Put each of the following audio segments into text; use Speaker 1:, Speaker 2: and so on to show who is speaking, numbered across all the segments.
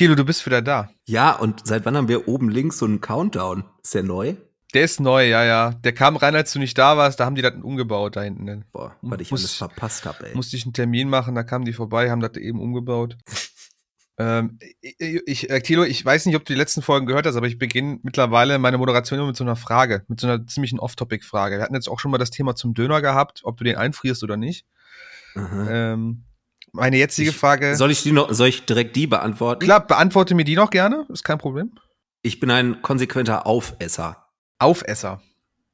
Speaker 1: Thilo, du bist wieder da.
Speaker 2: Ja, und seit wann haben wir oben links so einen Countdown? Ist der neu?
Speaker 1: Der ist neu, ja, ja. Der kam rein, als du nicht da warst. Da haben die das umgebaut da hinten.
Speaker 2: Boah, was ich Muss, alles verpasst habe, ey.
Speaker 1: Musste ich einen Termin machen, da kamen die vorbei, haben das eben umgebaut. ähm, ich, äh, Thilo, ich weiß nicht, ob du die letzten Folgen gehört hast, aber ich beginne mittlerweile meine Moderation immer mit so einer Frage, mit so einer ziemlichen Off-Topic-Frage. Wir hatten jetzt auch schon mal das Thema zum Döner gehabt, ob du den einfrierst oder nicht. Ähm, meine jetzige
Speaker 2: Ich-
Speaker 1: Frage.
Speaker 2: Soll ich die noch, soll ich direkt die beantworten?
Speaker 1: Klar, beantworte mir die noch gerne, ist kein Problem.
Speaker 2: Ich bin ein konsequenter Aufesser.
Speaker 1: Aufesser.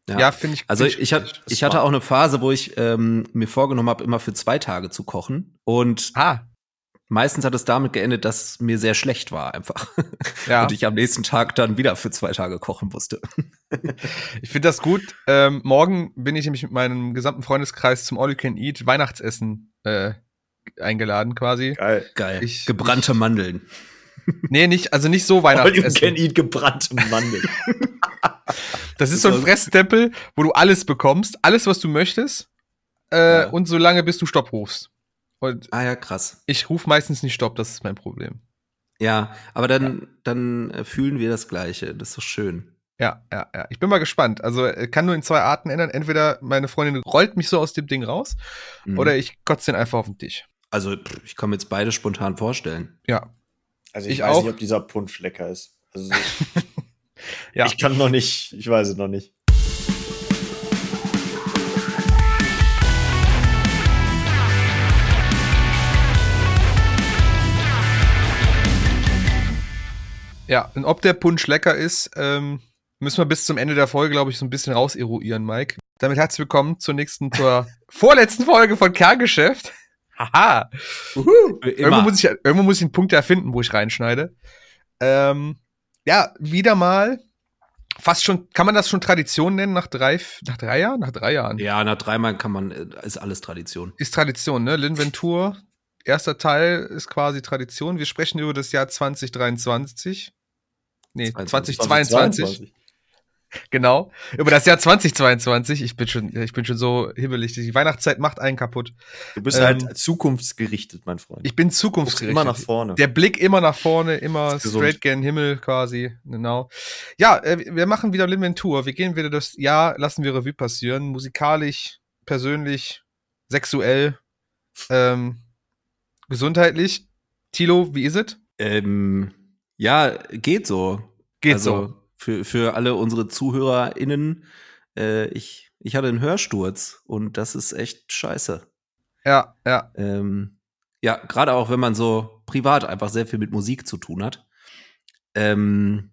Speaker 1: Ja, finde ich.
Speaker 2: Also ich, hatte,
Speaker 1: richtig.
Speaker 2: ich hatte auch eine Phase, wo ich ähm, mir vorgenommen habe, immer für zwei Tage zu kochen. Und
Speaker 1: Ah,
Speaker 2: meistens hat es damit geendet, dass mir sehr schlecht war einfach.
Speaker 1: ja.
Speaker 2: Und ich am nächsten Tag dann wieder für zwei Tage kochen musste.
Speaker 1: Ich finde das gut. Ähm, morgen bin ich nämlich mit meinem gesamten Freundeskreis zum All You Can Eat Weihnachtsessen äh, eingeladen quasi.
Speaker 3: Geil.
Speaker 2: Geil.
Speaker 1: Ich-
Speaker 2: Gebrannte Mandeln.
Speaker 1: Nee, nicht, also nicht so
Speaker 3: All you can
Speaker 1: Weihnachtsessen.
Speaker 3: eat gebrannte Mandeln.
Speaker 1: Das ist so ein Fresstempel, wo du alles bekommst, alles, was du möchtest, äh,
Speaker 3: Ja.
Speaker 1: und so lange, bis du Stopp rufst. Und
Speaker 2: Ah ja, krass.
Speaker 1: ich rufe meistens nicht Stopp, das ist mein Problem.
Speaker 2: Ja, aber dann, dann äh, fühlen wir das Gleiche. Das ist doch schön.
Speaker 1: Ja, ja, ja. Ich bin mal gespannt. Also äh, kann nur in zwei Arten ändern. Entweder meine Freundin rollt mich so aus dem Ding raus,
Speaker 2: Mhm.
Speaker 1: oder ich kotze den einfach auf den Tisch.
Speaker 2: Also, ich kann mir jetzt beide spontan vorstellen.
Speaker 1: Ja.
Speaker 3: Also ich,
Speaker 1: Ich
Speaker 3: weiß
Speaker 1: auch.
Speaker 3: nicht, ob dieser Punsch lecker ist. Also
Speaker 1: Ja.
Speaker 3: ich kann noch nicht, ich weiß es noch nicht.
Speaker 1: Ja, und ob der Punsch lecker ist, ähm, müssen wir bis zum Ende der Folge, glaube ich, so ein bisschen rauseruieren, Mike. Damit herzlich willkommen zur nächsten, zur vorletzten Folge von Kerngeschäft. Haha. Irgendwo muss, ich, irgendwo muss ich einen Punkt erfinden, wo ich reinschneide. Ähm, ja, wieder mal. Fast schon, kann man das schon Tradition nennen nach drei, nach drei Jahren? Nach drei Jahren.
Speaker 2: Ja, nach dreimal kann man, äh, ist alles Tradition.
Speaker 1: Ist Tradition, ne? Linventur, erster Teil ist quasi Tradition. Wir sprechen über das Jahr 2023. Nee,
Speaker 2: 22.
Speaker 1: 2022. Genau. Über das Jahr 2022. Ich bin schon, ich bin schon so hibbelig. Die Weihnachtszeit macht einen kaputt.
Speaker 3: Du bist
Speaker 1: Ähm,
Speaker 3: halt zukunftsgerichtet, mein Freund.
Speaker 1: Ich bin zukunftsgerichtet.
Speaker 3: immer nach vorne.
Speaker 1: Der Blick immer nach vorne, immer straight gen Himmel quasi. Genau. Ja, äh, wir machen wieder Inventur. Wir gehen wieder das Jahr, lassen wir Revue passieren. Musikalisch, persönlich, sexuell, ähm, gesundheitlich. Tilo, wie ist es?
Speaker 2: Ähm, ja, geht so.
Speaker 1: Geht
Speaker 2: also,
Speaker 1: so.
Speaker 2: Für, für alle unsere ZuhörerInnen, äh, ich, ich hatte einen Hörsturz und das ist echt scheiße.
Speaker 1: Ja, ja.
Speaker 2: Ähm, ja, gerade auch wenn man so privat einfach sehr viel mit Musik zu tun hat. Ähm,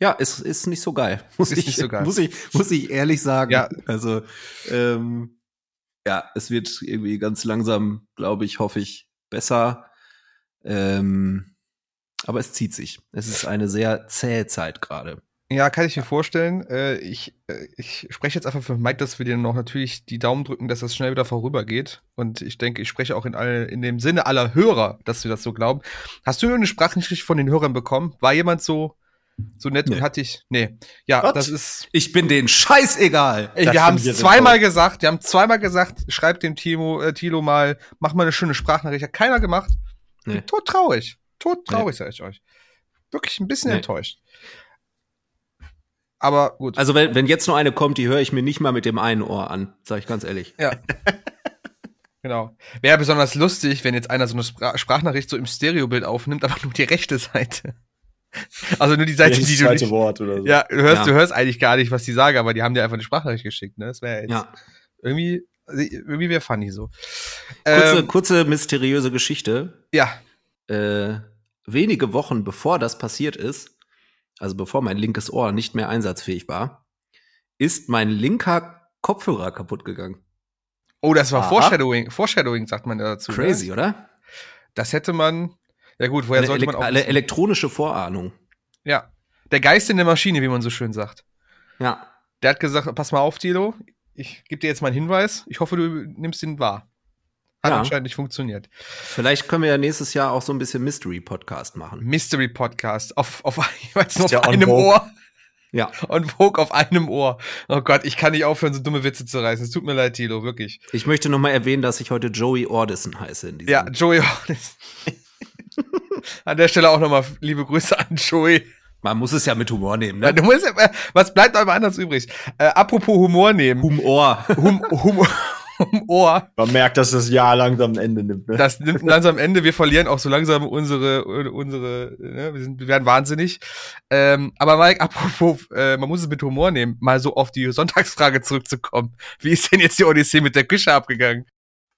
Speaker 2: ja, ist, ist nicht so geil. Muss
Speaker 1: Ist
Speaker 2: ich,
Speaker 1: nicht so geil.
Speaker 2: Muss ich, muss ich ehrlich sagen.
Speaker 1: Ja.
Speaker 2: Also, ähm, ja, es wird irgendwie ganz langsam, glaube ich, hoffe ich, besser. Ähm, aber es zieht sich. Es ist eine sehr zähe Zeit gerade.
Speaker 1: Ja, kann ich mir vorstellen. Äh, ich, äh, ich spreche jetzt einfach für Mike, dass wir dir noch natürlich die Daumen drücken, dass das schnell wieder vorübergeht. Und ich denke, ich spreche auch in, all, in dem Sinne aller Hörer, dass wir das so glauben. Hast du nur eine Sprachnachricht von den Hörern bekommen? War jemand so, so nett
Speaker 2: Nee.
Speaker 1: und hat dich. Nee. Ja,
Speaker 3: Was?
Speaker 1: das ist.
Speaker 2: Ich bin denen scheißegal.
Speaker 1: Ey, wir haben
Speaker 3: ich
Speaker 1: es zweimal
Speaker 3: enttäuscht.
Speaker 1: gesagt, wir haben zweimal gesagt, schreib dem Timo, äh, Tilo mal, mach mal eine schöne Sprachnachricht. Hat keiner gemacht.
Speaker 2: Nee.
Speaker 1: Tot traurig. Tot traurig, sag ich euch. Wirklich ein bisschen
Speaker 2: Nee.
Speaker 1: enttäuscht. Aber gut.
Speaker 2: Also wenn, wenn jetzt noch eine kommt, die höre ich mir nicht mal mit dem einen Ohr an, sage ich ganz ehrlich.
Speaker 1: Ja. genau. Wäre besonders lustig, wenn jetzt einer so eine Spra Sprachnachricht so im Stereobild aufnimmt, aber nur die rechte Seite. Also nur die Seite,
Speaker 3: Jedes
Speaker 1: die du
Speaker 3: zweite
Speaker 1: nicht,
Speaker 3: Wort oder so.
Speaker 1: Ja, du hörst,
Speaker 2: Ja.
Speaker 1: du hörst eigentlich gar nicht, was die sagen, aber die haben dir einfach eine Sprachnachricht geschickt, ne? Das wäre jetzt
Speaker 2: Ja.
Speaker 1: irgendwie, irgendwie wäre funny so.
Speaker 2: Kurze,
Speaker 1: Ähm,
Speaker 2: kurze mysteriöse Geschichte.
Speaker 1: ja,
Speaker 2: Äh, wenige Wochen bevor das passiert ist, also bevor mein linkes Ohr nicht mehr einsatzfähig war, ist mein linker Kopfhörer kaputt gegangen.
Speaker 1: oh, das war
Speaker 3: Aha.
Speaker 1: Foreshadowing, Foreshadowing sagt man da dazu.
Speaker 2: Crazy,
Speaker 1: Ne?
Speaker 2: oder?
Speaker 1: Das hätte man, ja gut, woher
Speaker 2: Eine,
Speaker 1: sollte man auch
Speaker 2: eine elektronische Vorahnung.
Speaker 1: Ja, der Geist in der Maschine, wie man so schön sagt.
Speaker 2: Ja.
Speaker 1: Der hat gesagt, pass mal auf, Tilo, ich gebe dir jetzt mal einen Hinweis, ich hoffe, du nimmst ihn wahr. Hat
Speaker 2: Ja.
Speaker 1: anscheinend nicht funktioniert.
Speaker 2: Vielleicht können wir ja nächstes Jahr auch so ein bisschen Mystery-Podcast machen.
Speaker 1: Mystery Podcast auf, auf, jeweils nur
Speaker 3: ja
Speaker 1: auf
Speaker 3: on
Speaker 1: einem. Ohr.
Speaker 2: Ja.
Speaker 1: Und Vogue auf einem Ohr. Oh Gott, ich kann nicht aufhören, so dumme Witze zu reißen. Es tut mir leid, Tilo, wirklich.
Speaker 2: Ich möchte noch mal erwähnen, dass ich heute Joey Ordison heiße in diesem.
Speaker 1: Ja, Joey Hornis. An der Stelle auch nochmal liebe Grüße an Joey.
Speaker 2: Man muss es ja mit Humor nehmen,
Speaker 1: Ja,
Speaker 2: ne?
Speaker 1: Du musst, ja- was bleibt aber anders übrig? Äh, apropos Humor nehmen.
Speaker 2: Humor.
Speaker 1: Hum, hum, Humor.
Speaker 3: Man merkt, dass das Jahr langsam ein Ende nimmt. Ne?
Speaker 1: Das nimmt langsam Ende. Wir verlieren auch so langsam unsere, unsere, ne? wir, sind, wir werden wahnsinnig. Ähm, aber Mike, apropos, äh, man muss es mit Humor nehmen, mal so auf die Sonntagsfrage zurückzukommen. Wie ist denn jetzt die Odyssee mit der Küche abgegangen?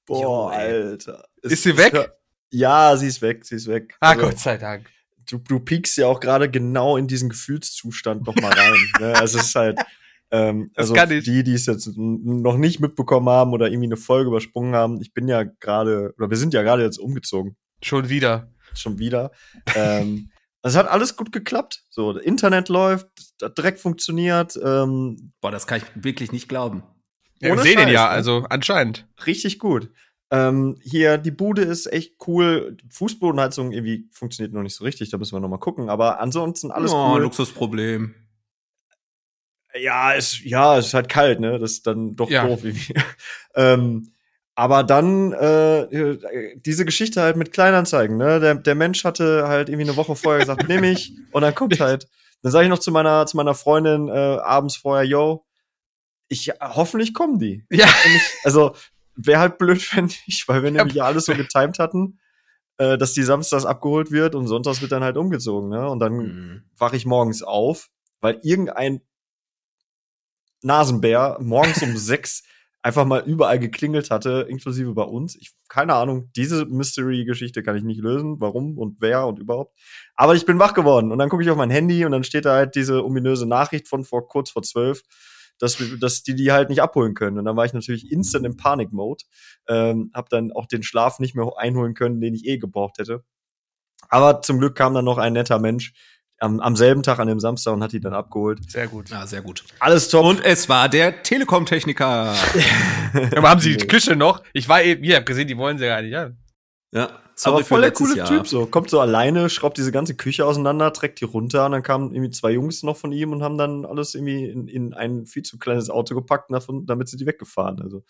Speaker 3: Boah. Alter. Es-
Speaker 1: Ist sie weg?
Speaker 3: Ja, sie ist weg, sie ist weg.
Speaker 1: Ah,
Speaker 3: Also,
Speaker 1: Gott sei Dank.
Speaker 3: du, du piekst ja auch gerade genau in diesen Gefühlszustand noch mal rein. ne? Also es ist halt, ähm,
Speaker 1: Das
Speaker 3: also
Speaker 1: kann
Speaker 3: für
Speaker 1: ich.
Speaker 3: die, die es jetzt noch nicht mitbekommen haben oder irgendwie eine Folge übersprungen haben, ich bin ja gerade, oder wir sind ja gerade jetzt umgezogen,
Speaker 1: Schon wieder.
Speaker 3: schon wieder. ähm, es hat alles gut geklappt. So, das Internet läuft, das direkt funktioniert, ähm,
Speaker 2: Boah, das kann ich wirklich nicht glauben.
Speaker 1: Ja, wir sehen ihn ja,
Speaker 3: ne?
Speaker 1: also anscheinend.
Speaker 3: richtig gut. Ähm, hier, die Bude ist echt cool. Fußbodenheizung irgendwie funktioniert noch nicht so richtig, da müssen wir noch mal gucken. Aber ansonsten alles
Speaker 2: oh,
Speaker 3: cool.
Speaker 2: Luxusproblem.
Speaker 3: Ja, es, ja, es ist halt kalt, ne? Das ist dann doch
Speaker 1: Ja.
Speaker 3: doof irgendwie. ähm, aber dann äh, diese Geschichte halt mit Kleinanzeigen, ne? Der, der Mensch hatte halt irgendwie eine Woche vorher gesagt, nehm ich. Und dann kommt halt, dann sage ich noch zu meiner, zu meiner Freundin äh, abends vorher, yo, ich hoffentlich kommen die.
Speaker 1: Ja.
Speaker 3: Ich, also wäre halt blöd, wenn nicht, weil wir nämlich ja alles so getimt hatten, äh, dass die samstags abgeholt wird und sonntags wird dann halt umgezogen, ne? Und dann
Speaker 2: Mhm.
Speaker 3: wache ich morgens auf, weil irgendein Nasenbär morgens um sechs einfach mal überall geklingelt hatte, inklusive bei uns. Ich, keine Ahnung, diese Mystery-Geschichte kann ich nicht lösen, warum und wer und überhaupt. Aber ich bin wach geworden und dann gucke ich auf mein Handy und dann steht da halt diese ominöse Nachricht von vor kurz vor zwölf, dass, dass die die halt nicht abholen können. Und dann war ich natürlich instant im Panik-Mode, ähm, habe dann auch den Schlaf nicht mehr einholen können, den ich eh gebraucht hätte. Aber zum Glück kam dann noch ein netter Mensch am, am selben Tag, an dem Samstag, und hat die dann abgeholt.
Speaker 1: Sehr gut.
Speaker 2: Ja, sehr gut.
Speaker 3: Alles top.
Speaker 2: Und es war der Telekom-Techniker.
Speaker 1: Aber haben sie die Küche noch? Ich war eben, ihr habt gesehen, die wollen sie gar nicht. Ja.
Speaker 2: ja,
Speaker 3: aber voll der coole
Speaker 2: Jahr.
Speaker 3: Typ, so. Kommt so alleine, schraubt diese ganze Küche auseinander, trägt die runter und dann kamen irgendwie zwei Jungs noch von ihm und haben dann alles irgendwie in, in ein viel zu kleines Auto gepackt, und davon, damit sie die weggefahren. Also,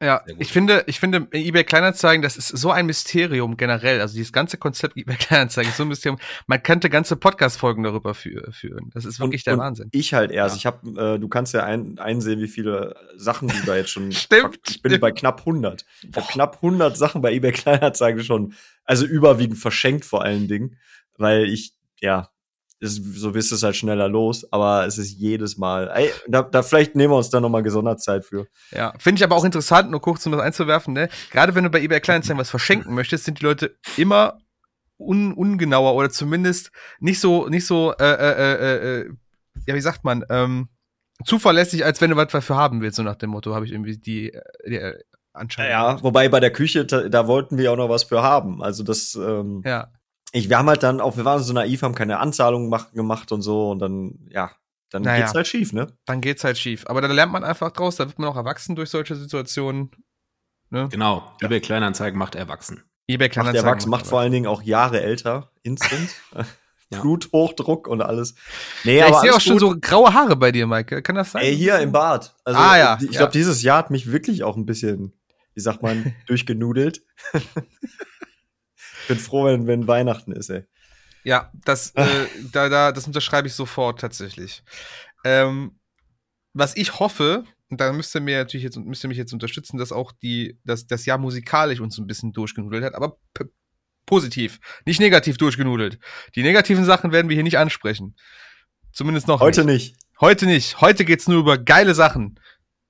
Speaker 1: Ja, ich finde, ich finde, eBay Kleinanzeigen, das ist so ein Mysterium generell. Also dieses ganze Konzept eBay Kleinanzeigen ist so ein Mysterium. Man könnte ganze Podcast-Folgen darüber fü führen. Das ist wirklich
Speaker 3: und,
Speaker 1: der
Speaker 3: und
Speaker 1: Wahnsinn.
Speaker 3: Ich halt erst.
Speaker 2: Ja.
Speaker 3: Ich habe, äh, du kannst ja ein, einsehen, wie viele Sachen du da jetzt schon.
Speaker 1: Stimmt,
Speaker 3: Ich bin
Speaker 1: stimmt.
Speaker 3: bei knapp 100. Ich habe knapp 100 Sachen bei eBay Kleinanzeigen schon, also überwiegend verschenkt vor allen Dingen, weil ich, ja, ist, so wirst du es halt schneller los, aber es ist jedes Mal. Ey, da, da vielleicht nehmen wir uns da noch mal gesondert Zeit für.
Speaker 1: Ja, finde ich aber auch interessant, nur kurz um das einzuwerfen, ne? Gerade wenn du bei eBay Kleinanzeigen was verschenken möchtest, sind die Leute immer un ungenauer oder zumindest nicht so, nicht so, äh, äh, äh, äh, ja, wie sagt man, ähm, zuverlässig, als wenn du was dafür haben willst, so nach dem Motto, habe ich irgendwie die, äh, die äh, Anscheinend.
Speaker 3: Ja, wobei bei der Küche, da, da wollten wir auch noch was für haben. Also das, ähm,
Speaker 1: Ja.
Speaker 3: Ich, wir haben halt dann auch, wir waren so naiv, haben keine Anzahlungen mach, gemacht und so und dann, ja, dann
Speaker 1: Naja.
Speaker 3: geht's halt schief, ne?
Speaker 1: Dann geht's halt schief. Aber da lernt man einfach draus, da wird man auch erwachsen durch solche Situationen. Ne?
Speaker 2: Genau. eBay Kleinanzeigen macht erwachsen.
Speaker 1: eBay
Speaker 3: Macht
Speaker 1: Kleinanzeigen
Speaker 3: erwachsen, macht vor allen Dingen auch Jahre älter, instant.
Speaker 2: Ja.
Speaker 3: Bluthochdruck und alles. Nee,
Speaker 1: Ja, ich sehe auch schon
Speaker 3: gut.
Speaker 1: so graue Haare bei dir, Mike. Kann das sein?
Speaker 3: Ey, hier im Bad. Also,
Speaker 1: Ah, ja,
Speaker 3: Ich
Speaker 1: ja.
Speaker 3: glaube, dieses Jahr hat mich wirklich auch ein bisschen, wie sagt man, durchgenudelt. Bin froh, wenn, wenn Weihnachten ist, ey.
Speaker 1: Ja, das, äh, da, da, das unterschreibe ich sofort tatsächlich. Ähm, was ich hoffe, und da müsst ihr mir natürlich jetzt, müsst ihr mich jetzt unterstützen, dass auch die, dass das Jahr musikalisch uns ein bisschen durchgenudelt hat, aber positiv, nicht negativ durchgenudelt. Die negativen Sachen werden wir hier nicht ansprechen. Zumindest noch
Speaker 3: Heute
Speaker 1: nicht.
Speaker 3: nicht.
Speaker 1: Heute nicht. Heute geht's nur über geile Sachen.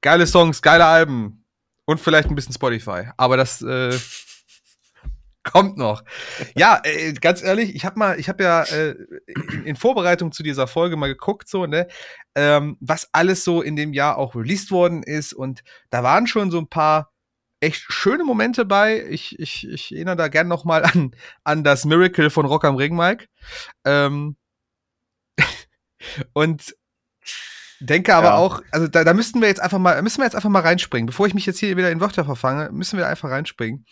Speaker 1: Geile Songs, geile Alben. Und vielleicht ein bisschen Spotify. Aber das äh, kommt noch. Ja, äh, ganz ehrlich, ich habe mal, ich habe ja äh, in, in Vorbereitung zu dieser Folge mal geguckt, so, ne, ähm, was alles so in dem Jahr auch released worden ist. Und da waren schon so ein paar echt schöne Momente bei. Ich, ich, ich erinnere da gern noch mal an, an das Miracle von Rock am Ring, Mike. Ähm, und denke aber
Speaker 3: Ja.
Speaker 1: auch, also da, da müssten wir jetzt einfach mal, müssen wir jetzt einfach mal reinspringen. Bevor ich mich jetzt hier wieder in Wörter verfange, müssen wir einfach reinspringen.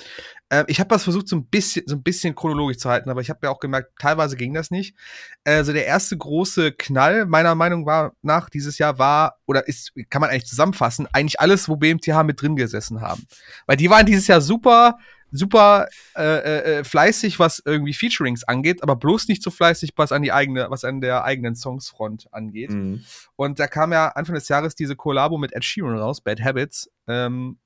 Speaker 1: Ähm, ich habe das versucht, so ein bisschen, so ein bisschen chronologisch zu halten, aber ich habe ja auch gemerkt, teilweise ging das nicht. Also der erste große Knall meiner Meinung war nach dieses Jahr war oder ist, kann man eigentlich zusammenfassen, eigentlich alles, wo BMTH mit drin gesessen haben, weil die waren dieses Jahr super super äh, äh, fleißig, was irgendwie Featurings angeht, aber bloß nicht so fleißig, was an die eigene, was an der eigenen Songsfront angeht.
Speaker 3: Mhm.
Speaker 1: Und da kam ja Anfang des Jahres diese Kollabo mit Ed Sheeran raus, Bad Habits. Ähm,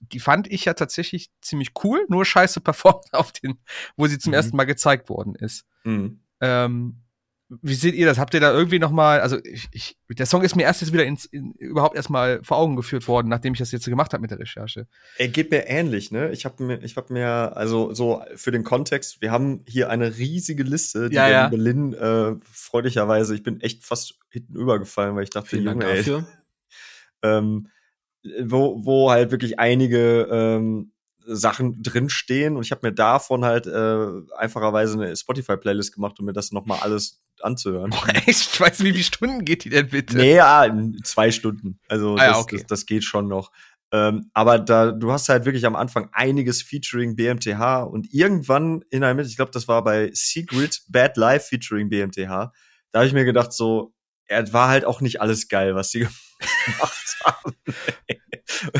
Speaker 1: die fand ich ja tatsächlich ziemlich cool, nur scheiße performt auf den, wo sie zum
Speaker 3: Mhm.
Speaker 1: ersten Mal gezeigt worden ist.
Speaker 3: Mhm.
Speaker 1: Ähm, wie seht ihr das? Habt ihr da irgendwie noch mal, also ich, ich, der Song ist mir erst jetzt wieder ins, in, überhaupt erstmal vor Augen geführt worden, nachdem ich das jetzt gemacht habe mit der Recherche.
Speaker 3: Er geht mir ähnlich, ne? Ich habe mir, ich habe mir, also so für den Kontext, wir haben hier eine riesige Liste, die
Speaker 1: Ja, ja.
Speaker 3: Lynn, äh, freudigerweise, ich bin echt fast hinten übergefallen, weil ich dachte,
Speaker 2: Vielen Dank
Speaker 3: Junge, ey,
Speaker 2: dafür.
Speaker 3: ähm, wo, wo halt wirklich einige ähm, Sachen drinstehen und ich habe mir davon halt äh, einfacherweise eine Spotify-Playlist gemacht, um mir das nochmal alles anzuhören.
Speaker 1: Boah, echt? Ich weiß, wie viele Stunden geht die denn bitte?
Speaker 3: Nee, ja, zwei Stunden. Also
Speaker 1: Ah ja,
Speaker 3: das,
Speaker 1: okay.
Speaker 3: das, das geht schon noch. Ähm, aber da, du hast halt wirklich am Anfang einiges featuring BMTH und irgendwann in der Mitte, ich glaube, das war bei Secret Bad Life featuring BMTH, da habe ich mir gedacht, so, er war halt auch nicht alles geil, was sie gemacht haben.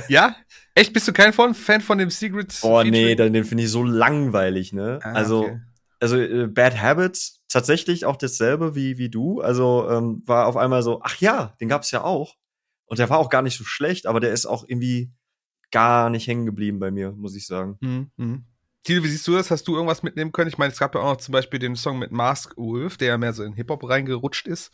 Speaker 1: Ja? Echt? Bist du kein Fan von dem Secret?
Speaker 3: Nee,
Speaker 1: Featuring?
Speaker 3: den, den finde ich so langweilig, ne?
Speaker 1: Ah,
Speaker 3: also,
Speaker 1: okay.
Speaker 3: also äh, Bad Habits tatsächlich auch dasselbe wie wie du. Also ähm, war auf einmal so, ach ja, den gab's ja auch. Und der war auch gar nicht so schlecht, aber der ist auch irgendwie gar nicht hängen geblieben bei mir, muss ich sagen.
Speaker 1: Mhm. Mhm. Tilo, wie siehst du das? Hast du irgendwas mitnehmen können? Ich meine, es gab ja auch noch zum Beispiel den Song mit Mask Wolf, der ja mehr so in Hip-Hop reingerutscht ist.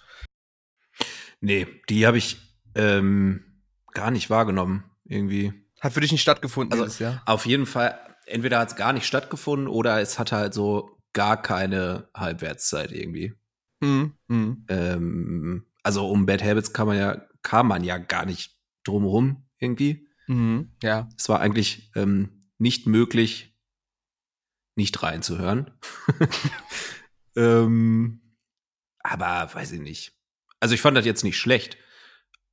Speaker 2: Nee, die habe ich ähm, gar nicht wahrgenommen. Irgendwie.
Speaker 1: Hat für dich nicht stattgefunden
Speaker 2: Also-
Speaker 1: dieses Jahr.
Speaker 2: Auf jeden Fall, entweder hat es gar nicht stattgefunden oder es hatte halt so gar keine Halbwertszeit irgendwie.
Speaker 1: Mhm. Mhm.
Speaker 2: Ähm, also um Bad Habits kann man ja, kam man ja gar nicht drumherum irgendwie.
Speaker 1: Mhm. Ja.
Speaker 2: Es war eigentlich ähm, nicht möglich, nicht reinzuhören. ähm, aber weiß ich nicht. Also ich fand das jetzt nicht schlecht,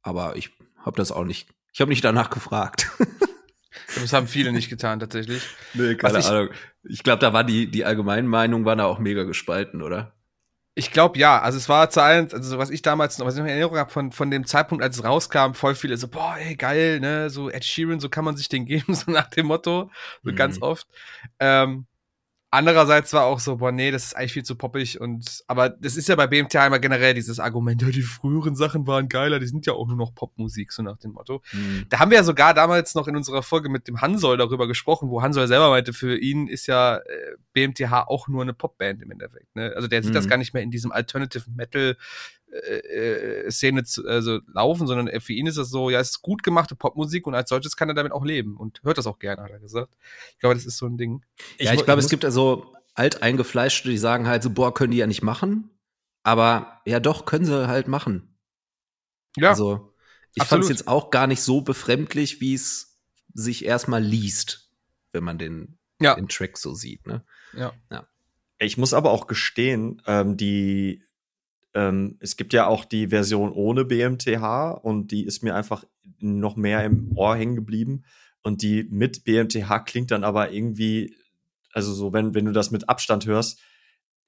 Speaker 2: aber ich habe das auch nicht. Ich habe nicht danach gefragt.
Speaker 1: Das haben viele nicht getan, tatsächlich.
Speaker 2: nee,
Speaker 1: keine ich-
Speaker 2: Ahnung. Ich glaube, da war die die allgemeinen Meinungen waren da auch mega gespalten, oder?
Speaker 1: Ich glaube ja, also es war zu allen, also was ich damals noch, was ich noch in Erinnerung habe von, von dem Zeitpunkt, als es rauskam, voll viele so, boah, ey, geil, ne, so Ed Sheeran, so kann man sich den geben, so nach dem Motto, so
Speaker 2: Mhm.
Speaker 1: ganz oft. Ähm, andererseits war auch so, boah, nee, das ist eigentlich viel zu poppig und, aber das ist ja bei BMTH immer generell dieses Argument, ja, die früheren Sachen waren geiler, die sind ja auch nur noch Popmusik, so nach dem Motto.
Speaker 2: Hm.
Speaker 1: Da haben wir ja sogar damals noch in unserer Folge mit dem Hansol darüber gesprochen, wo Hansol selber meinte, für ihn ist ja äh, BMTH auch nur eine Popband im Endeffekt. Ne? Also der sieht
Speaker 2: Mhm.
Speaker 1: das gar nicht mehr in diesem Alternative Metal äh, äh, Szene zu, also laufen, sondern für ihn ist das so, ja, es ist gut gemachte Popmusik und als solches kann er damit auch leben und hört das auch gerne, hat er gesagt. Ich glaube, das ist so ein Ding.
Speaker 2: ja, ich glaube, es gibt also alteingefleischte, die sagen halt so, boah, können die ja nicht machen. Aber ja, doch, können sie halt machen.
Speaker 1: Ja,
Speaker 2: Also, ich fand es jetzt auch gar nicht so befremdlich, wie es sich erstmal liest, wenn man den,
Speaker 1: ja,
Speaker 2: den Track so sieht. Ne?
Speaker 1: ja.
Speaker 3: Ich muss aber auch gestehen, ähm, die ähm, es gibt ja auch die Version ohne BMTH und die ist mir einfach noch mehr im Ohr hängen geblieben. Und die mit BMTH klingt dann aber irgendwie, also so, wenn, wenn du das mit Abstand hörst,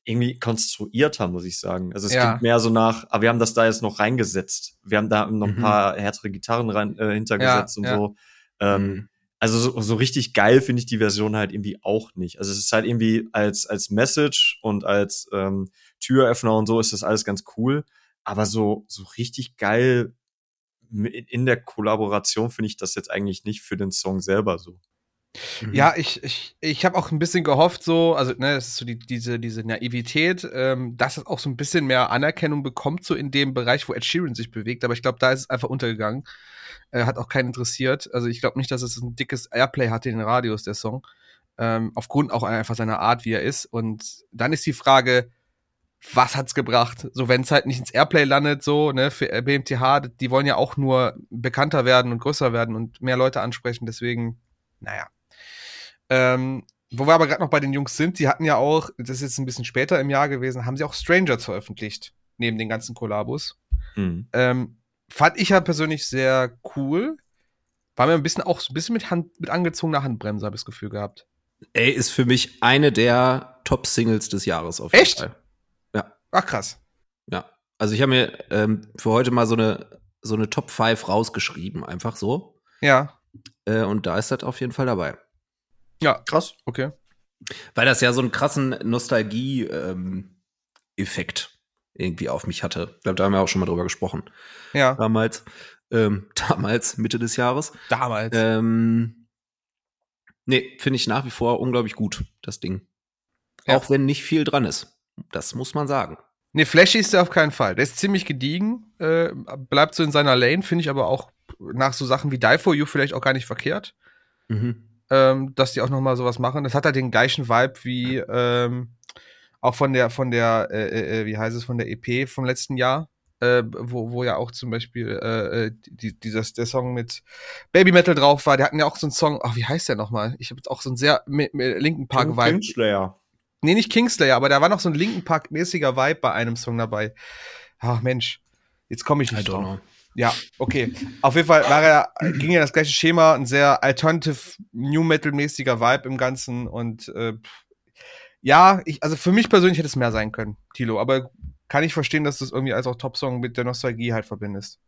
Speaker 3: irgendwie konstruierter, muss ich sagen. Also es
Speaker 1: Ja.
Speaker 3: klingt mehr so nach, aber wir haben das da jetzt noch reingesetzt. Wir haben da noch ein
Speaker 2: Mhm.
Speaker 3: paar härtere Gitarren rein, äh, hintergesetzt und
Speaker 1: ja.
Speaker 3: so. Ähm,
Speaker 2: Mhm.
Speaker 3: Also so, so richtig geil finde ich die Version halt irgendwie auch nicht. Also es ist halt irgendwie als, als Message und als ähm, Türöffner und so ist das alles ganz cool. Aber so, so richtig geil in in der Kollaboration finde ich das jetzt eigentlich nicht für den Song selber so.
Speaker 2: Mhm.
Speaker 1: Ja, ich, ich, ich habe auch ein bisschen gehofft, so, also, ne, das ist so die, diese, diese Naivität, ähm, dass es auch so ein bisschen mehr Anerkennung bekommt, so in dem Bereich, wo Ed Sheeran sich bewegt. Aber ich glaube, da ist es einfach untergegangen. Äh, hat auch keinen interessiert. Also, ich glaube nicht, dass es ein dickes Airplay hatte in den Radios, der Song. Ähm, aufgrund auch einfach seiner Art, wie er ist. Und dann ist die Frage, was hat's gebracht? So, wenn es halt nicht ins Airplay landet, so, ne, für BMTH, die wollen ja auch nur bekannter werden und größer werden und mehr Leute ansprechen, deswegen, naja. Ähm, wo wir aber gerade noch bei den Jungs sind, die hatten ja auch, das ist jetzt ein bisschen später im Jahr gewesen, haben sie auch Strangers veröffentlicht, neben den ganzen Kollabos.
Speaker 3: Mhm.
Speaker 1: Ähm, fand ich ja persönlich sehr cool. War mir ein bisschen auch so ein bisschen mit, Hand, mit angezogener Handbremse, habe ich das Gefühl gehabt.
Speaker 2: Ey, ist für mich eine der Top-Singles des Jahres auf jeden
Speaker 1: Echt?
Speaker 2: Fall.
Speaker 1: Ach krass.
Speaker 2: Ja. Also ich habe mir ähm, für heute mal so eine so eine Top 5 rausgeschrieben, einfach so.
Speaker 1: Ja.
Speaker 2: Äh, und da ist das auf jeden Fall dabei.
Speaker 1: Ja, krass. Okay.
Speaker 2: Weil das ja so einen krassen Nostalgie-Effekt ähm, irgendwie auf mich hatte. Ich glaube, da haben wir auch schon mal drüber gesprochen.
Speaker 1: Ja.
Speaker 2: Damals. Ähm, damals, Mitte des Jahres.
Speaker 1: Damals.
Speaker 2: Ähm, nee, finde ich nach wie vor unglaublich gut, das Ding.
Speaker 1: Ja.
Speaker 2: Auch wenn nicht viel dran ist. Das muss man sagen.
Speaker 1: Nee, flashy ist der auf keinen Fall. Der ist ziemlich gediegen, äh, bleibt so in seiner Lane, finde ich aber auch nach so Sachen wie Die For You vielleicht auch gar nicht verkehrt.
Speaker 2: Mhm.
Speaker 1: Ähm, dass die auch noch mal sowas machen. Das hat halt den gleichen Vibe wie ähm, auch von der von der äh, äh, wie heißt es von der EP vom letzten Jahr, äh, wo, wo ja auch zum Beispiel äh, äh, die, dieser der Song mit Baby Metal drauf war. Die hatten ja auch so einen Song. Ach, wie heißt der noch mal? Ich habe jetzt auch so einen sehr mit, mit Linken Park Vibe.
Speaker 3: Kingslayer.
Speaker 1: Nee, nicht Kingslayer, aber da war noch so ein Linken Park mäßiger Vibe bei einem Song dabei. Ach Mensch, jetzt komme ich
Speaker 2: I
Speaker 1: nicht
Speaker 2: don't
Speaker 1: drauf.
Speaker 2: know.
Speaker 1: Ja, okay. Auf jeden Fall war er, ging ja das gleiche Schema, ein sehr alternative New Metal mäßiger Vibe im Ganzen und äh, ja, ich, also für mich persönlich hätte es mehr sein können, Tilo, aber kann ich verstehen, dass du es irgendwie als auch Top-Song mit der Nostalgie halt verbindest.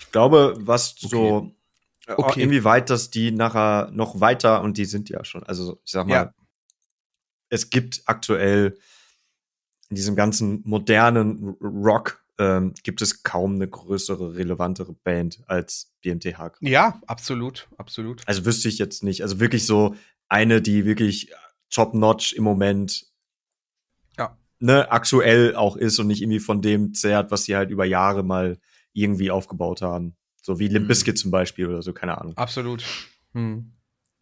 Speaker 3: Ich glaube, was so äh,
Speaker 1: Okay.
Speaker 3: inwieweit das die nachher noch weiter und die sind ja schon, also ich sag mal,
Speaker 1: Ja.
Speaker 3: es gibt aktuell in diesem ganzen modernen Rock ähm, gibt es kaum eine größere, relevantere Band als BMTH.
Speaker 1: Ja, absolut, absolut.
Speaker 3: Also wüsste ich jetzt nicht. Also wirklich so eine, die wirklich top-notch im Moment
Speaker 1: Ja.
Speaker 3: ne, aktuell auch ist und nicht irgendwie von dem zehrt, was sie halt über Jahre mal irgendwie aufgebaut haben. So wie Limp
Speaker 2: Mhm.
Speaker 3: Bizkit zum Beispiel oder so, keine Ahnung.
Speaker 1: Absolut. Hm.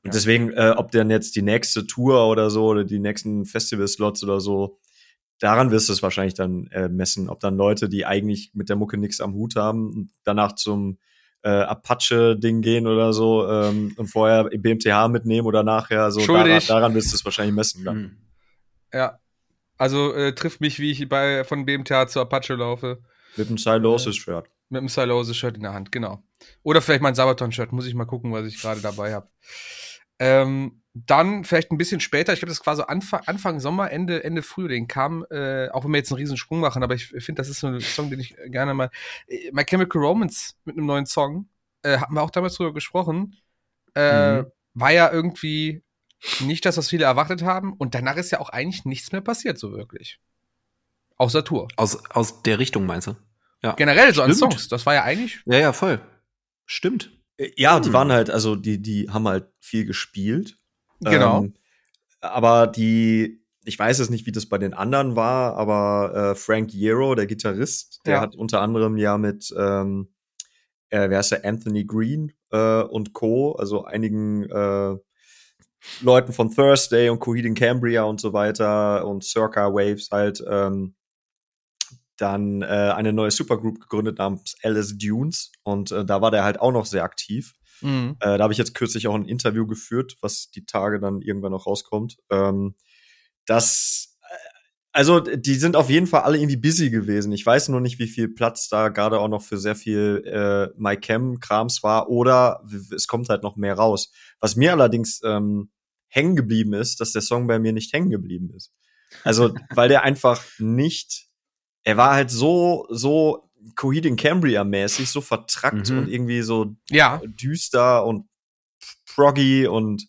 Speaker 3: Und deswegen, äh, ob dann jetzt die nächste Tour oder so oder die nächsten Festival-Slots oder so, daran wirst du es wahrscheinlich dann äh, messen, ob dann Leute, die eigentlich mit der Mucke nichts am Hut haben, danach zum äh, Apache-Ding gehen oder so ähm, und vorher BMTH mitnehmen oder nachher so. Daran, daran wirst du es wahrscheinlich messen. Dann.
Speaker 2: Mhm.
Speaker 1: Ja. Also äh, trifft mich, wie ich bei von BMTH zu Apache laufe.
Speaker 3: Mit einem Silosis-Shirt.
Speaker 1: Mit einem Stylose-Shirt in der Hand, genau. Oder vielleicht mein Sabaton-Shirt, muss ich mal gucken, was ich gerade dabei habe. Ähm, dann vielleicht ein bisschen später, ich glaube, das war so Anfang, Anfang Sommer, Ende, Ende Frühling, kam, äh, auch wenn wir jetzt einen riesen Sprung machen, aber ich finde, das ist so ein Song, den ich gerne mal. Äh, My Chemical Romance mit einem neuen Song, äh, hatten wir auch damals drüber gesprochen. Äh,
Speaker 2: Mhm.
Speaker 1: War ja irgendwie nicht das, was viele erwartet haben. Und danach ist ja auch eigentlich nichts mehr passiert, so wirklich. Außer Tour.
Speaker 2: Aus, aus der Richtung meinst du? Ja.
Speaker 1: Generell so an
Speaker 2: Stimmt.
Speaker 1: Songs. Das war ja eigentlich.
Speaker 2: Ja, ja, voll. Stimmt.
Speaker 3: Äh, Ja, die
Speaker 2: Hm.
Speaker 3: waren halt, also die, die haben halt viel gespielt.
Speaker 1: Genau.
Speaker 3: Ähm, aber die, ich weiß es nicht, wie das bei den anderen war, aber äh, Frank Iero, der Gitarrist, der
Speaker 1: Ja.
Speaker 3: hat unter anderem ja mit, ähm, äh, wer ist der, Anthony Green äh, und Co., also einigen äh, Leuten von Thursday und Coheed in Cambria und so weiter und Circa Waves halt ähm, dann äh, eine neue Supergroup gegründet namens Alice Dunes und äh, da war der halt auch noch sehr aktiv.
Speaker 1: Mhm.
Speaker 3: Äh, da habe ich jetzt kürzlich auch ein Interview geführt, was die Tage dann irgendwann noch rauskommt. Ähm, das, äh, also die sind auf jeden Fall alle irgendwie busy gewesen. Ich weiß nur nicht, wie viel Platz da gerade auch noch für sehr viel äh, MyCam-Krams war oder es kommt halt noch mehr raus. Was mir allerdings ähm, hängen geblieben ist, dass der Song bei mir nicht hängen geblieben ist. Also, weil der einfach nicht, er war halt so, so Coheed in Cambria mäßig, so vertrackt
Speaker 2: Mhm.
Speaker 3: und irgendwie so
Speaker 1: Ja.
Speaker 3: düster und proggy und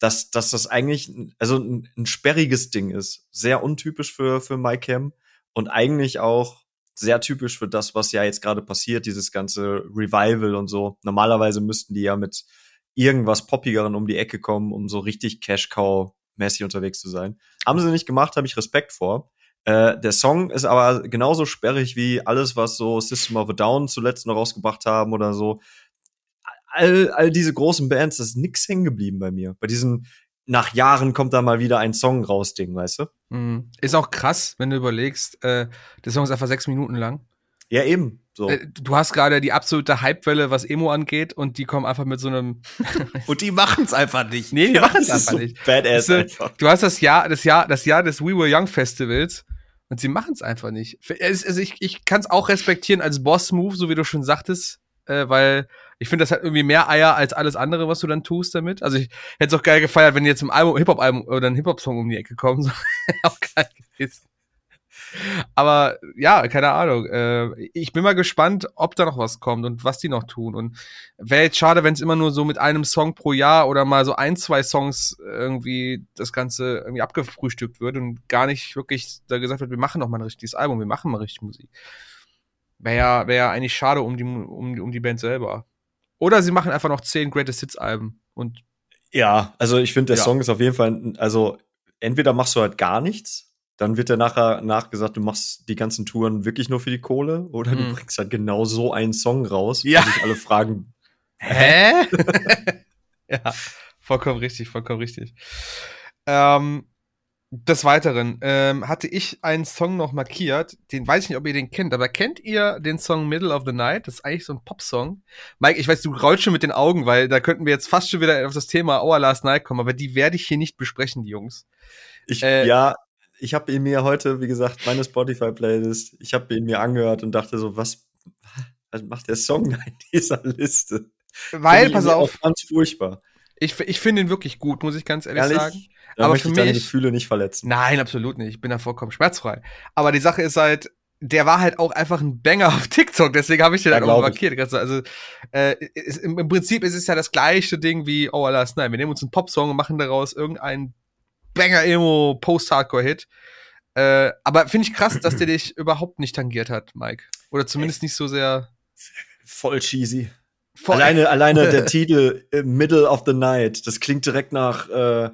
Speaker 3: dass, dass das eigentlich ein- also ein, ein sperriges Ding ist. Sehr untypisch für, für MyCam und eigentlich auch sehr typisch für das, was ja jetzt gerade passiert, dieses ganze Revival und so. Normalerweise müssten die ja mit irgendwas Poppigeren um die Ecke kommen, um so richtig Cash-Cow-mäßig unterwegs zu sein. Haben sie nicht gemacht, habe ich Respekt vor. Äh, der Song ist aber genauso sperrig wie alles, was so System of a Down zuletzt noch rausgebracht haben oder so. All, all diese großen Bands, das ist nix hängen geblieben bei mir. Bei diesen nach Jahren kommt da mal wieder ein Song raus, Ding, weißt du?
Speaker 1: Mhm. Ist auch krass, wenn du überlegst, äh, der Song ist einfach sechs Minuten lang.
Speaker 3: Ja, eben. So.
Speaker 1: Äh, du hast gerade die absolute Hypewelle, was Emo angeht, und die kommen einfach mit so einem.
Speaker 2: Und die machen's einfach nicht.
Speaker 1: Nee, die
Speaker 3: Ja,
Speaker 1: machen es einfach
Speaker 3: so
Speaker 1: nicht.
Speaker 3: Badass
Speaker 1: Weißt du,
Speaker 3: einfach.
Speaker 1: Du hast das Jahr, das Jahr, das Jahr des We Were Young Festivals und sie machen es einfach nicht. Also ich, ich kann es auch respektieren als Boss-Move, so wie du schon sagtest, äh, weil ich finde, das hat irgendwie mehr Eier als alles andere, was du dann tust damit. Also ich hätte es auch geil gefeiert, wenn jetzt im Album, Hip-Hop-Album oder ein Hip-Hop-Song um die Ecke kommen. Auch geil gewesen. Aber ja, keine Ahnung. Äh, ich bin mal gespannt, ob da noch was kommt und was die noch tun. Und wäre jetzt schade, wenn es immer nur so mit einem Song pro Jahr oder mal so ein, zwei Songs irgendwie das Ganze irgendwie abgefrühstückt wird und gar nicht wirklich da gesagt wird, wir machen noch mal ein richtiges Album, wir machen mal richtig Musik. Wäre ja, wär ja eigentlich schade um die, um, um die Band selber. Oder sie machen einfach noch zehn Greatest Hits Alben und
Speaker 3: Ja, also ich finde, der
Speaker 1: Ja.
Speaker 3: Song ist auf jeden Fall, also entweder machst du halt gar nichts, dann wird dir nachher nachgesagt, du machst die ganzen Touren wirklich nur für die Kohle, oder du
Speaker 1: Mhm.
Speaker 3: bringst halt genau so einen Song raus,
Speaker 1: Ja.
Speaker 3: wo sich alle fragen,
Speaker 1: Hä? ja, vollkommen richtig, vollkommen richtig. Ähm, des Weiteren ähm, hatte ich einen Song noch markiert, den weiß ich nicht, ob ihr den kennt, aber kennt ihr den Song Middle of the Night? Das ist eigentlich so ein Popsong. Mike, ich weiß, du rollst schon mit den Augen, weil da könnten wir jetzt fast schon wieder auf das Thema Our Last Night kommen, aber die werde ich hier nicht besprechen, die Jungs.
Speaker 3: ich,
Speaker 1: Äh,
Speaker 3: ja, ich habe ihn mir heute, wie gesagt, meine Spotify-Playlist, ich habe ihn mir angehört und dachte so, was, was macht der Song in dieser Liste?
Speaker 1: Weil, pass auf,
Speaker 3: auch Ganz furchtbar.
Speaker 1: ich, ich finde ihn wirklich gut, muss ich ganz ehrlich,
Speaker 3: Ehrlich?
Speaker 1: sagen.
Speaker 3: Da
Speaker 1: Aber
Speaker 3: möchte
Speaker 1: für
Speaker 3: ich deine
Speaker 1: mich-
Speaker 3: Gefühle nicht verletzen.
Speaker 1: Nein, absolut nicht. Ich bin da vollkommen schmerzfrei. Aber die Sache ist halt, der war halt auch einfach ein Banger auf TikTok, deswegen habe ich den
Speaker 3: Ja,
Speaker 1: halt auch markiert. Also, also äh, ist, im, im Prinzip ist es ja das gleiche Ding wie Oh Last Night. Wir nehmen uns einen Popsong und machen daraus irgendeinen Banger-Emo-Post-Hardcore-Hit. Äh, aber finde ich krass, dass der dich überhaupt nicht tangiert hat, Mike. Oder zumindest nicht so sehr.
Speaker 3: Voll cheesy.
Speaker 1: Voll-
Speaker 3: Alleine, alleine der Titel äh, Middle of the Night, das klingt direkt nach, äh,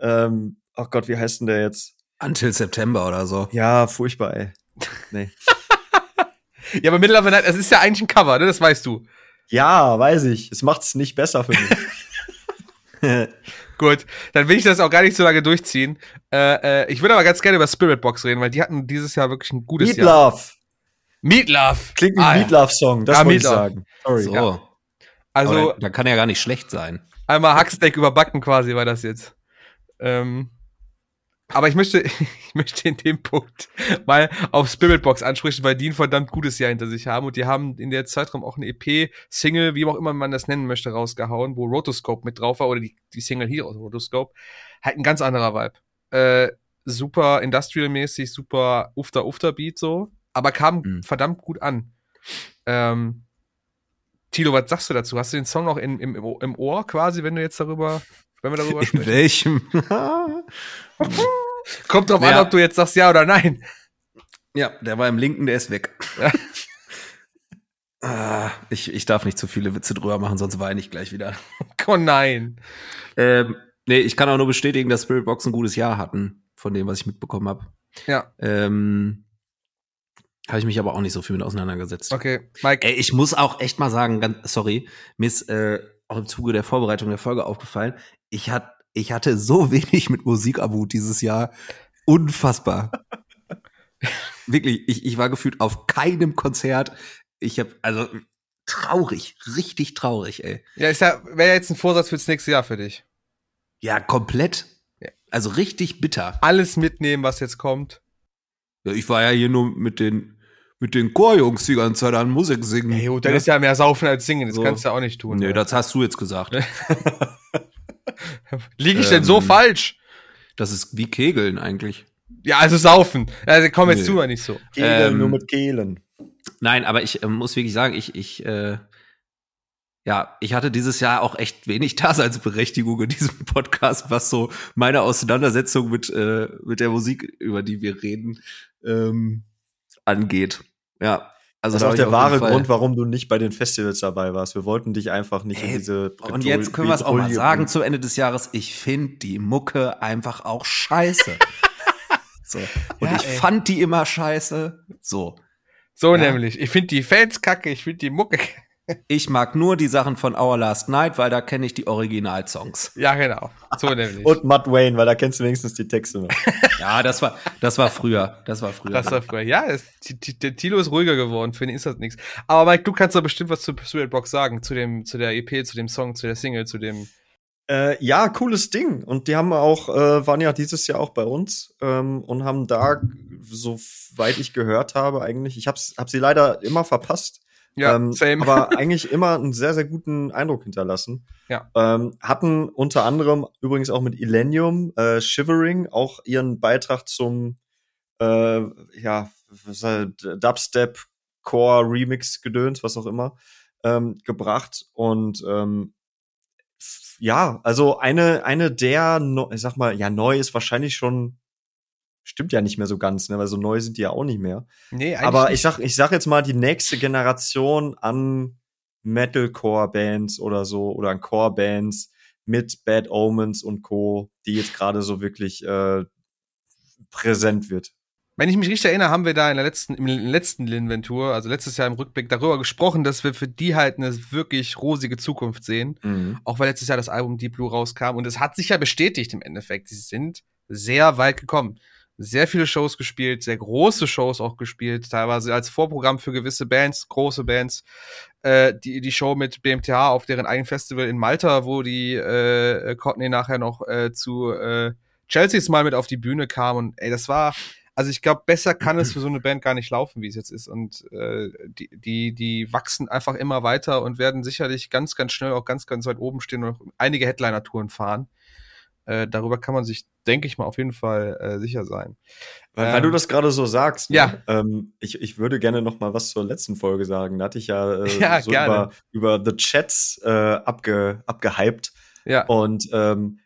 Speaker 3: ähm, oh Gott, wie heißt denn der jetzt?
Speaker 2: Until September oder so.
Speaker 3: Ja, furchtbar, ey. Nee.
Speaker 1: Ja, aber Middle of the Night, das ist ja eigentlich ein Cover, ne? Das weißt du.
Speaker 3: Ja, weiß ich. Es macht's nicht besser für mich.
Speaker 1: Gut, dann will ich das auch gar nicht so lange durchziehen. Äh, äh, ich würde aber ganz gerne über Spirit Box reden, weil die hatten dieses Jahr wirklich ein gutes Jahr.
Speaker 3: Meatloaf.
Speaker 1: Meatloaf.
Speaker 3: Klingt wie
Speaker 1: Ah,
Speaker 3: ein
Speaker 1: ja.
Speaker 3: Meatloaf-Song, das
Speaker 1: Ja,
Speaker 3: wollte ich sagen. Sorry.
Speaker 2: so.
Speaker 1: ja.
Speaker 2: Also,
Speaker 1: Also
Speaker 2: da kann ja gar nicht schlecht sein.
Speaker 1: einmal Hacksteak überbacken quasi war das jetzt. Ähm, aber ich möchte, ich möchte in dem Punkt mal auf Spirit Box ansprechen, weil die ein verdammt gutes Jahr hinter sich haben und die haben in der Zeitraum auch eine EP, Single, wie auch immer man das nennen möchte, rausgehauen, wo Rotoscope mit drauf war oder die, die Single hier aus Rotoscope. Halt ein ganz anderer Vibe. Äh, super industrial-mäßig, super Ufter-Ufter-Beat so, aber kam
Speaker 2: Mhm.
Speaker 1: verdammt gut an. Ähm, Tilo, was sagst du dazu? Hast du den Song noch in, im, im, Ohr quasi, wenn du jetzt darüber, wenn wir darüber
Speaker 2: In
Speaker 1: sprechen?
Speaker 2: welchem?
Speaker 1: Kommt drauf
Speaker 2: Ja.
Speaker 1: an, ob du jetzt sagst ja oder nein.
Speaker 2: ja, der war im linken, der ist weg. Ah, ich, ich darf nicht zu viele Witze drüber machen, sonst weine ich gleich wieder.
Speaker 1: Oh nein.
Speaker 2: Ähm, nee, ich kann auch nur bestätigen, dass Spirit Box ein gutes Jahr hatten, von dem, was ich mitbekommen habe.
Speaker 1: Ja,
Speaker 2: Ähm, habe ich mich aber auch nicht so viel mit auseinandergesetzt.
Speaker 1: okay. Mike,
Speaker 2: Ey, ich muss auch echt mal sagen, ganz, sorry, mir ist äh, auch im Zuge der Vorbereitung der Folge aufgefallen, ich, hat, ich hatte so wenig mit Musikabut dieses Jahr. Unfassbar. Wirklich, ich, ich war gefühlt auf keinem Konzert. Ich habe, also traurig, richtig traurig, ey.
Speaker 1: ja, ist ja, wäre jetzt ein Vorsatz fürs nächste Jahr für dich.
Speaker 2: Ja, komplett.
Speaker 1: Ja.
Speaker 2: Also richtig bitter.
Speaker 1: Alles mitnehmen, was jetzt kommt.
Speaker 2: Ja, ich war ja hier nur mit den, mit den Chorjungs die ganze Zeit an Musik singen.
Speaker 1: Ey, dann ist ja mehr saufen als singen. Das
Speaker 2: So.
Speaker 1: kannst du ja auch nicht tun.
Speaker 2: Nee,
Speaker 1: ne?
Speaker 2: das hast du jetzt gesagt.
Speaker 1: Liege ich denn so
Speaker 2: Ähm,
Speaker 1: falsch?
Speaker 2: Das ist wie Kegeln eigentlich.
Speaker 1: Ja, also saufen. Also komm, jetzt
Speaker 2: Nee.
Speaker 1: tu mal nicht so.
Speaker 3: Kegeln
Speaker 2: Ähm,
Speaker 3: nur mit Kehlen.
Speaker 2: Nein, aber ich ähm, muss wirklich sagen, ich, ich, äh, ja, ich hatte dieses Jahr auch echt wenig Daseinsberechtigung in diesem Podcast, was so meine Auseinandersetzung mit, äh, mit der Musik, über die wir reden, ähm, angeht. Ja. Also
Speaker 3: Das ist auch der wahre Grund, warum du nicht bei den Festivals dabei warst. Wir wollten dich einfach nicht in
Speaker 2: Ey,
Speaker 3: diese
Speaker 2: Und jetzt können wir es auch mal sagen zum Ende des Jahres. Ich finde die Mucke einfach auch scheiße. so. Und
Speaker 1: Ja,
Speaker 2: ich
Speaker 1: ey.
Speaker 2: fand die immer scheiße. So.
Speaker 1: So
Speaker 2: Ja.
Speaker 1: nämlich. Ich finde die Fans kacke, ich finde die Mucke.
Speaker 2: Ich mag nur die Sachen von Our Last Night, weil da kenne ich die Originalsongs.
Speaker 1: Ja, genau. So nämlich.
Speaker 3: Und Matt Wayne, weil da kennst du wenigstens die Texte noch.
Speaker 2: Ja, das war, das war früher. Das war früher.
Speaker 1: Das war früher. Ja, es, der Tilo ist ruhiger geworden, für ihn ist das nichts. Aber Mike, du kannst doch bestimmt was zu Spirit Box sagen, zu dem, zu der EP, zu dem Song, zu der Single, zu dem.
Speaker 3: Äh, ja, cooles Ding. Und die haben auch, äh, waren ja dieses Jahr auch bei uns ähm, und haben da, soweit ich gehört habe, eigentlich, ich hab's, hab sie leider immer verpasst.
Speaker 1: Ja,
Speaker 3: ähm,
Speaker 1: same.
Speaker 3: Aber eigentlich immer einen sehr, sehr guten Eindruck hinterlassen.
Speaker 1: Ja.
Speaker 3: Ähm, hatten unter anderem übrigens auch mit Illenium, äh, Shivering, auch ihren Beitrag zum äh, ja, Dubstep, Core, Remix, Gedöns, was auch immer, ähm, gebracht. Und ähm, ja, also eine, eine der, ich sag mal, ja, neu ist wahrscheinlich schon, stimmt ja nicht mehr so ganz, ne, weil so neu sind die ja auch nicht mehr.
Speaker 1: Nee, eigentlich
Speaker 3: Aber ich sag, ich sag jetzt mal die nächste Generation an Metalcore-Bands oder so oder an Core-Bands mit Bad Omens und Co., die jetzt gerade so wirklich äh, präsent wird.
Speaker 1: Wenn ich mich richtig erinnere, haben wir da in der letzten, im letzten Linventur, also letztes Jahr im Rückblick, darüber gesprochen, dass wir für die halt eine wirklich rosige Zukunft sehen.
Speaker 3: Mhm.
Speaker 1: Auch weil letztes Jahr das Album Deep Blue rauskam. Und es hat sich ja bestätigt im Endeffekt. Sie sind sehr weit gekommen. Sehr viele Shows gespielt, sehr große Shows auch gespielt, teilweise als Vorprogramm für gewisse Bands, große Bands. Äh, die, die Show mit BMTH auf deren eigenen Festival in Malta, wo die äh, Courtney nachher noch äh, zu äh, Chelsea's mal mit auf die Bühne kam. Und ey, das war, also ich glaube, besser kann es für so eine Band gar nicht laufen, wie es jetzt ist. Und äh, die, die, die wachsen einfach immer weiter und werden sicherlich ganz, ganz schnell auch ganz, ganz weit oben stehen und einige Headliner-Touren fahren. Äh, darüber kann man sich, denke ich mal, auf jeden Fall äh, sicher sein.
Speaker 3: Weil,
Speaker 1: Ähm,
Speaker 3: weil du das gerade so sagst, ne?
Speaker 1: ja.
Speaker 3: ähm, ich, ich würde gerne noch mal was zur letzten Folge sagen. Da hatte ich ja, äh,
Speaker 1: Ja,
Speaker 3: so über, über The Chats äh, abge, abgehypt.
Speaker 1: Ja,
Speaker 3: Und ähm,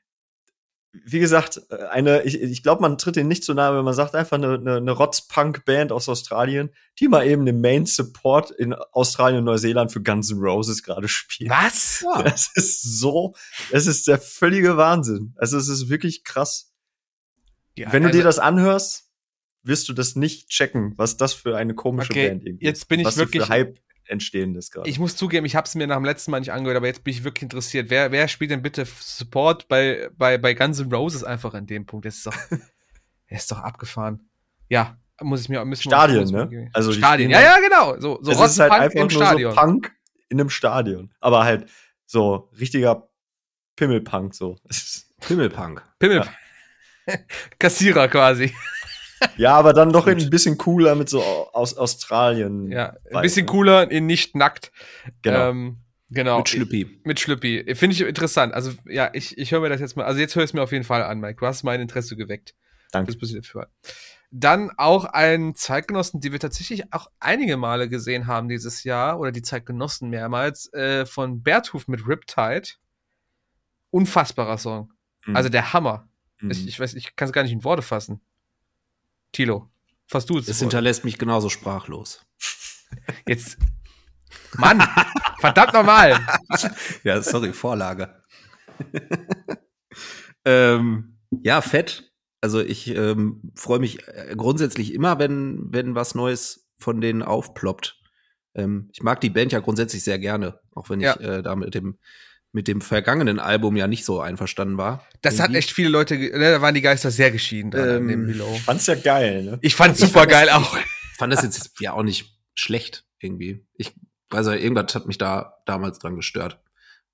Speaker 3: wie gesagt, äh, eine, ich, ich glaube, man tritt ihnen nicht zu nahe, wenn man sagt, einfach eine, eine, eine Rotz-Punk-Band aus Australien, die mal eben den Main-Support in Australien und Neuseeland für Guns N' Roses gerade spielt.
Speaker 1: was?
Speaker 3: Das ist so, das ist der völlige Wahnsinn. Also es ist wirklich krass.
Speaker 1: Ja,
Speaker 3: Wenn du
Speaker 1: also-
Speaker 3: dir das anhörst, wirst du das nicht checken, was das für eine komische
Speaker 1: Okay,
Speaker 3: Band irgendwie
Speaker 1: jetzt
Speaker 3: ist.
Speaker 1: bin ich
Speaker 3: was
Speaker 1: wirklich-
Speaker 3: für Hype entstehen ist gerade.
Speaker 1: Ich muss zugeben, ich habe es mir nach dem letzten Mal nicht angehört, aber jetzt bin ich wirklich interessiert. Wer, wer spielt denn bitte Support bei, bei, bei Guns N' Roses einfach an dem Punkt? Das ist doch, der ist doch abgefahren. Ja, muss ich mir müssen
Speaker 3: Stadion,
Speaker 1: muss
Speaker 3: ne? Also
Speaker 1: Stadion. Ja, ja, genau. So, so
Speaker 3: es ist halt
Speaker 1: Rotzpunk
Speaker 3: einfach
Speaker 1: im
Speaker 3: nur
Speaker 1: Stadion.
Speaker 3: so Punk in einem Stadion. Aber halt so richtiger Pimmelpunk so. Ist-
Speaker 2: Pimmelpunk.
Speaker 1: Pimmel. Kassierer quasi.
Speaker 3: ja, aber dann doch ein bisschen cooler mit so aus Australien.
Speaker 1: Ja, ein
Speaker 3: Weiß,
Speaker 1: bisschen
Speaker 3: ne?
Speaker 1: cooler in nicht nackt.
Speaker 3: Genau.
Speaker 1: Ähm, genau.
Speaker 2: Mit Schlüppi.
Speaker 1: Mit Schlüppi. Finde ich interessant. Also, ja, ich, ich höre mir das jetzt mal. Also, jetzt höre ich es mir auf jeden Fall an, Mike. Du hast mein Interesse geweckt.
Speaker 3: Danke.
Speaker 1: Das bisschen dafür. Dann auch ein Zeitgenossen, die wir tatsächlich auch einige Male gesehen haben dieses Jahr, oder die Zeitgenossen mehrmals, äh, von Berthuf mit Riptide. Unfassbarer Song.
Speaker 3: Mhm.
Speaker 1: Also der Hammer.
Speaker 3: Mhm.
Speaker 1: Ich, ich weiß, ich kann es gar nicht in Worte fassen. Tilo, fass du es.
Speaker 2: Es hinterlässt mich genauso sprachlos.
Speaker 1: Jetzt. Mann! verdammt nochmal!
Speaker 2: Ja, sorry, Vorlage. ähm, ja, fett. Also ich ähm, freue mich äh, grundsätzlich immer, wenn, wenn was Neues von denen aufploppt. Ähm, ich mag die Band ja grundsätzlich sehr gerne, auch wenn
Speaker 1: Ja.
Speaker 2: ich äh, da mit dem, mit dem vergangenen Album ja nicht so einverstanden war.
Speaker 1: Das hat echt viele Leute, ne, da waren die Geister sehr geschieden dran an
Speaker 2: Ähm,
Speaker 1: dem Below.
Speaker 3: Fand's ja geil, ne?
Speaker 1: Ich fand's super geil auch.
Speaker 2: fand das jetzt ja auch nicht schlecht irgendwie. Ich weiß ja, irgendwas hat mich da damals dran gestört.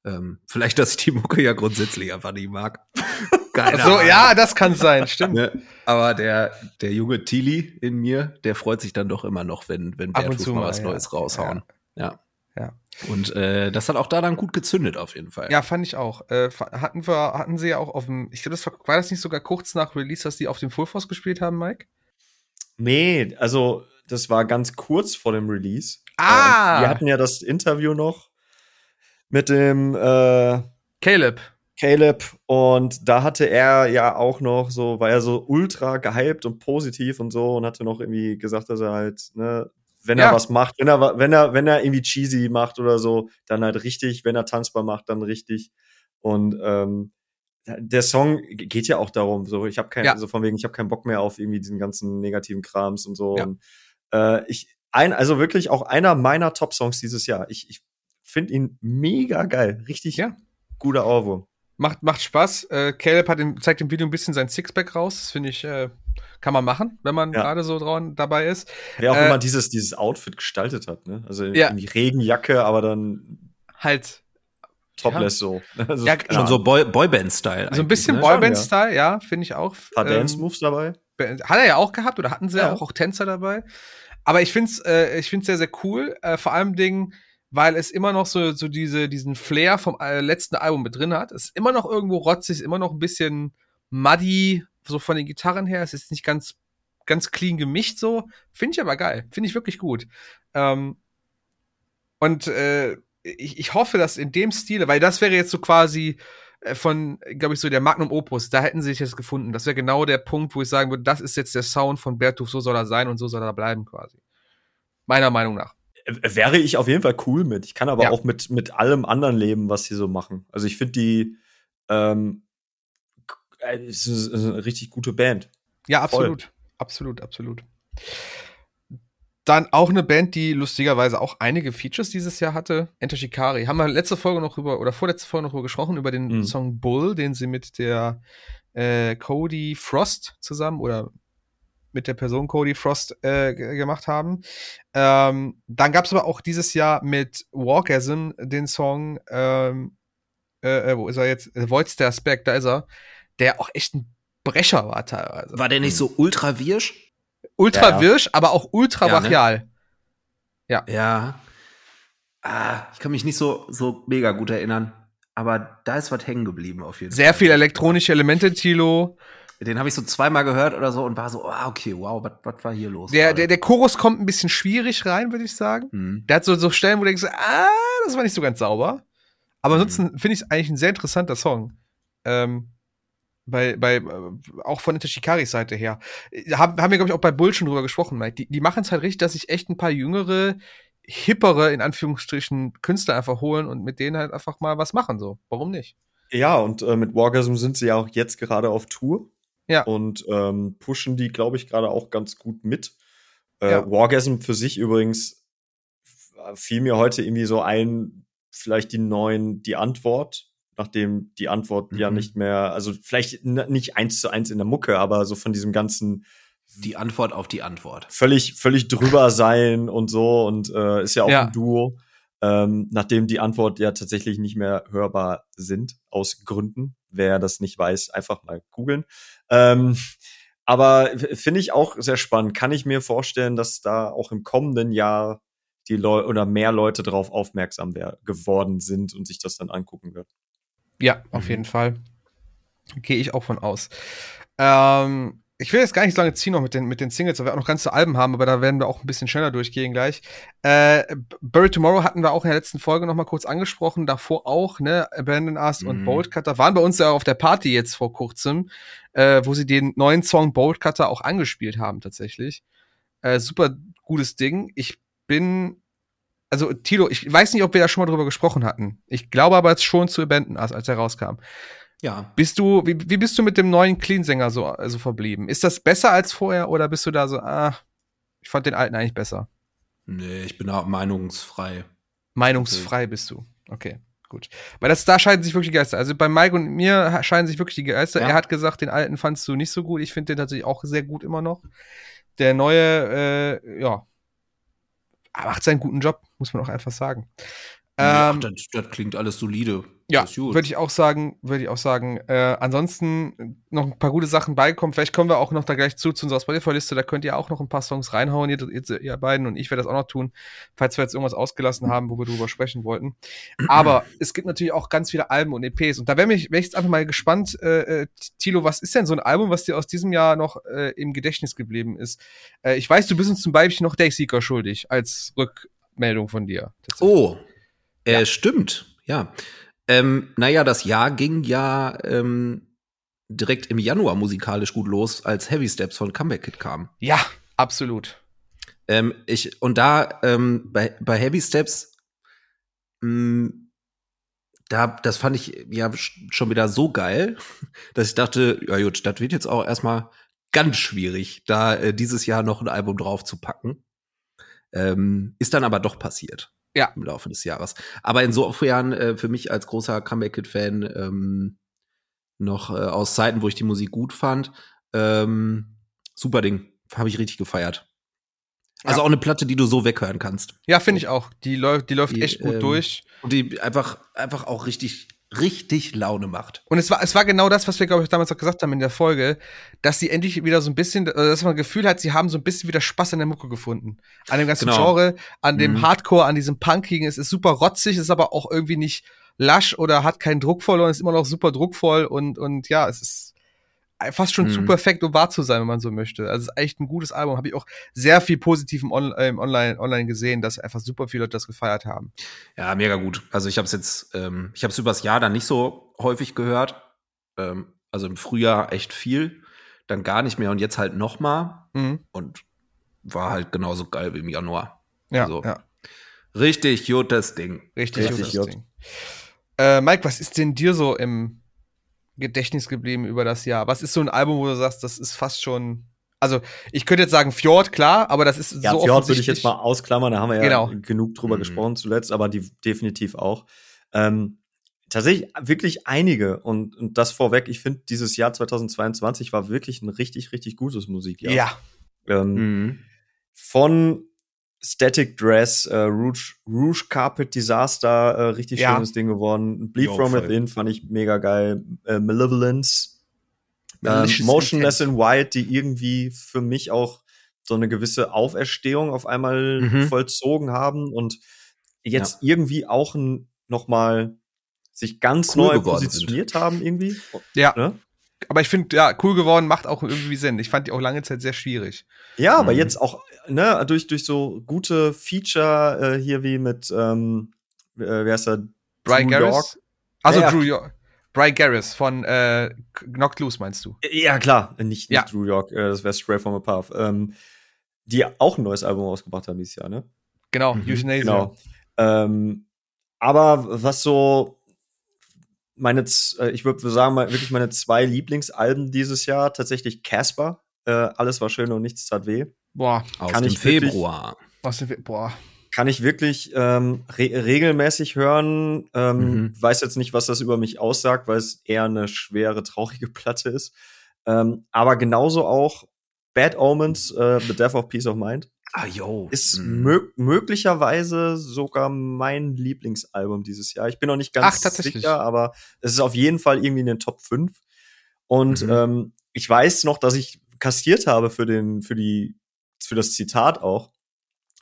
Speaker 2: Ähm, vielleicht, dass ich die Mucke ja grundsätzlich einfach nicht mag. Keine
Speaker 1: So,
Speaker 2: Ahnung.
Speaker 1: ja, das kann sein, stimmt.
Speaker 2: Ne? Aber der, der junge Tilly in mir, der freut sich dann doch immer noch, wenn, wenn
Speaker 1: Ab
Speaker 2: mal
Speaker 1: mal,
Speaker 2: was
Speaker 1: ja.
Speaker 2: Neues raushauen. Ja.
Speaker 1: Ja.
Speaker 2: Und äh, das hat auch da dann gut gezündet, auf jeden Fall.
Speaker 1: Ja, fand ich auch. Äh, hatten wir, hatten sie ja auch auf dem, ich glaube, das war, war das nicht sogar kurz nach Release, dass die auf dem Full Force gespielt haben, Mike?
Speaker 3: Nee, also das war ganz kurz vor dem Release.
Speaker 1: Ah!
Speaker 3: Äh, wir hatten ja das Interview noch mit dem äh,
Speaker 1: Caleb.
Speaker 3: Caleb und da hatte er ja auch noch so, war er so ultra gehypt und positiv und so und hatte noch irgendwie gesagt, dass er halt, ne, wenn
Speaker 1: Ja.
Speaker 3: er was macht, wenn er, wenn er, wenn er irgendwie cheesy macht oder so, dann halt richtig, wenn er tanzbar macht, dann richtig. Und ähm, der Song geht ja auch darum, so ich habe keinen,
Speaker 1: Ja.
Speaker 3: so von wegen, ich habe keinen Bock mehr auf irgendwie diesen ganzen negativen Krams und so.
Speaker 1: Ja.
Speaker 3: Und, äh, ich, ein, also wirklich auch einer meiner Top-Songs dieses Jahr. Ich, ich finde ihn mega geil, richtig
Speaker 1: Ja.
Speaker 3: guter Ohrwurm.
Speaker 1: Macht, macht Spaß. Äh, Caleb hat im, zeigt im Video ein bisschen sein Sixpack raus. Das finde ich, äh, kann man machen, wenn man
Speaker 3: Ja.
Speaker 1: gerade so dran, dabei ist.
Speaker 3: Wer auch
Speaker 1: Äh,
Speaker 3: immer dieses, dieses Outfit gestaltet hat, ne? Also
Speaker 1: Ja.
Speaker 3: irgendwie Regenjacke, aber dann
Speaker 1: Halt
Speaker 3: topless so. Also,
Speaker 1: Ja,
Speaker 2: Schon so. Boy Boyband-Style.
Speaker 1: so ein bisschen
Speaker 2: ne?
Speaker 1: Boyband-Style, ja, finde ich auch.
Speaker 3: Ein paar
Speaker 1: Ähm,
Speaker 3: Dance-Moves dabei.
Speaker 1: Hat er ja auch gehabt oder hatten sie ja
Speaker 3: Ja.
Speaker 1: auch, auch Tänzer dabei. Aber ich finde es äh, ich find's sehr, sehr cool. Äh, vor allem Dingen, weil es immer noch so, so diese, diesen Flair vom äh, letzten Album mit drin hat. Es ist immer noch irgendwo rotzig, ist immer noch ein bisschen muddy, so von den Gitarren her. Es ist nicht ganz ganz clean gemischt so. Finde ich aber geil. Finde ich wirklich gut. Ähm, und äh, ich, ich hoffe, dass in dem Stile, weil das wäre jetzt so quasi äh, von, glaube ich, so der Magnum Opus, da hätten sie sich jetzt gefunden. Das wäre genau der Punkt, wo ich sagen würde, das ist jetzt der Sound von Bertuf, so soll er sein und so soll er bleiben quasi. Meiner Meinung nach.
Speaker 3: Wäre ich auf jeden Fall cool mit. Ich kann aber ja. auch mit, mit allem anderen leben, was sie so machen. Also ich finde die ähm, äh, ist eine richtig gute Band.
Speaker 1: Ja, absolut. Voll. Absolut, absolut. Dann auch eine Band, die lustigerweise auch einige Features dieses Jahr hatte. Enter Shikari. Haben wir letzte Folge noch über, oder vorletzte Folge noch über gesprochen, über den mhm. Song Bull, den sie mit der äh, Cody Frost zusammen oder mit der Person Cody Frost äh, gemacht haben. Ähm, dann gab es aber auch dieses Jahr mit Walkasm den Song, ähm, äh, äh wo ist er jetzt? Void Stairs Back, da ist er, der auch echt ein Brecher war teilweise.
Speaker 2: War der nicht so ultra wirsch?
Speaker 1: ultra ja, wirsch, aber auch ultra ja, brachial. Ne?
Speaker 2: Ja. Ja. Ah, ich kann mich nicht so, so mega gut erinnern. Aber da ist was hängen geblieben auf jeden
Speaker 1: Sehr Fall. Sehr viel elektronische Elemente, Tilo.
Speaker 2: Den habe ich so zweimal gehört oder so und war so, oh, okay, wow, was war hier los?
Speaker 1: Der, der, der Chorus kommt ein bisschen schwierig rein, würde ich sagen. Mhm. Der hat so, so Stellen, wo du denkst, ah, das war nicht so ganz sauber. Aber mhm. ansonsten finde ich es eigentlich ein sehr interessanter Song. Ähm, bei, bei, auch von der Shikaris Seite her. Haben, haben wir, glaube ich, auch bei Bull schon drüber gesprochen, Mike. Die, die machen es halt richtig, dass sich echt ein paar jüngere, hippere, in Anführungsstrichen, Künstler einfach holen und mit denen halt einfach mal was machen, so. Warum nicht?
Speaker 3: Ja, und äh, mit Wargasm sind sie ja auch jetzt gerade auf Tour. Ja. Und ähm, pushen die, glaube ich, gerade auch ganz gut mit. Äh, ja. Wargasm für sich übrigens fiel mir heute irgendwie so ein, vielleicht die neuen, die Antwort nachdem die Antwort mhm. ja nicht mehr, also vielleicht nicht eins zu eins in der Mucke, aber so von diesem ganzen
Speaker 2: die Antwort auf die Antwort.
Speaker 3: Völlig, völlig drüber sein und so und äh, ist ja auch ja. ein Duo. Ähm, nachdem die Antwort ja tatsächlich nicht mehr hörbar sind, aus Gründen. Wer das nicht weiß, einfach mal googeln. Ähm, aber finde ich auch sehr spannend. Kann ich mir vorstellen, dass da auch im kommenden Jahr die Leute oder mehr Leute darauf aufmerksam geworden sind und sich das dann angucken wird.
Speaker 1: Ja, auf mhm. jeden Fall. Gehe ich auch von aus. Ähm, ich will jetzt gar nicht so lange ziehen noch mit den, mit den Singles, weil wir auch noch ganze Alben haben, aber da werden wir auch ein bisschen schneller durchgehen gleich. Äh, Bury Tomorrow hatten wir auch in der letzten Folge noch mal kurz angesprochen, davor auch, ne, Abandon Us mhm. und Bolt Cutter waren bei uns ja auf der Party jetzt vor kurzem, äh, wo sie den neuen Song Bolt Cutter auch angespielt haben tatsächlich. Äh, super gutes Ding. Ich bin also Tilo, ich weiß nicht, ob wir da schon mal drüber gesprochen hatten. Ich glaube aber jetzt schon zu Abandon Us, als er rauskam. Ja. Bist du, wie, wie bist du mit dem neuen Clean-Sänger so also verblieben? Ist das besser als vorher oder bist du da so, ah, ich fand den alten eigentlich besser?
Speaker 2: Nee, ich bin da meinungsfrei.
Speaker 1: Meinungsfrei okay. bist du. Okay, gut. Weil das, da scheiden sich wirklich die Geister. Also bei Mike und mir scheiden sich wirklich die Geister. Ja. Er hat gesagt, den alten fandst du nicht so gut. Ich finde den tatsächlich auch sehr gut immer noch. Der neue, äh, ja, macht seinen guten Job, muss man auch einfach sagen.
Speaker 2: Ähm, das, das, klingt alles solide.
Speaker 1: Ja, würde ich auch sagen, würde ich auch sagen. Äh, ansonsten noch ein paar gute Sachen beikommen. Vielleicht kommen wir auch noch da gleich zu, zu unserer Spotify-Liste. Da könnt ihr auch noch ein paar Songs reinhauen, ihr, ihr, beiden und ich werde das auch noch tun, falls wir jetzt irgendwas ausgelassen haben, wo wir drüber sprechen wollten. Aber es gibt natürlich auch ganz viele Alben und EPs. Und da wäre ich, wär ich jetzt einfach mal gespannt, äh, äh, Tilo, was ist denn so ein Album, was dir aus diesem Jahr noch äh, im Gedächtnis geblieben ist? Äh, ich weiß, du bist uns zum Beispiel noch Dayseeker schuldig, als Rückmeldung von dir.
Speaker 2: Oh, äh, ja. stimmt, ja. Ähm, naja, das Jahr ging ja ähm, direkt im Januar musikalisch gut los, als Heavy Steps von Comeback Kid kam.
Speaker 1: Ja, absolut.
Speaker 2: Ähm, ich, und da ähm, bei, bei Heavy Steps, mh, mm, da, das fand ich ja schon wieder so geil, dass ich dachte, ja gut, das wird jetzt auch erstmal ganz schwierig, da äh, dieses Jahr noch ein Album drauf zu packen. Ähm, ist dann aber doch passiert ja. im Laufe des Jahres. Aber insofern äh, für mich als großer Comeback Kid Fan ähm, noch äh, aus Zeiten, wo ich die Musik gut fand, ähm, super Ding, habe ich richtig gefeiert. Also ja. auch eine Platte, die du so weghören kannst.
Speaker 1: Ja, finde ich auch. Die läuft, die läuft die, echt gut ähm, durch.
Speaker 2: Und die einfach, einfach auch richtig richtig Laune macht.
Speaker 1: Und es war, es war genau das, was wir, glaube ich, damals auch gesagt haben in der Folge, dass sie endlich wieder so ein bisschen, äh, dass man das Gefühl hat, sie haben so ein bisschen wieder Spaß an der Mucke gefunden. An dem ganzen genau. Genre, an dem mhm. Hardcore, an diesem Punkigen. Es ist super rotzig, ist aber auch irgendwie nicht lasch oder hat keinen Druck verloren, ist immer noch super druckvoll und, und ja, es ist, fast schon
Speaker 2: Mhm.
Speaker 1: zu perfekt, um wahr zu sein, wenn man so möchte. Also es ist echt ein gutes Album. Habe ich auch sehr viel Positiven on, ähm, online, online gesehen, dass einfach super viele Leute das gefeiert haben.
Speaker 2: Ja, mega gut. Also ich habe es jetzt, ähm, ich habe es übers Jahr dann nicht so häufig gehört. Ähm, also im Frühjahr echt viel, dann gar nicht mehr und jetzt halt noch mal
Speaker 1: Mhm.
Speaker 2: und war halt genauso geil wie im Januar.
Speaker 1: Ja,
Speaker 2: So.
Speaker 1: ja,
Speaker 2: Richtig gutes Ding.
Speaker 1: richtig,
Speaker 3: Richtig
Speaker 1: gutes
Speaker 3: gut.
Speaker 1: Ding. Äh, Mike, was ist denn dir so im Gedächtnis geblieben über das Jahr? Was ist so ein Album, wo du sagst, das ist fast schon. Also, ich könnte jetzt sagen Fjord, klar, aber das ist
Speaker 3: Ja,
Speaker 1: so
Speaker 3: Fjord würde ich jetzt mal ausklammern, da haben wir ja
Speaker 1: Genau.
Speaker 3: genug drüber
Speaker 2: Mhm.
Speaker 3: gesprochen zuletzt, aber die definitiv auch. Ähm, tatsächlich wirklich einige und, und das vorweg, ich finde, dieses Jahr 2022 war wirklich ein richtig, richtig gutes Musikjahr.
Speaker 1: Ja,
Speaker 3: Ähm,
Speaker 2: Mhm.
Speaker 3: von Static Dress, äh, Rouge, Rouge Carpet Disaster, äh, richtig
Speaker 1: Ja.
Speaker 3: schönes Ding geworden. Bleed
Speaker 2: Jo,
Speaker 3: From
Speaker 2: voll.
Speaker 3: Within fand ich mega geil. Äh, Malevolence. Ähm,
Speaker 1: Malicious
Speaker 3: Motionless in White, die irgendwie für mich auch so eine gewisse Auferstehung auf einmal
Speaker 2: Mhm.
Speaker 3: vollzogen haben und jetzt irgendwie auch ein, noch mal sich ganz
Speaker 2: Cool
Speaker 3: neu
Speaker 2: geworden sind.
Speaker 3: positioniert haben irgendwie.
Speaker 1: ja.
Speaker 3: Ne?
Speaker 1: Aber ich finde, ja, cool geworden macht auch irgendwie Sinn. Ich fand die auch lange Zeit sehr schwierig.
Speaker 3: Ja, aber
Speaker 2: Mhm.
Speaker 3: jetzt auch ne, durch, durch so gute Feature äh, hier wie mit, ähm, äh, wer ist der?
Speaker 1: Brian
Speaker 3: Drew
Speaker 1: Garris. Also
Speaker 3: Ja, ja.
Speaker 1: Drew York. Brian Garris von äh, Knocked Loose, meinst du?
Speaker 3: Ja, klar, nicht, nicht
Speaker 1: Ja.
Speaker 3: Drew York, äh, das wäre Straight from a Path. Ähm, die auch ein neues Album rausgebracht haben dieses Jahr, ne?
Speaker 1: Genau,
Speaker 2: Mhm,
Speaker 1: Euthanasia.
Speaker 3: Genau. Ähm, aber was so meine, äh, ich würde sagen, mal wirklich meine zwei Lieblingsalben dieses Jahr, tatsächlich Casper. Äh, alles war schön und nichts tat weh.
Speaker 1: Boah,
Speaker 2: Aus
Speaker 3: Kann
Speaker 2: dem
Speaker 3: ich wirklich-
Speaker 2: Februar.
Speaker 1: was sind wir? Boah.
Speaker 3: Kann ich wirklich ähm, re regelmäßig hören. Ähm,
Speaker 2: Mhm.
Speaker 3: Weiß jetzt nicht, was das über mich aussagt, weil es eher eine schwere, traurige Platte ist. Ähm, aber genauso auch Bad Omens, äh, The Death of Peace of Mind.
Speaker 2: Ah, yo.
Speaker 3: Ist
Speaker 2: Mhm.
Speaker 3: mö möglicherweise sogar mein Lieblingsalbum dieses Jahr. Ich bin noch nicht ganz
Speaker 1: Ach, tatsächlich.
Speaker 3: sicher, aber es ist auf jeden Fall irgendwie in den Top 5. Und
Speaker 2: Mhm.
Speaker 3: ähm, ich weiß noch, dass ich kassiert habe für den, für die, für das Zitat auch,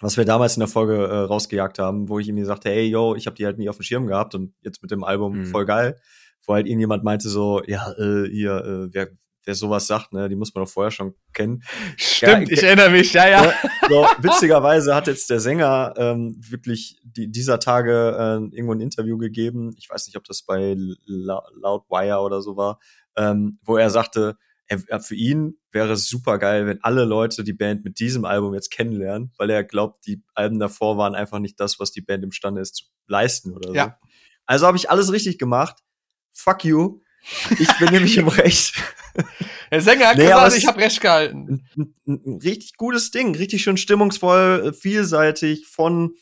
Speaker 3: was wir damals in der Folge äh, rausgejagt haben, wo ich irgendwie sagte, hey, yo, ich habe die halt nie auf dem Schirm gehabt und jetzt mit dem Album
Speaker 2: Mhm.
Speaker 3: voll geil. Wo halt irgendjemand meinte so, ja, äh, hier, äh, wer, wer sowas sagt, ne, die muss man doch vorher schon kennen.
Speaker 1: Stimmt,
Speaker 3: Ja,
Speaker 1: ich erinnere mich, ja, ja.
Speaker 3: So, witzigerweise hat jetzt der Sänger ähm, wirklich die, dieser Tage äh, irgendwo ein Interview gegeben. Ich weiß nicht, ob das bei La Loudwire oder so war, ähm, wo er sagte, er, für ihn wäre es super geil, wenn alle Leute die Band mit diesem Album jetzt kennenlernen, weil er glaubt, die Alben davor waren einfach nicht das, was die Band imstande ist zu leisten oder so.
Speaker 1: Ja.
Speaker 3: Also habe ich alles richtig gemacht. Fuck you. Ich bin nämlich im Recht.
Speaker 1: Der Sänger hat
Speaker 3: Nee,
Speaker 1: gesagt,
Speaker 3: es
Speaker 1: ich habe recht gehalten.
Speaker 3: ein, ein, ein richtig gutes Ding, richtig schön stimmungsvoll, äh, vielseitig, von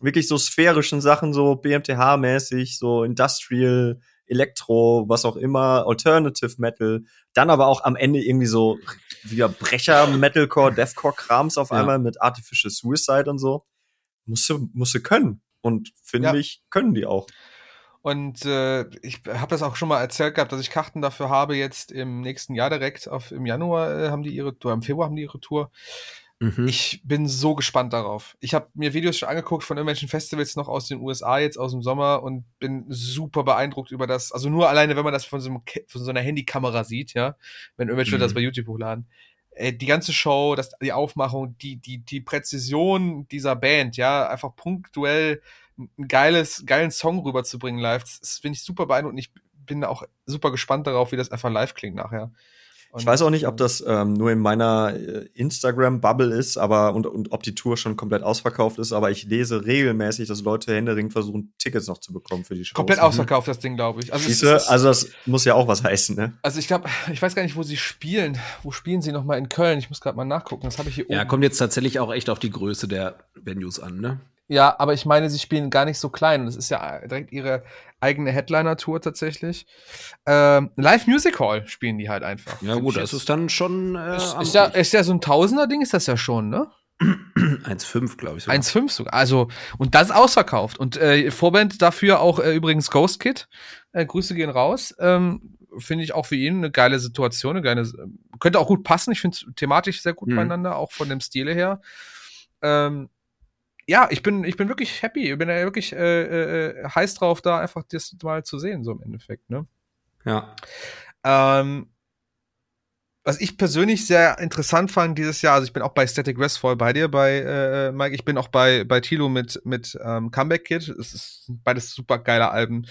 Speaker 3: wirklich so sphärischen Sachen, so BMTH-mäßig, so Industrial, Elektro, was auch immer, Alternative Metal, dann aber auch am Ende irgendwie so wieder Brecher, Metalcore, Deathcore-Krams auf
Speaker 2: Ja.
Speaker 3: einmal mit Artificial Suicide und so. Musste, musste können. Und finde
Speaker 1: Ja.
Speaker 3: ich, können die auch.
Speaker 1: Und äh, ich habe das auch schon mal erzählt gehabt, dass ich Karten dafür habe jetzt im nächsten Jahr direkt. Auf, Im Januar äh, haben die ihre Tour, im Februar haben die ihre Tour.
Speaker 2: Mhm.
Speaker 1: Ich bin so gespannt darauf. Ich habe mir Videos schon angeguckt von irgendwelchen Festivals noch aus den USA jetzt aus dem Sommer und bin super beeindruckt über das. Also nur alleine, wenn man das von so, einem, von so einer Handykamera sieht, ja, wenn irgendwelche
Speaker 2: Mhm.
Speaker 1: das bei YouTube hochladen. Äh, die ganze Show, das, die Aufmachung, die, die, die Präzision dieser Band, ja, einfach punktuell ein geiles, geilen Song rüberzubringen live, das, das finde ich super beeindruckend. Ich bin auch super gespannt darauf, wie das einfach live klingt nachher.
Speaker 3: Ich
Speaker 1: Und,
Speaker 3: weiß auch nicht, ob
Speaker 1: äh,
Speaker 3: das ähm, nur in meiner äh, Instagram-Bubble ist, aber und, und ob die Tour schon komplett ausverkauft ist, aber ich lese regelmäßig, dass Leute händeringend versuchen, Tickets noch zu bekommen für die Shows.
Speaker 1: komplett
Speaker 3: Mhm.
Speaker 1: ausverkauft, das Ding, glaube ich. Also, es-
Speaker 3: Siehste,
Speaker 1: es ist-
Speaker 3: also das muss ja auch was heißen, ne?
Speaker 1: Also ich glaube, ich weiß gar nicht, wo sie spielen. Wo spielen sie nochmal in Köln? Ich muss gerade mal nachgucken. Das habe ich hier
Speaker 2: Ja,
Speaker 1: oben.
Speaker 2: kommt jetzt tatsächlich auch echt auf die Größe der Venues an, ne?
Speaker 1: Ja, aber ich meine, sie spielen gar nicht so klein. Das ist ja direkt ihre eigene Headliner-Tour tatsächlich. Ähm, Live Music Hall spielen die halt einfach.
Speaker 2: Ja, gut, das ist dann schon äh,
Speaker 1: ist, ist, ja, ist ja so ein Tausender-Ding, ist das ja schon, ne?
Speaker 2: 1,5, glaube ich. sogar.
Speaker 1: 1,5 sogar. Also, und das ist ausverkauft. Und äh, Vorband dafür auch äh, übrigens Ghost Kid. Äh, Grüße gehen raus. Ähm, finde ich auch für ihn eine geile Situation. Eine geile, könnte auch gut passen. Ich finde es thematisch sehr gut
Speaker 2: Mhm.
Speaker 1: beieinander, auch von dem Stile her. Ähm, ja, ich bin, ich bin wirklich happy. Ich bin ja wirklich äh, äh, heiß drauf, da einfach das mal zu sehen, so im Endeffekt. Ne?
Speaker 2: Ja.
Speaker 1: Ähm, was ich persönlich sehr interessant fand dieses Jahr, also ich bin auch bei Static Rest voll bei dir, bei äh, Mike, ich bin auch bei, bei Tilo mit, mit ähm, Comeback Kid. Es ist beides super geile Alben,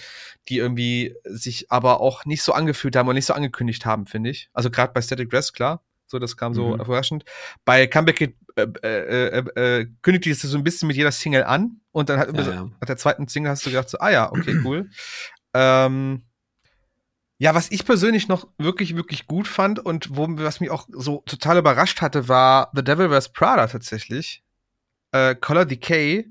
Speaker 1: die irgendwie sich aber auch nicht so angefühlt haben und nicht so angekündigt haben, finde ich. Also gerade bei Static Rest, klar. So, das kam so
Speaker 2: Mhm.
Speaker 1: überraschend. Bei Comeback Kid äh, äh, äh, äh, kündigte es so ein bisschen mit jeder Single an und dann hat
Speaker 2: Ja, ja.
Speaker 1: nach der zweiten Single hast du gedacht so, ah ja, okay, cool. ähm, ja, was ich persönlich noch wirklich, wirklich gut fand und wo, was mich auch so total überrascht hatte, war The Devil Wears Prada tatsächlich. Äh, Color Decay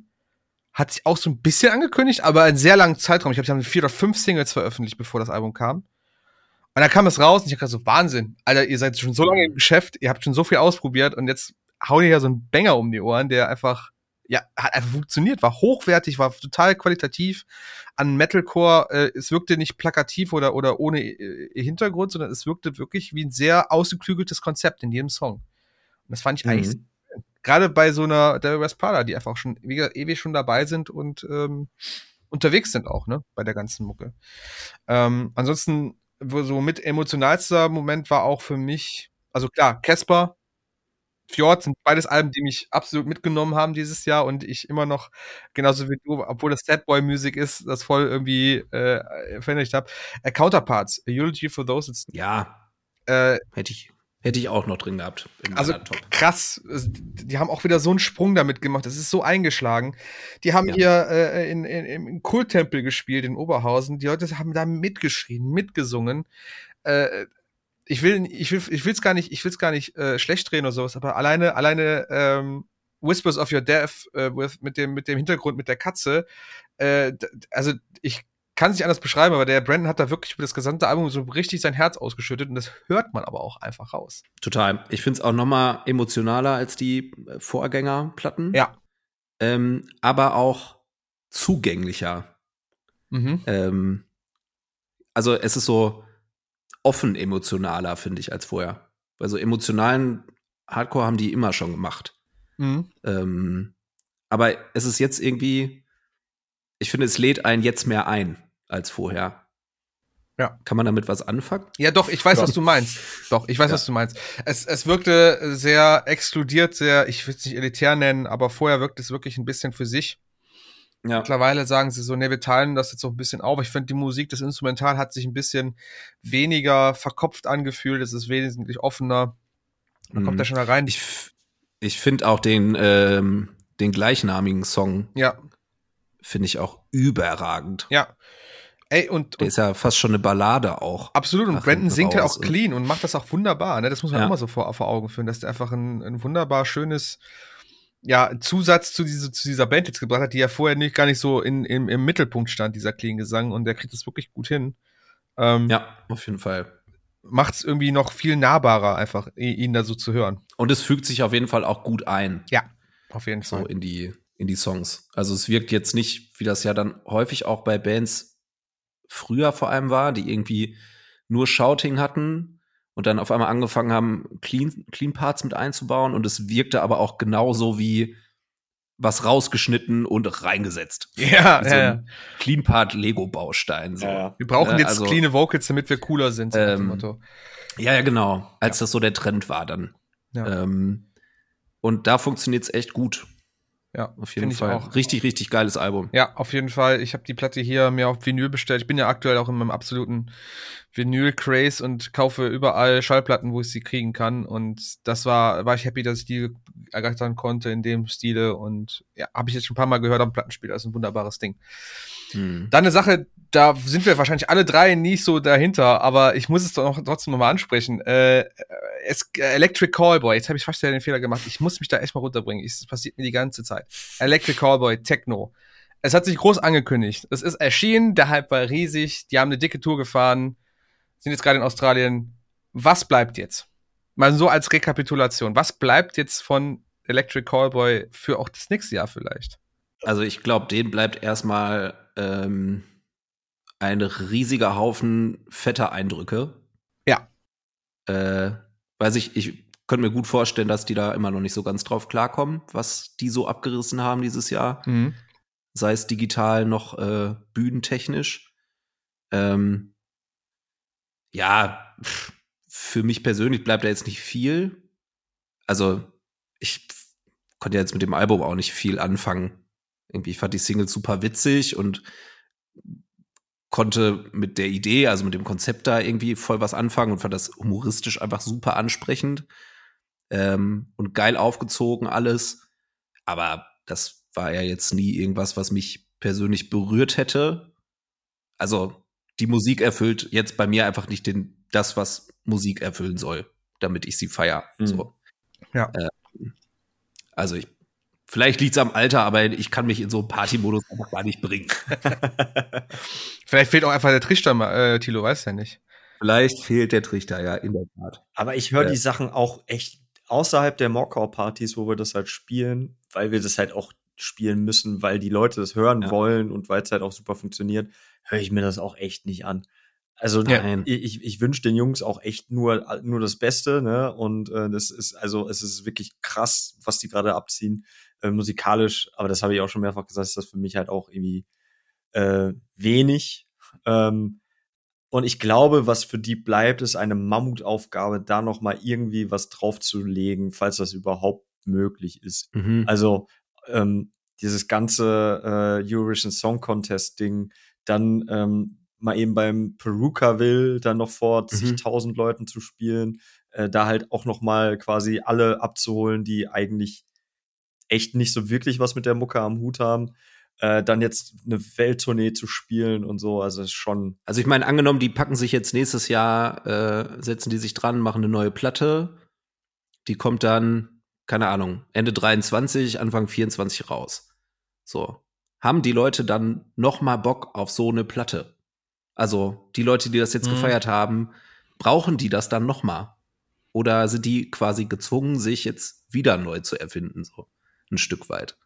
Speaker 1: hat sich auch so ein bisschen angekündigt, aber einen sehr langen Zeitraum. Ich glaube, sie haben vier oder fünf Singles veröffentlicht, bevor das Album kam. Und dann kam es raus und ich dachte so, Wahnsinn. Alter, ihr seid schon so lange im Geschäft, ihr habt schon so viel ausprobiert und jetzt hauen ihr ja so einen Banger um die Ohren, der einfach, ja, hat einfach funktioniert, war hochwertig, war total qualitativ an Metalcore. Äh, es wirkte nicht plakativ oder, oder ohne äh, Hintergrund, sondern es wirkte wirklich wie ein sehr ausgeklügeltes Konzept in jedem Song. Und das fand ich eigentlich
Speaker 2: Mhm.
Speaker 1: gerade bei so einer Devil Wears Prada, die einfach schon wie gesagt, ewig schon dabei sind und ähm, unterwegs sind auch, ne, bei der ganzen Mucke. Ähm, ansonsten, wo so mit emotionalster Moment war auch für mich, also klar, Casper, Fjord sind beides Alben, die mich absolut mitgenommen haben dieses Jahr und ich immer noch, genauso wie du, obwohl das Sad Boy Music ist, das voll irgendwie äh, verinnerlicht habe. Äh, Counterparts, A Eulogy for Those, it's,
Speaker 2: Ja,
Speaker 1: äh,
Speaker 2: hätte ich, hätte ich auch noch drin gehabt.
Speaker 1: Also krass, die haben auch wieder so einen Sprung damit gemacht. Das ist so eingeschlagen. Die haben
Speaker 2: Ja.
Speaker 1: hier äh, in, in, im Kulttempel gespielt in Oberhausen. Die Leute haben da mitgeschrien, mitgesungen. Äh, ich will, ich will, ich will's gar nicht, ich will's gar nicht äh, schlecht reden oder sowas. Aber alleine, alleine ähm, Whispers of Your Death äh, with, mit dem, mit dem Hintergrund mit der Katze. Äh, also ich kann es nicht anders beschreiben, aber der Brandon hat da wirklich über das gesamte Album so richtig sein Herz ausgeschüttet und das hört man aber auch einfach raus.
Speaker 2: Total. Ich finde es auch noch mal emotionaler als die äh, Vorgängerplatten.
Speaker 1: Ja.
Speaker 2: Ähm, aber auch zugänglicher.
Speaker 1: Mhm.
Speaker 2: Ähm, also es ist so offen emotionaler, finde ich, als vorher. Also emotionalen Hardcore haben die immer schon gemacht.
Speaker 1: Mhm.
Speaker 2: Ähm, aber es ist jetzt irgendwie, ich finde, es lädt einen jetzt mehr ein als vorher.
Speaker 1: Ja.
Speaker 2: Kann man damit was anfangen?
Speaker 1: Ja, doch, ich weiß,
Speaker 2: Ja.
Speaker 1: was du meinst. Doch, ich weiß,
Speaker 2: Ja.
Speaker 1: was du meinst. Es, es wirkte sehr exkludiert, sehr, ich will es nicht elitär nennen, aber vorher wirkte es wirklich ein bisschen für sich.
Speaker 2: Ja.
Speaker 1: Mittlerweile sagen sie so, ne, wir teilen das jetzt so ein bisschen auf. Ich finde, die Musik, das Instrumental hat sich ein bisschen weniger verkopft angefühlt. Es ist wesentlich offener. Man kommt
Speaker 2: Mhm.
Speaker 1: da schon rein.
Speaker 2: Ich, f- ich finde auch den, ähm, den gleichnamigen Song,
Speaker 1: ja,
Speaker 2: finde ich auch überragend.
Speaker 1: ja. Ey, und,
Speaker 2: Der ist ja fast schon eine Ballade auch.
Speaker 1: Absolut, und Brandon singt
Speaker 2: raus
Speaker 1: auch clean und macht das auch wunderbar. Ne? Das muss man
Speaker 2: Ja.
Speaker 1: auch mal so vor, vor Augen führen, dass der einfach ein, ein wunderbar schönes ja, Zusatz zu, diese, zu dieser Band jetzt gebracht hat, die ja vorher nicht, gar nicht so in, im, im Mittelpunkt stand, dieser clean Gesang, und der kriegt das wirklich gut hin. Ähm,
Speaker 2: Ja, auf jeden Fall.
Speaker 1: Macht es irgendwie noch viel nahbarer, einfach ihn da so zu hören.
Speaker 2: Und es fügt sich auf jeden Fall auch gut ein,
Speaker 1: Auf jeden
Speaker 2: so
Speaker 1: Fall.
Speaker 2: in die, in die Songs. Also es wirkt jetzt nicht, wie das ja dann häufig auch bei Bands früher vor allem war, die irgendwie nur Shouting hatten und dann auf einmal angefangen haben, Clean, Clean Parts mit einzubauen und es wirkte aber auch genauso wie was rausgeschnitten und reingesetzt.
Speaker 1: Ja,
Speaker 2: so
Speaker 1: ja,
Speaker 2: Clean Part Lego Baustein. So.
Speaker 3: Ja.
Speaker 1: Wir brauchen
Speaker 2: Ja,
Speaker 1: jetzt
Speaker 2: also-
Speaker 1: cleane Vocals, damit wir cooler sind, so
Speaker 2: Ähm,
Speaker 1: Motto.
Speaker 2: Ja, ja, genau. Als das so der Trend war dann.
Speaker 1: Ja.
Speaker 2: Ähm, und da funktioniert es echt gut.
Speaker 1: Ja,
Speaker 2: Auf jeden Fall.
Speaker 1: auch.
Speaker 2: Richtig, richtig geiles Album.
Speaker 1: Ja, auf jeden Fall. Ich habe die Platte hier mir auf Vinyl bestellt. Ich bin ja aktuell auch in meinem absoluten Vinyl-Craze und kaufe überall Schallplatten, wo ich sie kriegen kann. Und das war, war ich happy, dass ich die ergattern konnte in dem Stile. Und ja, habe ich jetzt schon ein paar Mal gehört am Plattenspieler. Das ist ein wunderbares Ding.
Speaker 2: Hm.
Speaker 1: Dann eine Sache, da sind wir wahrscheinlich alle drei nicht so dahinter, aber ich muss es doch noch, trotzdem nochmal ansprechen. Äh, es, äh, Electric Callboy, jetzt habe ich fast ja den Fehler gemacht. Ich muss mich da echt mal runterbringen. Das passiert mir die ganze Zeit. Electric Callboy, Techno. Es hat sich groß angekündigt. Es ist erschienen, der Hype war riesig, die haben eine dicke Tour gefahren, sind jetzt gerade in Australien. Was bleibt jetzt? Mal so als Rekapitulation. Was bleibt jetzt von Electric Callboy für auch das nächste Jahr vielleicht?
Speaker 2: Also ich glaube, denen bleibt erstmal ähm, ein riesiger Haufen fetter Eindrücke.
Speaker 1: Ja.
Speaker 2: Äh, weiß ich, ich könnte mir gut vorstellen, dass die da immer noch nicht so ganz drauf klarkommen, was die so abgerissen haben dieses Jahr.
Speaker 1: Mhm.
Speaker 2: sei es digital noch äh, bühnentechnisch. Ähm, ja, für mich persönlich bleibt da jetzt nicht viel. Also ich konnte jetzt mit dem Album auch nicht viel anfangen. Irgendwie, ich fand die Single super witzig und konnte mit der Idee, also mit dem Konzept da irgendwie voll was anfangen und fand das humoristisch einfach super ansprechend ähm, und geil aufgezogen alles. Aber das war ja jetzt nie irgendwas, was mich persönlich berührt hätte. Also die Musik erfüllt jetzt bei mir einfach nicht den, das, was Musik erfüllen soll, damit ich sie feier. Mhm. So.
Speaker 1: Ja.
Speaker 2: Äh, also ich, vielleicht liegt es am Alter, aber ich kann mich in so einen Party-Modus einfach gar nicht bringen.
Speaker 1: vielleicht fehlt auch einfach der Trichter, äh, Tilo, weiß ja nicht.
Speaker 2: Vielleicht fehlt der Trichter, ja, in der Tat.
Speaker 3: Aber ich höre ja. die Sachen auch echt außerhalb der Mockau-Partys, wo wir das halt spielen, weil wir das halt auch spielen müssen, weil die Leute das hören ja. wollen und weil es halt auch super funktioniert, höre ich mir das auch echt nicht an. Also Nein. ich, ich wünsche den Jungs auch echt nur, nur das Beste, ne? Und äh, das ist, also es ist wirklich krass, was die gerade abziehen, äh, musikalisch, aber das habe ich auch schon mehrfach gesagt, ist das für mich halt auch irgendwie äh, wenig. Ähm, und ich glaube, was für die bleibt, ist eine Mammutaufgabe, da noch mal irgendwie was draufzulegen, falls das überhaupt möglich ist. Mhm. Also ähm, dieses ganze äh, Eurovision Song Contest Ding, dann ähm, mal eben beim Peruka will, dann noch vor mhm. zigtausend Leuten zu spielen, äh, da halt auch noch mal quasi alle abzuholen, die eigentlich echt nicht so wirklich was mit der Mucke am Hut haben. Äh, dann jetzt eine Welttournee zu spielen und so, also ist schon.
Speaker 2: Also ich meine, angenommen, die packen sich jetzt nächstes Jahr, äh, setzen die sich dran, machen eine neue Platte, die kommt dann, keine Ahnung, Ende 23, Anfang 24 raus. So. Haben die Leute dann noch mal Bock auf so eine Platte? Also die Leute, die das jetzt mhm. gefeiert haben, brauchen die das dann noch mal? Oder sind die quasi gezwungen, sich jetzt wieder neu zu erfinden, so ein Stück weit?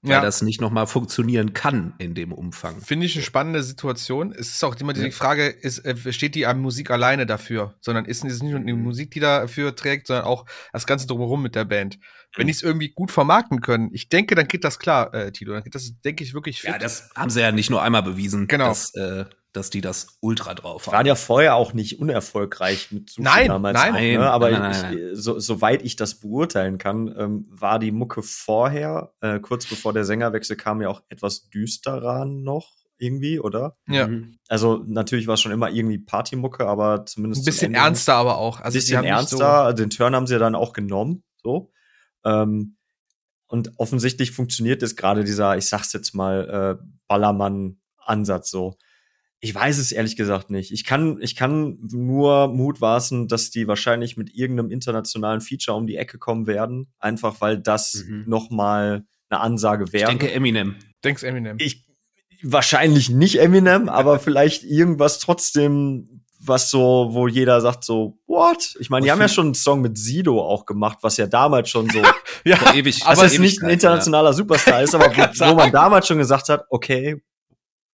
Speaker 2: Weil ja. das nicht noch mal funktionieren kann in dem Umfang.
Speaker 1: Finde ich eine spannende Situation. Es ist auch immer die ja. Frage, ist, äh, steht die Musik alleine dafür? Sondern ist es nicht nur die Musik, die dafür trägt, sondern auch das Ganze drumherum mit der Band. Wenn mhm. die es irgendwie gut vermarkten können, ich denke, dann geht das klar, äh, Tilo. Dann geht das, denke ich, wirklich
Speaker 2: fit. Ja, das haben sie ja nicht nur einmal bewiesen.
Speaker 1: Genau.
Speaker 2: Dass, äh, dass die das ultra drauf haben.
Speaker 3: Waren ja vorher auch nicht unerfolgreich mit
Speaker 1: Sushi nein, damals. Nein,
Speaker 3: nein, ne? aber nein, nein, ich, so, soweit ich das beurteilen kann, ähm, war die Mucke vorher, äh, kurz bevor der Sängerwechsel kam, ja auch etwas düsterer noch irgendwie, oder?
Speaker 1: Ja. Mhm.
Speaker 3: Also natürlich war es schon immer irgendwie Partymucke, aber zumindest
Speaker 1: ein bisschen ernster, aber auch.
Speaker 3: Also ein bisschen ernster. So den Turn haben sie ja dann auch genommen, so. Ähm, und offensichtlich funktioniert jetzt gerade dieser, ich sag's jetzt mal, äh, Ballermann-Ansatz so. Ich weiß es ehrlich gesagt nicht. Ich kann, ich kann nur mutmaßen, dass die wahrscheinlich mit irgendeinem internationalen Feature um die Ecke kommen werden. Einfach weil das mhm. noch mal eine Ansage wäre.
Speaker 2: Ich denke Eminem.
Speaker 1: Denkst Eminem?
Speaker 3: Ich, wahrscheinlich nicht Eminem, aber vielleicht irgendwas trotzdem, was so, wo jeder sagt so, what? Ich meine, die haben ja schon einen Song mit Sido auch gemacht, was ja damals schon so
Speaker 2: ja, ewig,
Speaker 3: aber es nicht ein internationaler ja. Superstar ist, aber wo, wo man damals schon gesagt hat, okay,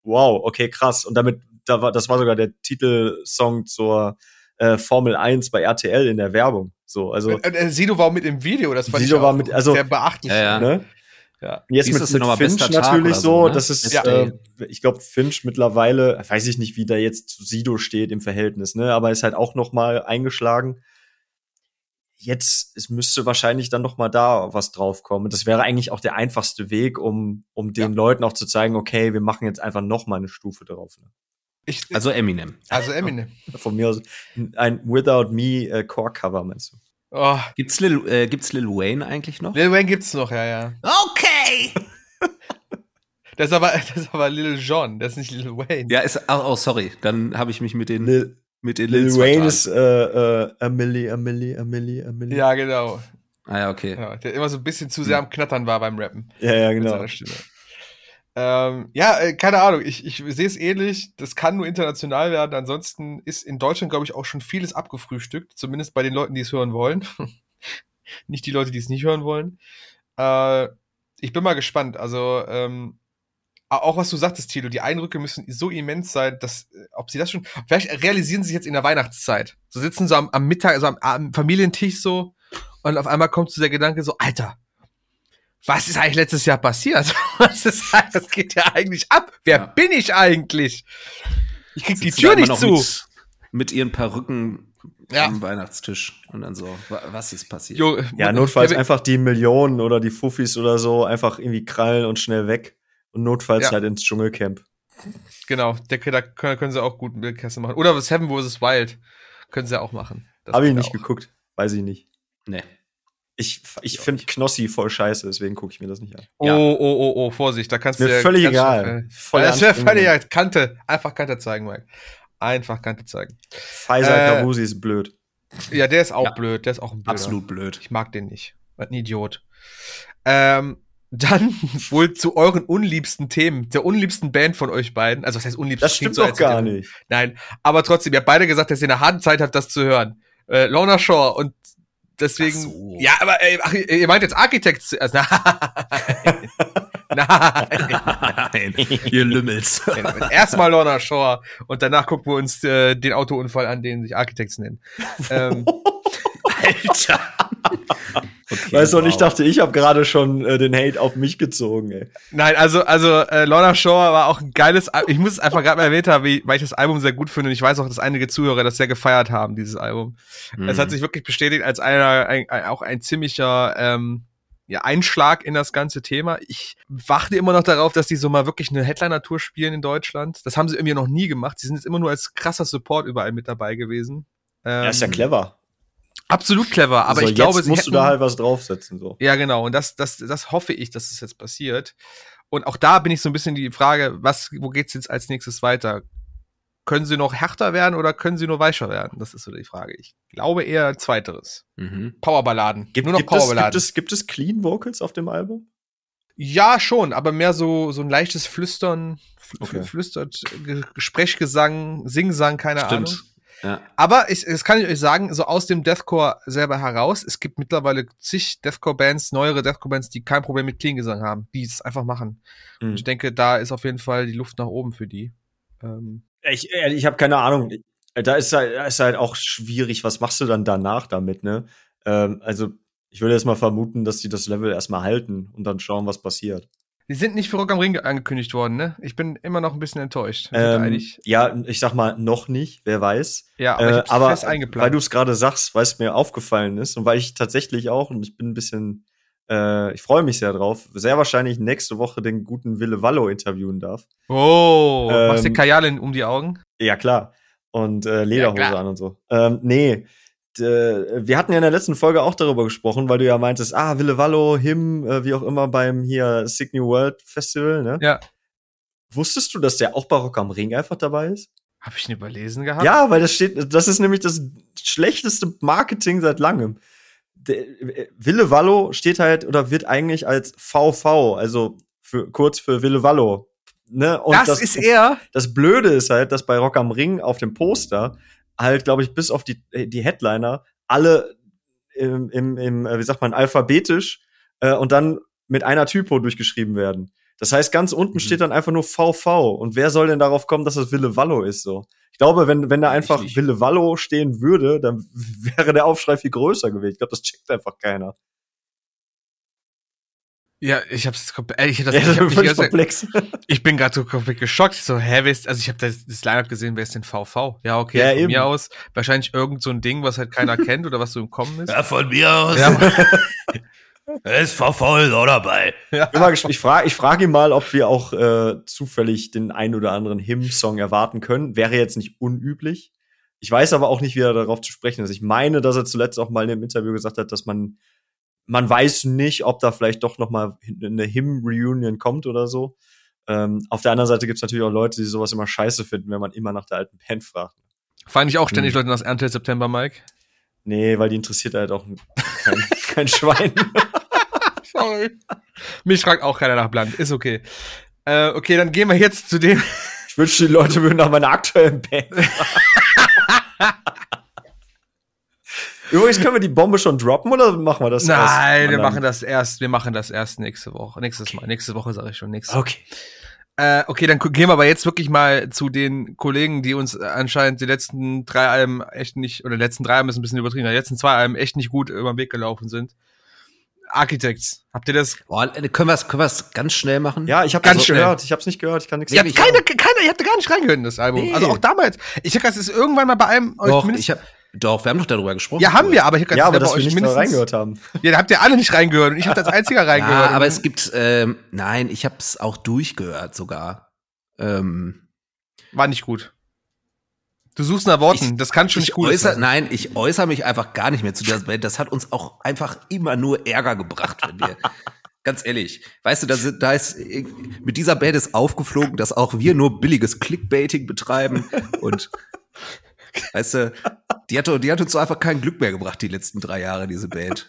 Speaker 3: wow, okay, krass. Und damit, da war, das war sogar der Titelsong zur äh, Formel 1 bei RTL in der Werbung. So, also.
Speaker 1: Äh, äh, Sido war mit im Video, das
Speaker 3: fand Sido ich war mit, also,
Speaker 1: sehr beachtlich.
Speaker 3: Ja, ja. Ne? Ja. Jetzt mit, mit Finch natürlich so, so ne? das ist, ja. äh, ich glaube, Finch mittlerweile, weiß ich nicht, wie da jetzt zu Sido steht im Verhältnis, ne, aber ist halt auch noch mal eingeschlagen jetzt, es müsste wahrscheinlich dann noch mal da was draufkommen. Das wäre eigentlich auch der einfachste Weg, um, um den ja. Leuten auch zu zeigen, okay, wir machen jetzt einfach noch mal eine Stufe drauf. Ne?
Speaker 2: Ich, also Eminem.
Speaker 1: Also Eminem.
Speaker 3: Von mir aus ein Without Me äh, Core-Cover, meinst du?
Speaker 2: Oh. Gibt's Lil, äh, gibt's Lil Wayne eigentlich noch?
Speaker 1: Lil Wayne gibt's noch, ja, ja.
Speaker 2: Okay!
Speaker 1: das, ist aber, das ist aber Lil John, das ist nicht Lil Wayne.
Speaker 2: Ja, ist, oh, oh sorry, dann habe ich mich mit den
Speaker 3: Lil, mit den Lil Wayne ist äh, äh, Emily, Emily, Emily, Emily.
Speaker 1: Ja, genau.
Speaker 2: Ah ja, okay.
Speaker 1: Ja, der immer so ein bisschen zu sehr am Knattern war beim Rappen.
Speaker 3: Ja, ja, genau.
Speaker 1: Ähm, ja, äh, keine Ahnung, ich, ich sehe es ähnlich. Das kann nur international werden. Ansonsten ist in Deutschland, glaube ich, auch schon vieles abgefrühstückt. Zumindest bei den Leuten, die es hören wollen. nicht die Leute, die es nicht hören wollen. Äh, ich bin mal gespannt. Also, ähm, auch was du sagtest, Tilo, die Eindrücke müssen so immens sein, dass, äh, ob sie das schon, vielleicht realisieren sie sich jetzt in der Weihnachtszeit. So sitzen so am, am Mittag, also am, am Familientisch so, und auf einmal kommt so der Gedanke so, Alter, was ist eigentlich letztes Jahr passiert? Was ist, was geht ja eigentlich ab? Wer ja. bin ich eigentlich? Ich krieg die Tür nicht zu.
Speaker 2: Mit, mit ihren Perücken
Speaker 1: Ja.
Speaker 2: am Weihnachtstisch und dann so, wa- was ist passiert?
Speaker 1: Jo,
Speaker 3: Ja,
Speaker 1: äh,
Speaker 3: notfalls einfach die Millionen oder die Fuffis oder so einfach irgendwie krallen und schnell weg. Und notfalls
Speaker 1: Ja.
Speaker 3: halt ins Dschungelcamp.
Speaker 1: Genau, der, da können, können sie auch gut Bildkasse machen. Oder Seven vs. Wild können sie auch machen. Das
Speaker 3: Hab ich nicht
Speaker 1: auch.
Speaker 3: geguckt. Weiß ich nicht.
Speaker 2: Nee.
Speaker 3: Ich, ich finde. Knossi voll scheiße, deswegen gucke ich mir das nicht an.
Speaker 1: Oh,
Speaker 2: Ja.
Speaker 1: oh, oh, oh, Vorsicht, da kannst
Speaker 3: Mir
Speaker 1: du ja
Speaker 3: völlig egal. Voll
Speaker 1: das wäre völlig egal. Kante. Einfach Kante zeigen, Mike. Einfach Kante zeigen.
Speaker 3: Pfizer
Speaker 1: Äh,
Speaker 3: Kabusi ist blöd.
Speaker 1: Ja, der ist auch
Speaker 2: Ja.
Speaker 1: blöd. Der ist auch ein Blöder.
Speaker 2: Absolut blöd.
Speaker 1: Ich mag den nicht. Ein Idiot. Ähm, dann wohl zu euren unliebsten Themen, der unliebsten Band von euch beiden. Also was heißt unliebsten?
Speaker 3: Das stimmt doch gar nicht.
Speaker 1: Nein, aber trotzdem, ihr habt beide gesagt, dass ihr eine harte Zeit habt, das zu hören. Äh, Lorna Shore und deswegen.
Speaker 2: Ach so.
Speaker 1: Ja, aber äh, ach, ihr meint jetzt Architects zuerst. Nein. Nein.
Speaker 2: Nein, ihr Lümmels.
Speaker 1: Erstmal Lorna Shore und danach gucken wir uns äh, den Autounfall an, den sich Architects nennen. Ähm,
Speaker 2: Alter. Okay,
Speaker 3: Weißt du, und ich dachte, ich habe gerade schon äh, den Hate auf mich gezogen, ey.
Speaker 1: Nein, also, also äh, Lorna Shore war auch ein geiles Al Ich muss es einfach gerade mal erwähnt haben, wie, weil ich das Album sehr gut finde und ich weiß auch, dass einige Zuhörer das sehr gefeiert haben, dieses Album.
Speaker 2: Mhm.
Speaker 1: Es hat sich wirklich bestätigt als einer, ein, ein, auch ein ziemlicher ähm, ja, Einschlag in das ganze Thema. Ich warte immer noch darauf, dass die so mal wirklich eine Headliner-Tour spielen in Deutschland. Das haben sie irgendwie noch nie gemacht. Sie sind jetzt immer nur als krasser Support überall mit dabei gewesen. Ähm,
Speaker 3: Ja, ist ja clever.
Speaker 1: Absolut clever, aber
Speaker 3: so,
Speaker 1: ich glaube,
Speaker 3: jetzt musst
Speaker 1: hätten,
Speaker 3: du da halt was draufsetzen, so.
Speaker 1: Ja, genau. Und das, das, das hoffe ich, dass es jetzt passiert. Und auch da bin ich so ein bisschen die Frage, was, wo geht's jetzt als nächstes weiter? Können sie noch härter werden oder können sie nur weicher werden? Das ist so die Frage. Ich glaube eher zweiteres.
Speaker 2: Mhm.
Speaker 1: Powerballaden.
Speaker 3: Gibt,
Speaker 1: nur noch
Speaker 3: gibt, es,
Speaker 1: Powerballaden.
Speaker 3: gibt, es, gibt es Clean Vocals auf dem Album?
Speaker 1: Ja, schon, aber mehr so, so ein leichtes Flüstern, fl
Speaker 3: Okay.
Speaker 1: flüstert, Ge Gesprächsgesang, Singsang, keine Ahnung.
Speaker 2: Ja.
Speaker 1: Aber ich, das kann ich euch sagen, so aus dem Deathcore selber heraus, es gibt mittlerweile zig Deathcore-Bands, neuere Deathcore-Bands, die kein Problem mit Clean-Gesang haben, die es einfach machen.
Speaker 3: Hm.
Speaker 1: Und ich denke, da ist auf jeden Fall die Luft nach oben für die. Ähm,
Speaker 3: Ich, ich habe keine Ahnung. Da ist, halt, da ist halt auch schwierig, was machst du dann danach damit, ne? Ähm, also, ich würde jetzt mal vermuten, dass die das Level erstmal halten und dann schauen, was passiert.
Speaker 1: Die sind nicht für Rock am Ring angekündigt worden, ne? Ich bin immer noch ein bisschen enttäuscht.
Speaker 3: Ähm, ja, ich sag mal, noch nicht, wer weiß.
Speaker 1: ja, aber,
Speaker 3: Äh, aber
Speaker 1: fest eingeplant.
Speaker 3: weil du es gerade sagst, weil es mir aufgefallen ist und weil ich tatsächlich auch, und ich bin ein bisschen, äh, ich freue mich sehr drauf, sehr wahrscheinlich nächste Woche den guten Wille Wallo interviewen darf.
Speaker 1: oh, machst du
Speaker 3: ähm,
Speaker 1: Kajal um die Augen?
Speaker 3: Ja, klar. Und äh, Lederhose
Speaker 1: Ja, klar.
Speaker 3: an und so. Ähm, nee. D wir hatten ja in der letzten Folge auch darüber gesprochen, weil du ja meintest, ah, Wille Wallo, Him, äh, wie auch immer beim hier Sick New World Festival, ne?
Speaker 1: Ja.
Speaker 3: Wusstest du, dass der auch bei Rock am Ring einfach dabei ist?
Speaker 1: Habe ich ihn überlesen gehabt?
Speaker 3: Ja, weil das steht, das ist nämlich das schlechteste Marketing seit langem. Der, äh, Wille Wallo steht halt oder wird eigentlich als VV, also für, kurz für Wille Wallo. Ne? Und
Speaker 1: das, ist er.
Speaker 3: das Blöde ist halt, dass bei Rock am Ring auf dem Poster halt, glaube ich, bis auf die, äh, die Headliner alle im, im, im, äh, wie sagt man, alphabetisch äh, und dann mit einer Typo durchgeschrieben werden. Das heißt, ganz unten
Speaker 2: Mhm.
Speaker 3: steht dann einfach nur VV. Und wer soll denn darauf kommen, dass das Wille Wallo ist so? Ich glaube, wenn, wenn da einfach
Speaker 2: nicht.
Speaker 3: Wille Wallo stehen würde, dann wäre der Aufschrei viel größer gewesen. Ich glaube, das checkt einfach keiner.
Speaker 1: Ja, ich hab's komplett, ich, hab das,
Speaker 3: Ja,
Speaker 1: ich, hab Zeit-
Speaker 3: komplex.
Speaker 1: ich bin gerade so komplett geschockt. Ich so, hä, wer ist, also ich habe das, das Line-Up gesehen, wer ist denn VV? Ja, okay,
Speaker 3: Ja,
Speaker 1: von
Speaker 3: eben.
Speaker 1: mir aus. Wahrscheinlich irgend so ein Ding, was halt keiner kennt oder was so im Kommen ist.
Speaker 2: Ja, von mir aus.
Speaker 1: Ja.
Speaker 2: ist verfolgt auch dabei.
Speaker 1: Ja.
Speaker 3: Ich, frage ich frag ihn mal, ob wir auch äh, zufällig den ein oder anderen Him-Song erwarten können. Wäre jetzt nicht unüblich. Ich weiß aber auch nicht, wie er darauf zu sprechen ist. Ich meine, dass er zuletzt auch mal in einem Interview gesagt hat, dass man man weiß nicht, ob da vielleicht doch noch mal eine Him-Reunion kommt oder so. Ähm, auf der anderen Seite gibt es natürlich auch Leute, die sowas immer scheiße finden, wenn man immer nach der alten Band fragt.
Speaker 1: Fand ich auch ständig
Speaker 3: Hm.
Speaker 1: Leute nach Until September, Mike.
Speaker 3: Nee, weil die interessiert halt auch kein, kein Schwein.
Speaker 1: Sorry. Mich fragt auch keiner nach Blunt. Ist okay. Äh, okay, dann gehen wir jetzt zu dem.
Speaker 3: Ich wünschte, die Leute würden nach meiner aktuellen Band. Übrigens können wir die Bombe schon droppen oder machen wir das erst
Speaker 1: Nein, wir machen das erst, wir machen das erst nächste Woche. Nächstes Mal. Nächste Woche sage ich schon. Nächste
Speaker 3: Okay.
Speaker 1: Äh, okay, dann gehen wir aber jetzt wirklich mal zu den Kollegen, die uns äh, anscheinend die letzten drei Alben echt nicht, oder die letzten drei Alben ist ein bisschen übertrieben, die letzten zwei Alben echt nicht gut über den Weg gelaufen sind. Architects. Habt ihr das?
Speaker 2: Boah, äh, können wir es können wir's ganz schnell machen?
Speaker 3: Ja, ich habe
Speaker 1: Ganz schnell.
Speaker 3: gehört. Ich habe es nicht gehört. Ich kann nichts
Speaker 2: ich
Speaker 1: keine, keine, ihr habt da gar nicht reingehört in das Album.
Speaker 3: Nee.
Speaker 1: Also auch damals. Ich hab das ist irgendwann mal bei einem euch
Speaker 2: Doch, ich hab, doch, wir haben doch darüber gesprochen.
Speaker 1: Ja, haben wir, aber ich hab
Speaker 3: Ja, aber dass wir
Speaker 1: euch
Speaker 3: nicht
Speaker 1: mindestens-
Speaker 3: reingehört haben.
Speaker 1: Ja, da habt ihr alle nicht reingehört und ich habe als einziger reingehört.
Speaker 2: Ja, aber es gibt, ähm, nein, ich hab's auch durchgehört sogar. Ähm,
Speaker 1: war nicht gut. Du suchst nach Worten,
Speaker 2: Ich-
Speaker 1: das kann schon
Speaker 2: ich
Speaker 1: nicht gut
Speaker 2: äußer,
Speaker 1: sein.
Speaker 2: Nein, ich äußere mich einfach gar nicht mehr zu dieser Band. Das hat uns auch einfach immer nur Ärger gebracht, wenn wir. Ganz ehrlich, weißt du, da, da ist mit dieser Band ist aufgeflogen, dass auch wir nur billiges Clickbaiting betreiben und weißt du, die hat, die hat uns so einfach kein Glück mehr gebracht die letzten drei Jahre diese Band.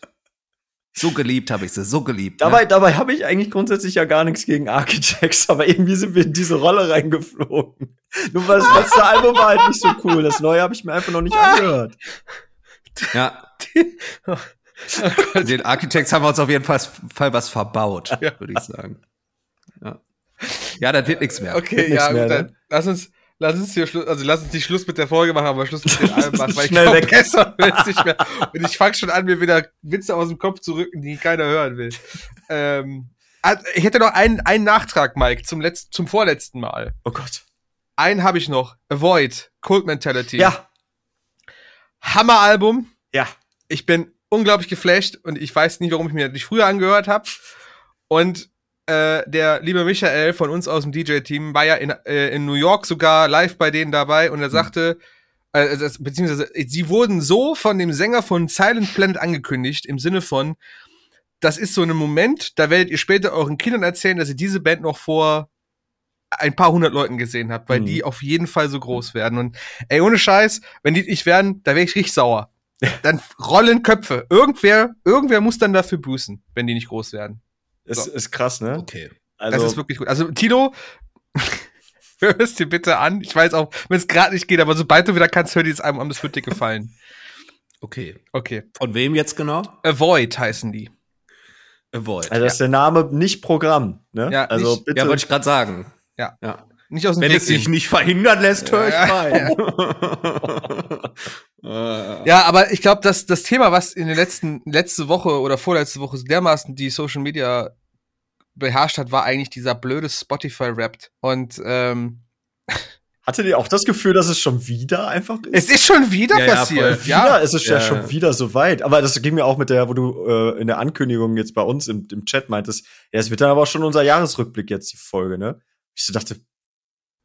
Speaker 2: So geliebt habe ich sie, so geliebt.
Speaker 3: Dabei,
Speaker 2: ne?
Speaker 3: dabei habe ich eigentlich grundsätzlich ja gar nichts gegen Architects, aber irgendwie sind wir in diese Rolle reingeflogen. Nur weil das letzte Album war halt nicht so cool. Das neue habe ich mir einfach noch nicht angehört.
Speaker 2: Ja. Den Architects haben wir uns auf jeden Fall, Fall was verbaut,
Speaker 1: Ja.
Speaker 2: würde ich sagen. Ja. ja, das wird nichts mehr.
Speaker 1: Okay, ja,
Speaker 3: mehr,
Speaker 1: gut, dann
Speaker 3: ne?
Speaker 1: lass uns, lass uns hier Schluss, also lass uns nicht Schluss mit der Folge machen, aber Schluss mit den Alben machen, weil ich
Speaker 3: Schnell
Speaker 1: glaube, besser wird's nicht mehr. Und ich fange schon an, mir wieder Witze aus dem Kopf zu rücken, die keiner hören will. ähm, also, ich hätte noch einen, einen Nachtrag, Mike, zum letzten, zum vorletzten Mal.
Speaker 3: Oh Gott.
Speaker 1: Einen habe ich noch. Avoid, Cult Mentality.
Speaker 3: Ja,
Speaker 1: Hammeralbum.
Speaker 3: ja.
Speaker 1: ich bin unglaublich geflasht und ich weiß nicht, warum ich mir das nicht früher angehört habe. Und äh, der liebe Michael von uns aus dem DJ-Team war ja in, äh, in New York sogar live bei denen dabei und er sagte, äh, also das- beziehungsweise sie wurden so von dem Sänger von Silent Planet angekündigt, im Sinne von, das ist so ein Moment, da werdet ihr später euren Kindern erzählen, dass ihr diese Band noch vor ein paar hundert Leuten gesehen habt, weil
Speaker 3: Mhm.
Speaker 1: die auf jeden Fall so groß werden. Und ey, ohne Scheiß, wenn die nicht werden, da wäre ich richtig sauer. Dann rollen Köpfe. Irgendwer, irgendwer muss dann dafür büßen, wenn die nicht groß werden.
Speaker 3: Es
Speaker 1: So.
Speaker 3: ist krass, ne?
Speaker 2: Okay.
Speaker 3: Also,
Speaker 1: Das ist wirklich gut. Also, Tino, hör es dir bitte an. Ich weiß auch, wenn es gerade nicht geht, aber sobald du wieder kannst, hör dir das Album an, das wird dir gefallen.
Speaker 2: Okay.
Speaker 1: Okay.
Speaker 2: Von wem jetzt genau?
Speaker 1: Avoid heißen die.
Speaker 2: Avoid.
Speaker 3: also das ist der Name nicht Programm, ne?
Speaker 1: Ja,
Speaker 3: also
Speaker 1: nicht-
Speaker 3: bitte.
Speaker 2: ja, wollte ich gerade sagen.
Speaker 1: Ja.
Speaker 2: ja.
Speaker 1: Nicht aus dem
Speaker 2: Wenn
Speaker 1: Weg
Speaker 2: es sich nicht verhindern lässt, höre ich
Speaker 1: Ja.
Speaker 2: rein. Äh,
Speaker 1: Ja, aber ich glaube, dass das Thema, was in der letzten, letzte Woche oder vorletzte Woche dermaßen die Social Media beherrscht hat, war eigentlich dieser blöde Spotify-Rap. Und ähm,
Speaker 3: Hattet ihr auch das Gefühl, dass es schon wieder einfach ist?
Speaker 1: es ist schon wieder
Speaker 2: Ja, ja,
Speaker 1: passiert.
Speaker 2: voll.
Speaker 3: wieder ist es ja,
Speaker 2: Ja.
Speaker 3: schon wieder so weit. Aber das ging mir auch mit der, wo du äh, in der Ankündigung jetzt bei uns im, im Chat meintest, ja, es wird dann aber auch schon unser Jahresrückblick jetzt, die Folge, ne? Ich so dachte,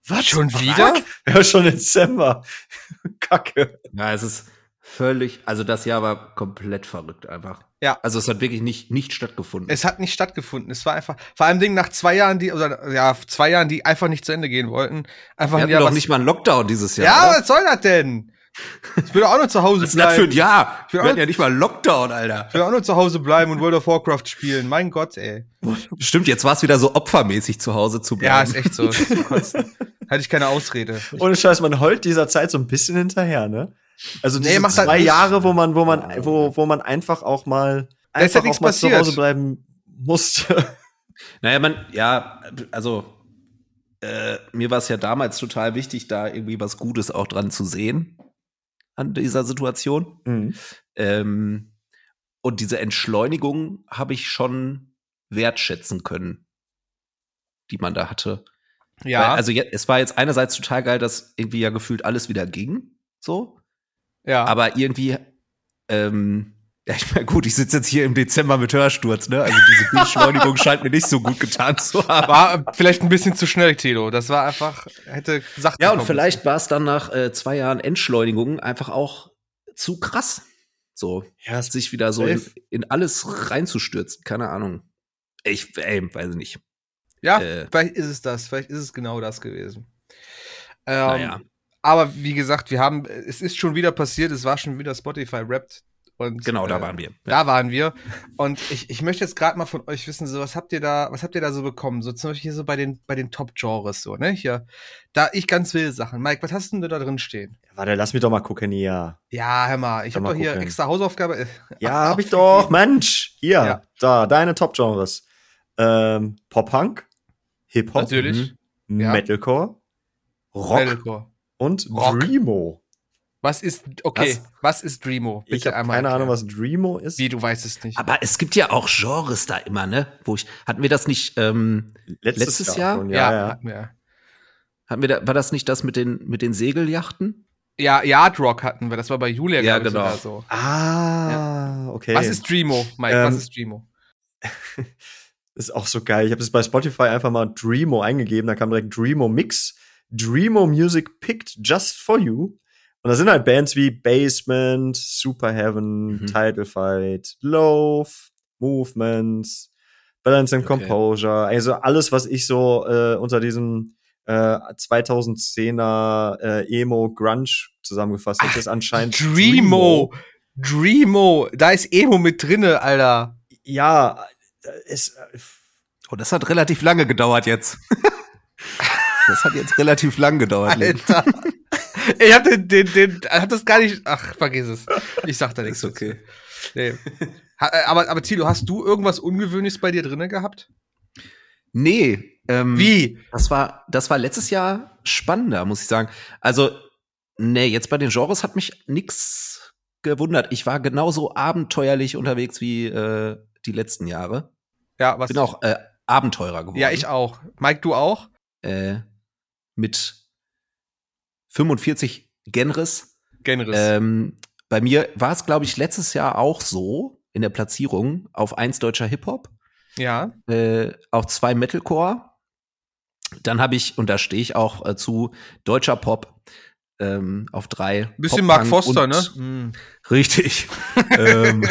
Speaker 3: was?
Speaker 1: Schon wieder?
Speaker 3: Ja, schon Dezember. Kacke.
Speaker 2: ja, es ist völlig, also das Jahr war komplett verrückt einfach.
Speaker 1: Ja.
Speaker 2: Also es hat wirklich nicht, nicht stattgefunden.
Speaker 1: Es hat nicht stattgefunden. Es war einfach, vor allem Ding nach zwei Jahren, die, oder ja, zwei Jahren, die einfach nicht zu Ende gehen wollten. Einfach
Speaker 2: Wir hatten
Speaker 1: Jahr,
Speaker 2: doch
Speaker 1: was-
Speaker 2: nicht mal einen Lockdown dieses Jahr.
Speaker 1: Ja,
Speaker 2: oder?
Speaker 1: was soll das denn? Ich will auch nur zu Hause
Speaker 2: Was ist denn das für ein
Speaker 1: bleiben.
Speaker 2: Jahr?
Speaker 1: will
Speaker 2: Wir hatten ja nicht mal Lockdown, Alter.
Speaker 1: Ich will auch nur zu Hause bleiben und World of Warcraft spielen. Mein Gott, ey.
Speaker 2: Stimmt, jetzt war es wieder so opfermäßig zu Hause zu
Speaker 1: Ja,
Speaker 2: bleiben.
Speaker 1: ist echt so. Ist. Hatte ich keine Ausrede.
Speaker 3: Ohne Scheiß, man heult dieser Zeit so ein bisschen hinterher, ne? Also
Speaker 1: Nee,
Speaker 3: diese
Speaker 1: macht halt
Speaker 3: zwei
Speaker 1: nicht.
Speaker 3: Jahre, wo man, wo man, wo, wo man einfach auch mal, einfach
Speaker 1: halt nichts
Speaker 3: auch mal zu
Speaker 1: passiert.
Speaker 3: Hause bleiben musste.
Speaker 2: Naja, man, ja, also äh, mir war es ja damals total wichtig, da irgendwie was Gutes auch dran zu sehen an dieser Situation.
Speaker 3: Mhm.
Speaker 2: Ähm, und diese Entschleunigung habe ich schon wertschätzen können, die man da hatte.
Speaker 1: Ja.
Speaker 2: Weil, also es war jetzt einerseits total geil, dass irgendwie ja gefühlt alles wieder ging, so.
Speaker 1: ja.
Speaker 2: Aber irgendwie, ähm, ja, ich meine, gut, ich sitze jetzt hier im Dezember mit Hörsturz, ne? Also diese Beschleunigung scheint mir nicht so gut getan zu haben.
Speaker 1: war vielleicht ein bisschen zu schnell, Tilo. Das war einfach, hätte gesagt.
Speaker 2: Ja, und vielleicht war es dann nach äh, zwei Jahren Entschleunigung einfach auch zu krass. So,
Speaker 3: Ja,
Speaker 2: sich wieder so in, in alles reinzustürzen. Keine Ahnung. Ich, ey, weiß ich nicht.
Speaker 1: Ja,
Speaker 2: äh,
Speaker 1: vielleicht ist es das. Vielleicht ist es genau das gewesen. Ähm,
Speaker 2: Naja.
Speaker 1: Aber wie gesagt, wir haben, es ist schon wieder passiert. Es war schon wieder Spotify rappt. Und,
Speaker 2: Genau, da
Speaker 1: äh,
Speaker 2: waren wir. Ja.
Speaker 1: Da waren wir. Und ich, ich möchte jetzt gerade mal von euch wissen, so was habt ihr da, was habt ihr da so bekommen? So zum Beispiel hier so bei den, bei den Top-Genres, so, ne? Hier, da ich ganz wilde Sachen. Mike, was hast denn du da drin stehen?
Speaker 3: Warte, lass mich doch mal gucken hier.
Speaker 1: Ja, hör mal, ich habe doch hier
Speaker 3: gucken.
Speaker 1: extra Hausaufgabe. äh,
Speaker 3: Ja,
Speaker 1: ab-
Speaker 3: hab ich doch, Mensch. Hier,
Speaker 1: Ja.
Speaker 3: da, deine Top-Genres. Ähm, Pop-Punk, Hip-Hop,
Speaker 1: Natürlich. Ja.
Speaker 3: Metalcore, Rock
Speaker 1: Metalcore.
Speaker 3: und
Speaker 1: Rock.
Speaker 3: Dreamo.
Speaker 1: Was ist, okay,
Speaker 2: Was?
Speaker 1: was, ist Dreamo?
Speaker 3: ich habe keine
Speaker 1: erklären.
Speaker 3: Ahnung, was Dreamo ist.
Speaker 1: Wie, du weißt es nicht.
Speaker 2: Aber es gibt ja auch Genres da immer, ne? Wo ich, hatten wir das nicht, ähm, letztes Jahr?
Speaker 3: schon,
Speaker 1: ja,
Speaker 3: ja, ja.
Speaker 1: hatten wir.
Speaker 2: hatten wir da, war das nicht das mit den, mit den Segelyachten?
Speaker 1: Ja, Yard Rock hatten wir, das war bei Julia,
Speaker 2: Ja,
Speaker 1: ich,
Speaker 2: genau.
Speaker 1: sogar so.
Speaker 3: Ah, okay.
Speaker 1: Was ist Dreamo, Mike?
Speaker 3: Ähm,
Speaker 1: was ist Dreamo?
Speaker 3: ist auch so geil. Ich habe das bei Spotify einfach mal Dreamo eingegeben, da kam direkt Dreamo Mix, Dreamo Music Picked Just for You. Und da sind halt Bands wie Basement, Super Heaven,
Speaker 2: Mhm.
Speaker 3: Title Fight, Love, Movements, Balance and
Speaker 2: Okay.
Speaker 3: Composure. Also alles, was ich so äh, unter diesem äh, 2010er äh, Emo Grunge zusammengefasst habe, ist anscheinend
Speaker 1: Dreamo! Dreamo! Da ist Emo mit drinne, Alter.
Speaker 3: Ja, es,
Speaker 2: Oh, das hat relativ lange gedauert jetzt. das hat jetzt relativ lang gedauert.
Speaker 1: Alter. Ich hab den, den, den, hab das gar nicht. Ach, vergiss es. Ich sag da nichts.
Speaker 2: Ist okay.
Speaker 1: Nee. Äh, aber, aber Tilo, hast du irgendwas Ungewöhnliches bei dir drinne gehabt?
Speaker 2: Nee. Ähm,
Speaker 1: Wie?
Speaker 2: Das war, das war letztes Jahr spannender, muss ich sagen. Also, nee, jetzt bei den Genres hat mich nix gewundert. Ich war genauso abenteuerlich unterwegs wie äh, die letzten Jahre.
Speaker 1: Ja, was?
Speaker 2: Bin auch äh, Abenteurer geworden.
Speaker 1: Ja, ich auch. Mike, du auch?
Speaker 2: Äh, mit 45 Genres.
Speaker 1: Genres.
Speaker 2: Ähm, bei mir war es, glaube ich, letztes Jahr auch so in der Platzierung auf eins deutscher Hip-Hop.
Speaker 1: ja.
Speaker 2: äh, auch zwei Metalcore. Dann habe ich, und da stehe ich auch äh, zu, deutscher Pop ähm, auf drei.
Speaker 1: Bisschen
Speaker 2: Pop-Punk
Speaker 1: Mark Foster, ne?
Speaker 2: Richtig. ähm,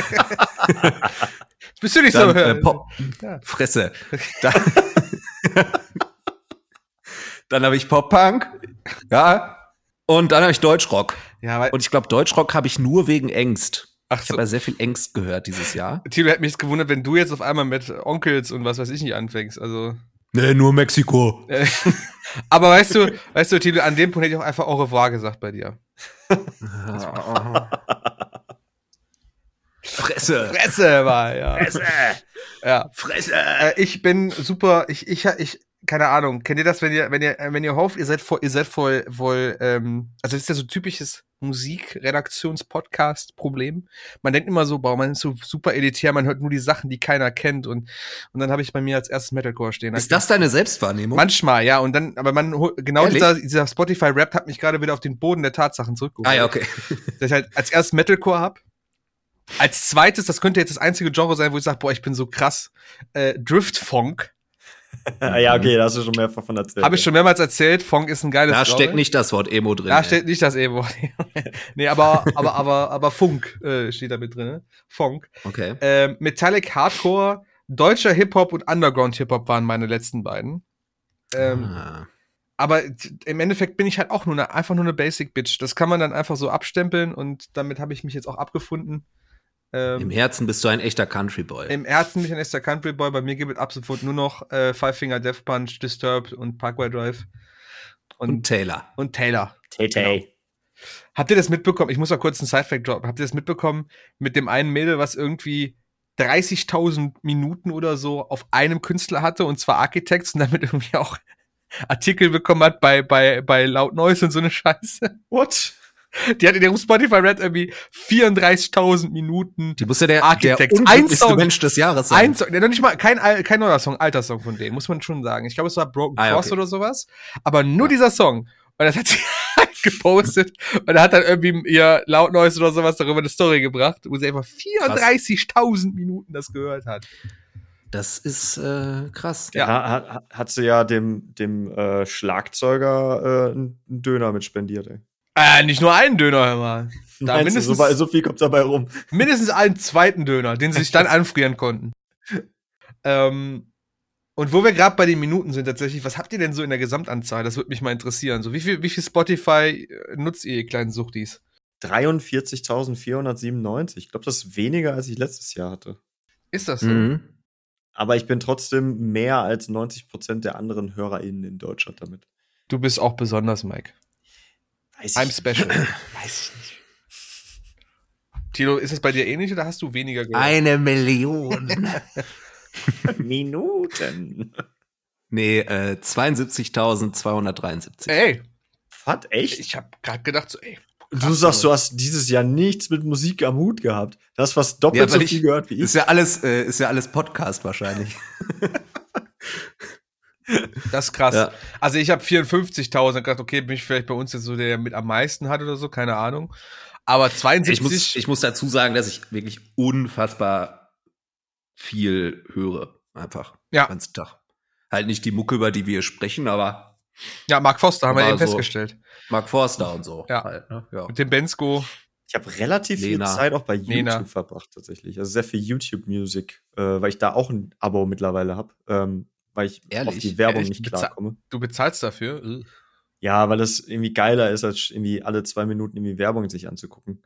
Speaker 1: Bist du nicht
Speaker 2: dann,
Speaker 1: so.
Speaker 2: äh, Pop
Speaker 1: Ja.
Speaker 2: Fresse. Dann, dann habe ich Pop-Punk. Ja. Und dann habe ich Deutschrock.
Speaker 1: ja, weil,
Speaker 2: Und ich glaube, Deutschrock habe ich nur wegen Ängst.
Speaker 1: ach
Speaker 2: Ich
Speaker 1: so.
Speaker 2: habe ja sehr viel Ängst gehört dieses Jahr.
Speaker 1: Tilo hätte mich jetzt gewundert, wenn du jetzt auf einmal mit Onkels und was weiß ich nicht anfängst. Also.
Speaker 2: Nee, nur Mexiko.
Speaker 1: Aber weißt du, weißt du, Tilo, an dem Punkt hätte ich auch einfach au revoir gesagt bei dir.
Speaker 2: Fresse.
Speaker 1: Fresse war, ja.
Speaker 2: Fresse.
Speaker 1: ja.
Speaker 2: Fresse.
Speaker 1: Äh, ich bin super, ich, ich, ich, keine Ahnung, kennt ihr das, wenn ihr, wenn ihr, wenn ihr hofft, ihr seid voll, ihr seid voll, voll, ähm, also das ist ja so typisches Musikredaktions-Podcast-Problem. Man denkt immer so, boah, man ist so super elitär, man hört nur die Sachen, die keiner kennt und, und dann habe ich bei mir als erstes Metalcore stehen.
Speaker 2: Ist das deine Selbstwahrnehmung?
Speaker 1: Manchmal, ja, und dann, aber man, genau
Speaker 2: Ehrlich?
Speaker 1: dieser, dieser Spotify-Rap hat mich gerade wieder auf den Boden der Tatsachen zurückgeholt.
Speaker 2: ah ja, okay.
Speaker 1: Dass ich halt als erstes Metalcore hab. Als zweites, das könnte jetzt das einzige Genre sein, wo ich sage, boah, ich bin so krass, äh, Drift-Funk.
Speaker 3: ja, okay, da hast du schon mehrfach von erzählt.
Speaker 1: Habe ich schon mehrmals erzählt, Funk ist ein geiles
Speaker 2: Da steckt nicht das Wort Emo drin.
Speaker 1: Da
Speaker 2: ey.
Speaker 1: steht nicht das Emo. nee, aber, aber, aber, aber Funk äh, steht da mit drin. ne? Funk.
Speaker 2: Okay.
Speaker 1: Ähm, Metallic Hardcore, deutscher Hip-Hop und Underground Hip-Hop waren meine letzten beiden. Ähm,
Speaker 2: ah.
Speaker 1: Aber im Endeffekt bin ich halt auch nur eine, einfach nur eine Basic Bitch. Das kann man dann einfach so abstempeln und damit habe ich mich jetzt auch abgefunden. Ähm,
Speaker 2: Im Herzen bist du ein echter Country Boy.
Speaker 1: Im Herzen bin ich ein echter Country Boy. Bei mir gibt es ab sofort nur noch äh, Five Finger Death Punch, Disturbed und Parkway Drive.
Speaker 2: Und
Speaker 1: Und,
Speaker 2: Taylor.
Speaker 1: und Taylor.
Speaker 3: Tay-Tay.
Speaker 1: Habt ihr das mitbekommen? Ich muss mal kurz einen Sidefact droppen. Habt ihr das mitbekommen mit dem einen Mädel, was irgendwie 30.000 Minuten oder so auf einem Künstler hatte, und zwar Architects, und damit irgendwie auch Artikel bekommen hat bei, bei, bei Loud Noise und so eine Scheiße.
Speaker 3: What?
Speaker 1: Die hat in ihrem Spotify Red irgendwie 34.000 Minuten.
Speaker 2: Die muss ja der, der
Speaker 1: Architects. Ein
Speaker 2: unglücklichste
Speaker 1: Song.
Speaker 2: Mensch des Jahres
Speaker 1: Ein
Speaker 2: sein.
Speaker 1: Song, der noch nicht mal, kein, kein neuer Song, alter Song von denen, muss man schon sagen. Ich glaube, es war Broken
Speaker 2: Ah, ja,
Speaker 1: Cross
Speaker 2: okay.
Speaker 1: oder sowas. Aber nur dieser Song. Und das hat sie halt gepostet. Und er hat dann irgendwie ihr Loud Noise oder sowas darüber eine Story gebracht, wo sie einfach 34.000 Minuten das gehört hat.
Speaker 2: Das ist äh, krass.
Speaker 1: Ja.
Speaker 3: Ja. Hat, hat, hat sie ja dem, dem äh, Schlagzeuger äh, einen Döner mit spendiert, ey.
Speaker 1: Äh, nicht nur einen Döner, hör mal. Da
Speaker 3: Meinst du,
Speaker 1: mindestens,
Speaker 3: so, so viel kommt dabei rum.
Speaker 1: mindestens einen zweiten Döner, den sie sich dann anfrieren konnten. Ähm, und wo wir gerade bei den Minuten sind tatsächlich, was habt ihr denn so in der Gesamtanzahl? Das würde mich mal interessieren. So, wie viel, wie viel Spotify äh, nutzt ihr, ihr kleinen Suchtis?
Speaker 3: 43.497. Ich glaube, das ist weniger, als ich letztes Jahr hatte.
Speaker 1: Ist das so?
Speaker 2: Mhm.
Speaker 3: Aber ich bin trotzdem mehr als 90% der anderen HörerInnen in Deutschland damit.
Speaker 1: Du bist auch besonders, Mike.
Speaker 3: Weiß
Speaker 1: I'm
Speaker 3: ich
Speaker 1: special.
Speaker 3: Weiß ich nicht.
Speaker 1: Tilo, ist es bei dir ähnlich oder hast du weniger gehört?
Speaker 2: Eine Million.
Speaker 3: Minuten.
Speaker 2: nee, äh, 72.273.
Speaker 1: Ey,
Speaker 3: Was? Echt?
Speaker 1: ich habe gerade gedacht, so, ey,
Speaker 3: Du sagst, du hast dieses Jahr nichts mit Musik am Hut gehabt. Du hast fast doppelt
Speaker 2: Ja,
Speaker 3: so viel
Speaker 2: ich-
Speaker 3: gehört wie ich.
Speaker 2: Ist ja alles, äh, ist ja alles Podcast wahrscheinlich.
Speaker 1: Das ist krass.
Speaker 2: Ja.
Speaker 1: Also ich habe 54.000 gedacht, okay, bin ich vielleicht bei uns jetzt so der der mit am meisten hat oder so, keine Ahnung. Aber 72.
Speaker 2: Ich muss, ich muss dazu sagen, dass ich wirklich unfassbar viel höre. Einfach.
Speaker 1: Ja.
Speaker 2: Den ganzen Tag. Halt nicht die Mucke, über die wir sprechen, aber
Speaker 1: ja, Mark Foster haben wir eben
Speaker 2: so.
Speaker 1: festgestellt.
Speaker 2: Mark Forster und so.
Speaker 1: Ja.
Speaker 2: Halt, ne? ja.
Speaker 1: Mit dem Bensko.
Speaker 3: Ich habe relativ
Speaker 2: Lena.
Speaker 3: viel Zeit auch bei YouTube
Speaker 1: Lena.
Speaker 3: verbracht tatsächlich. Also sehr viel YouTube Music, äh, weil ich da auch ein Abo mittlerweile habe, ähm, weil ich
Speaker 2: Ehrlich?
Speaker 3: auf die Werbung
Speaker 1: Echt?
Speaker 3: nicht klarkomme.
Speaker 1: Du bezahlst dafür?
Speaker 3: Ja, weil das irgendwie geiler ist, als irgendwie alle zwei Minuten irgendwie Werbung sich anzugucken.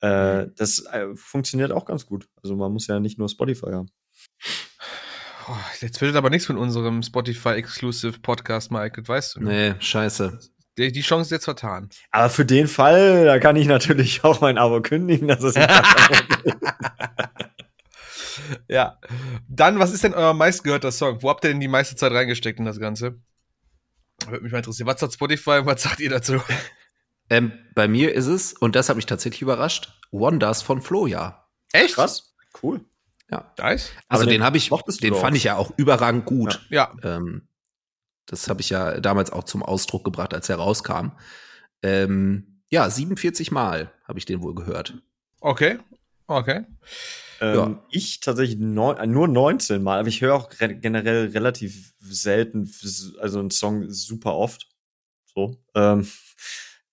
Speaker 3: Äh, das äh, funktioniert auch ganz gut. Also man muss ja nicht nur Spotify haben.
Speaker 1: Oh, jetzt wird aber nichts mit unserem Spotify-Exclusive Podcast, Mike, das weißt du. ne?
Speaker 2: Nee, scheiße.
Speaker 1: Die, die Chance ist jetzt vertan.
Speaker 3: Aber für den Fall, da kann ich natürlich auch mein Abo kündigen. Das ist nicht
Speaker 1: Ja. Dann, was ist denn euer meistgehörter Song? Wo habt ihr denn die meiste Zeit reingesteckt in das Ganze? Würde mich mal interessieren. Was sagt Spotify und was sagt ihr dazu?
Speaker 2: Ähm, bei mir ist es, und das hat mich tatsächlich überrascht, Wonders von Floja.
Speaker 1: Echt?
Speaker 3: krass. Cool.
Speaker 2: Ja.
Speaker 1: Nice.
Speaker 2: Also
Speaker 3: Aber
Speaker 2: den,
Speaker 3: den
Speaker 2: habe ich, den fand ich ja auch überragend gut.
Speaker 1: Ja.
Speaker 2: Ähm, das habe ich ja damals auch zum Ausdruck gebracht, als er rauskam. Ähm, ja, 47 Mal habe ich den wohl gehört.
Speaker 1: Okay. Okay.
Speaker 3: Ähm,
Speaker 2: Ja.
Speaker 3: Ich tatsächlich neun, äh, nur 19 Mal, aber ich höre auch re generell relativ selten, also einen Song super oft. So. Ähm,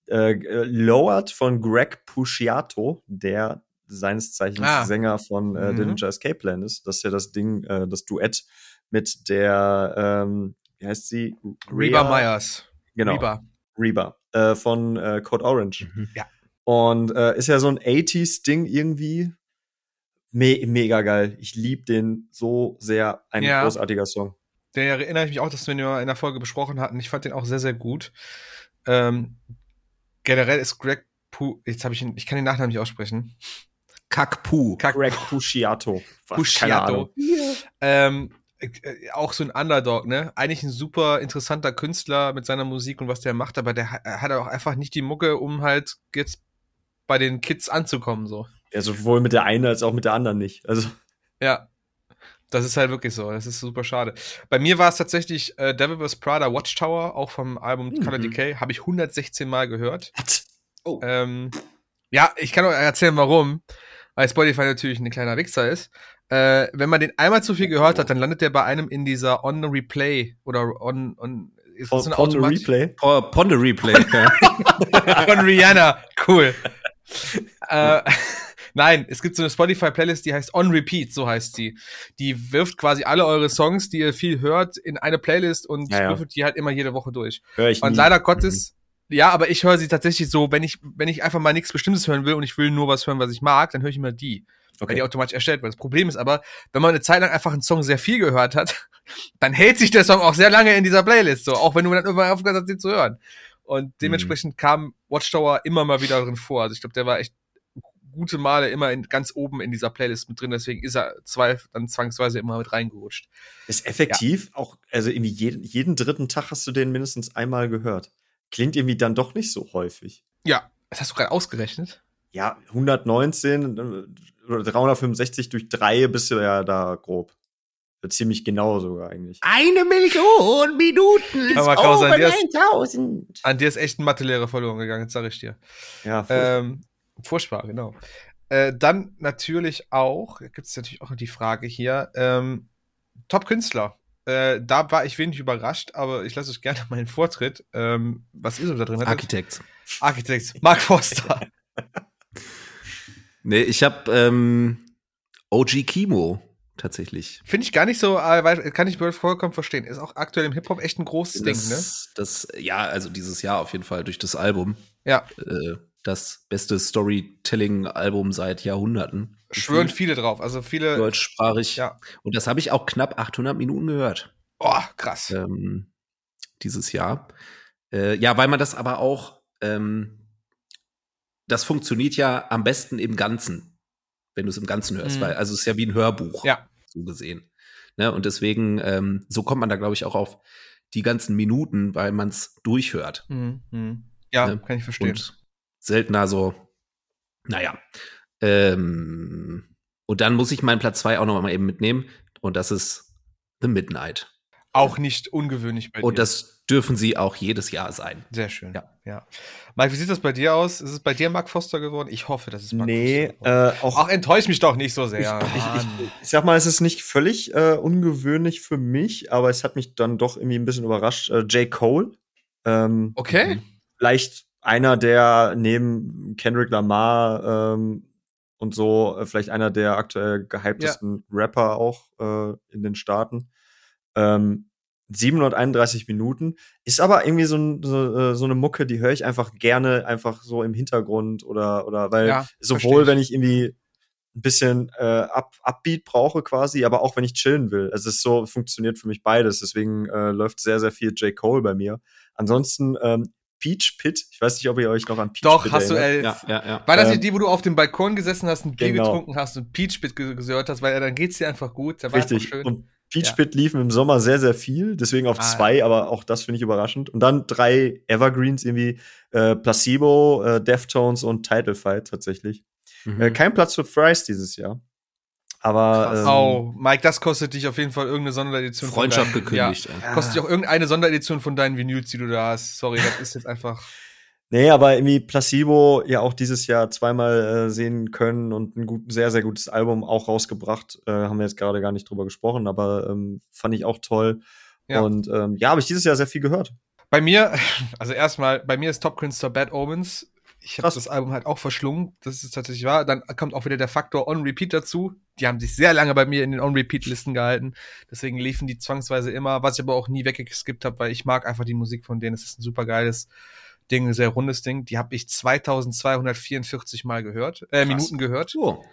Speaker 3: äh, äh, Lowered von Greg Pusciato, der seines Zeichens
Speaker 1: Ah.
Speaker 3: Sänger von äh,
Speaker 1: Mhm.
Speaker 3: Dillinger Escape Plan ist. Das ist ja das Ding, äh, das Duett mit der, ähm, wie heißt sie?
Speaker 1: Reba
Speaker 3: Rhea-
Speaker 1: Myers.
Speaker 3: Genau.
Speaker 1: Reba.
Speaker 3: Reba. Äh, von äh, Code Orange.
Speaker 1: Ja.
Speaker 3: Und äh, ist ja so ein 80s-Ding irgendwie. Me mega geil. Ich liebe den so sehr. Ein
Speaker 1: Ja.
Speaker 3: großartiger Song.
Speaker 1: Den erinnere ich mich auch, dass wir ihn ja in der Folge besprochen hatten. Ich fand den auch sehr, sehr gut. Ähm, generell ist Greg Pu, jetzt habe ich ihn, ich kann den Nachnamen nicht aussprechen.
Speaker 2: Kakpu.
Speaker 1: Kack
Speaker 3: Greg Pusciato.
Speaker 1: Pusciato.
Speaker 3: Ahnung.
Speaker 1: Ähm, äh, auch so ein Underdog, ne? Eigentlich ein super interessanter Künstler mit seiner Musik und was der macht, aber der ha- hat auch einfach nicht die Mucke, um halt jetzt bei den Kids anzukommen, so.
Speaker 3: Ja, sowohl mit der einen als auch mit der anderen nicht. Also,
Speaker 1: Ja. Das ist halt wirklich so. Das ist super schade. Bei mir war es tatsächlich äh, Devil vs. Prada Watchtower, auch vom Album
Speaker 3: Mhm.
Speaker 1: Color Decay, habe ich 116 Mal gehört.
Speaker 3: what? Oh.
Speaker 1: Ähm, ja, ich kann euch erzählen, warum. Weil Spotify natürlich ein kleiner Wichser ist. Äh, wenn man den einmal zu viel gehört hat, dann landet der bei einem in dieser On Replay oder On. on ist das
Speaker 3: von
Speaker 1: Automat-
Speaker 3: Replay.
Speaker 2: Oh, Ponde Replay.
Speaker 1: von Rihanna. Cool. äh, nein, es gibt so eine Spotify-Playlist, die heißt On Repeat, so heißt sie. Die wirft quasi alle eure Songs, die ihr viel hört, in eine Playlist und
Speaker 3: Ja, ja.
Speaker 1: würfelt die halt immer jede Woche durch.
Speaker 3: Hör ich
Speaker 1: Und
Speaker 3: nie.
Speaker 1: leider Gottes, ja, aber ich höre sie tatsächlich so, wenn ich, wenn ich einfach mal nichts Bestimmtes hören will und ich will nur was hören, was ich mag, dann höre ich immer die. Weil die
Speaker 3: Okay.
Speaker 1: automatisch erstellt wird. Das Problem ist aber, wenn man eine Zeit lang einfach einen Song sehr viel gehört hat, dann hält sich der Song auch sehr lange in dieser Playlist, so, auch wenn du dann irgendwann aufgehört hast, den zu hören. Und dementsprechend kam Watchtower immer mal wieder drin vor. Also ich glaube, der war echt gute Male immer in, ganz oben in dieser Playlist mit drin, deswegen ist er zwei, dann zwangsweise immer mit reingerutscht.
Speaker 3: Ist effektiv auch, also irgendwie jeden, jeden dritten Tag hast du den mindestens einmal gehört. Klingt irgendwie dann doch nicht so häufig.
Speaker 1: Ja, das hast du gerade ausgerechnet.
Speaker 3: Ja, 119 äh, oder 365 durch drei bist du ja da grob. Ziemlich genau sogar eigentlich.
Speaker 2: Eine Million Minuten
Speaker 1: Aber Klaus, an dir, ist,
Speaker 3: 1000.
Speaker 1: an dir ist echt ein Mathelehrer verloren gegangen, das sag ich dir.
Speaker 3: Ja, voll.
Speaker 1: Ähm, furchtbar, genau. Äh, dann natürlich auch, gibt es natürlich auch noch die Frage hier, ähm, Top-Künstler. Äh, da war ich wenig überrascht, aber ich lasse euch gerne meinen Vortritt. Ähm, was ist so da drin?
Speaker 2: Architects.
Speaker 1: Architects. Mark Forster.
Speaker 2: Nee, ich habe ähm, OG Kimo tatsächlich.
Speaker 1: Finde ich gar nicht so, äh, kann ich vollkommen verstehen. Ist auch aktuell im Hip-Hop echt ein großes Ding, ne?
Speaker 2: das, das, ja, also dieses Jahr auf jeden Fall durch das Album.
Speaker 1: Ja.
Speaker 2: Äh, das beste Storytelling-Album seit Jahrhunderten.
Speaker 1: Schwören viele drauf. Also viele.
Speaker 2: Deutschsprachig.
Speaker 1: Ja.
Speaker 2: Und das habe ich auch knapp 800 Minuten gehört.
Speaker 1: Oh, krass.
Speaker 2: ähm, dieses Jahr. Äh, ja, weil man das aber auch, ähm, das funktioniert ja am besten im Ganzen, wenn du es im Ganzen hörst,
Speaker 1: Mhm.
Speaker 2: weil, also es ist ja wie ein Hörbuch,
Speaker 1: Ja.
Speaker 2: so gesehen. Ne? Und deswegen, ähm, so kommt man da, glaube ich, auch auf die ganzen Minuten, weil man es durchhört.
Speaker 1: Mhm. Ja,
Speaker 2: Ne?
Speaker 1: kann ich verstehen.
Speaker 2: Und seltener so, naja. Ähm, und dann muss ich meinen Platz zwei auch noch mal eben mitnehmen. Und das ist The Midnight.
Speaker 1: Auch nicht ungewöhnlich
Speaker 2: bei dir. Und das dürfen sie auch jedes Jahr sein.
Speaker 1: Sehr schön. Ja. ja. Mike, wie sieht das bei dir aus? Ist es bei dir Mark Foster geworden? Ich hoffe, dass es
Speaker 3: Mark nee, Foster äh, auch,
Speaker 1: auch enttäuscht mich doch nicht so sehr.
Speaker 3: Ich, ich, ich, ich sag mal, es ist nicht völlig äh, ungewöhnlich für mich, aber es hat mich dann doch irgendwie ein bisschen überrascht. Äh, J. Cole. Ähm,
Speaker 1: okay.
Speaker 3: Vielleicht einer der neben Kendrick Lamar ähm, und so, äh, vielleicht einer der aktuell gehyptesten ja. Rapper auch äh, in den Staaten. Ähm, 731 Minuten. Ist aber irgendwie so, so, äh, so eine Mucke, die höre ich einfach gerne, einfach so im Hintergrund oder, oder weil ja, sowohl, wenn ich irgendwie ein bisschen äh, Up Upbeat brauche quasi, aber auch wenn ich chillen will. Also es ist so, funktioniert für mich beides. Deswegen äh, läuft sehr, sehr viel J. Cole bei mir. Ansonsten ähm, Peach Pit. Ich weiß nicht, ob ihr euch noch an Peach
Speaker 1: Doch, Pit hast erinnert. du, ey. Ja, ja, ja. War das ähm, die, wo du auf dem Balkon gesessen hast, ein Bier genau. getrunken hast und Peach Pit gehört hast, weil dann geht's dir einfach gut.
Speaker 3: Der Richtig. Und Peach Pit liefen im Sommer sehr, sehr viel, deswegen auf ah, zwei, ja. aber auch das finde ich überraschend. Und dann drei Evergreens irgendwie äh, Placebo, äh, Deftones und Title Fight tatsächlich. Mhm. Äh, kein Platz für Fries dieses Jahr. Aber
Speaker 1: ähm, oh, Mike, das kostet dich auf jeden Fall irgendeine Sonderedition.
Speaker 2: Freundschaft deinen, gekündigt.
Speaker 1: Ja, kostet dich auch irgendeine Sonderedition von deinen Vinyls, die du da hast. Sorry, das ist jetzt einfach.
Speaker 3: Nee, aber irgendwie Placebo ja auch dieses Jahr zweimal äh, sehen können und ein gut, sehr, sehr gutes Album auch rausgebracht. Äh, haben wir jetzt gerade gar nicht drüber gesprochen, aber ähm, fand ich auch toll. Ja. Und ähm, ja, habe ich dieses Jahr sehr viel gehört.
Speaker 1: Bei mir, also erstmal, bei mir ist Top Künstler Bad Omens. Ich habe das Album halt auch verschlungen, das ist tatsächlich wahr. Dann kommt auch wieder der Faktor On Repeat dazu. Die haben sich sehr lange bei mir in den On Repeat Listen gehalten. Deswegen liefen die zwangsweise immer, was ich aber auch nie weggeskippt habe, weil ich mag einfach die Musik von denen. Es ist ein super geiles Ding, ein sehr rundes Ding. Die habe ich 2244 Mal gehört, äh, Minuten gehört. Oh.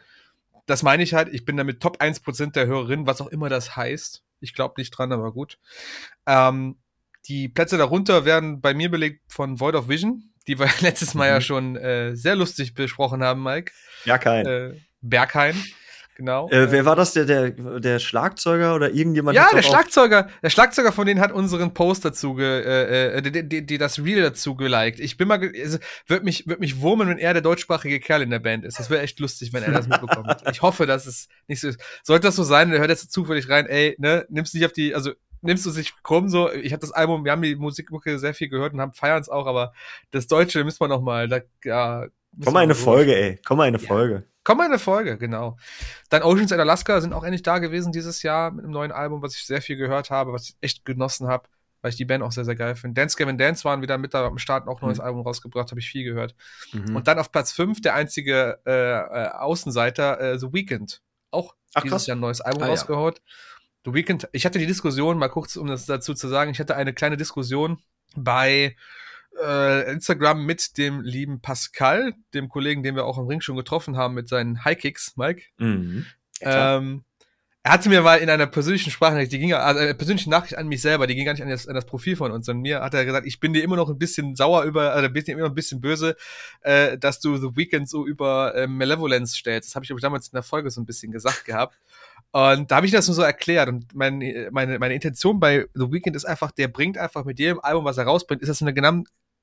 Speaker 1: Das meine ich halt, ich bin damit Top 1% der Hörerinnen, was auch immer das heißt. Ich glaube nicht dran, aber gut. Ähm, die Plätze darunter werden bei mir belegt von Void of Vision, die wir letztes Mal mhm. ja schon äh, sehr lustig besprochen haben, Mike.
Speaker 3: Ja, kein.
Speaker 1: Äh, Berghain. Genau.
Speaker 3: Äh, wer war das, der, der, der Schlagzeuger oder irgendjemand?
Speaker 1: Ja, der Schlagzeuger. Der Schlagzeuger von denen hat unseren Post dazu, ge, äh, äh, die, die, die, das Reel dazu geliked. Ich bin mal, also, wird mich, wird mich wurmen, wenn er der deutschsprachige Kerl in der Band ist. Das wäre echt lustig, wenn er das mitbekommt. ich hoffe, dass es nicht so ist. Sollte das so sein, der hört jetzt zufällig rein, ey, ne, nimmst du nicht auf die, also, nimmst du sich krumm so, ich habe das Album, wir haben die Musikmucke sehr viel gehört und haben feiern es auch, aber das Deutsche müssen wir noch mal, da, ja.
Speaker 3: Komm mal eine Folge, ey. Komm mal eine ja. Folge.
Speaker 1: Komm mal eine Folge, genau. Dann Oceans and Alaska sind auch endlich da gewesen dieses Jahr mit einem neuen Album, was ich sehr viel gehört habe, was ich echt genossen habe, weil ich die Band auch sehr, sehr geil finde. Dance Gavin Dance waren wieder mit da am Start, auch neues mhm. Album rausgebracht, habe ich viel gehört. Mhm. Und dann auf Platz 5 der einzige äh, äh, Außenseiter, äh, The Weeknd. Auch Ach, dieses krass. Jahr ein neues Album ah, rausgehaut. Ja. The Weeknd, ich hatte die Diskussion, mal kurz, um das dazu zu sagen, ich hatte eine kleine Diskussion bei äh, Instagram mit dem lieben Pascal, dem Kollegen, den wir auch im Ring schon getroffen haben mit seinen High Kicks, Mike. Mhm. Ähm, er hatte mir mal in einer persönlichen Sprachnachricht, die ging, also eine persönliche Nachricht an mich selber, die ging gar nicht an das, an das Profil von uns. Und mir hat er gesagt, ich bin dir immer noch ein bisschen sauer über, oder bin dir immer noch ein bisschen böse, äh, dass du The Weeknd so über äh, Malevolence stellst. Das habe ich aber damals in der Folge so ein bisschen gesagt gehabt. Und da habe ich das nur so erklärt. Und mein, meine, meine Intention bei The Weeknd ist einfach, der bringt einfach mit jedem Album, was er rausbringt, ist das eine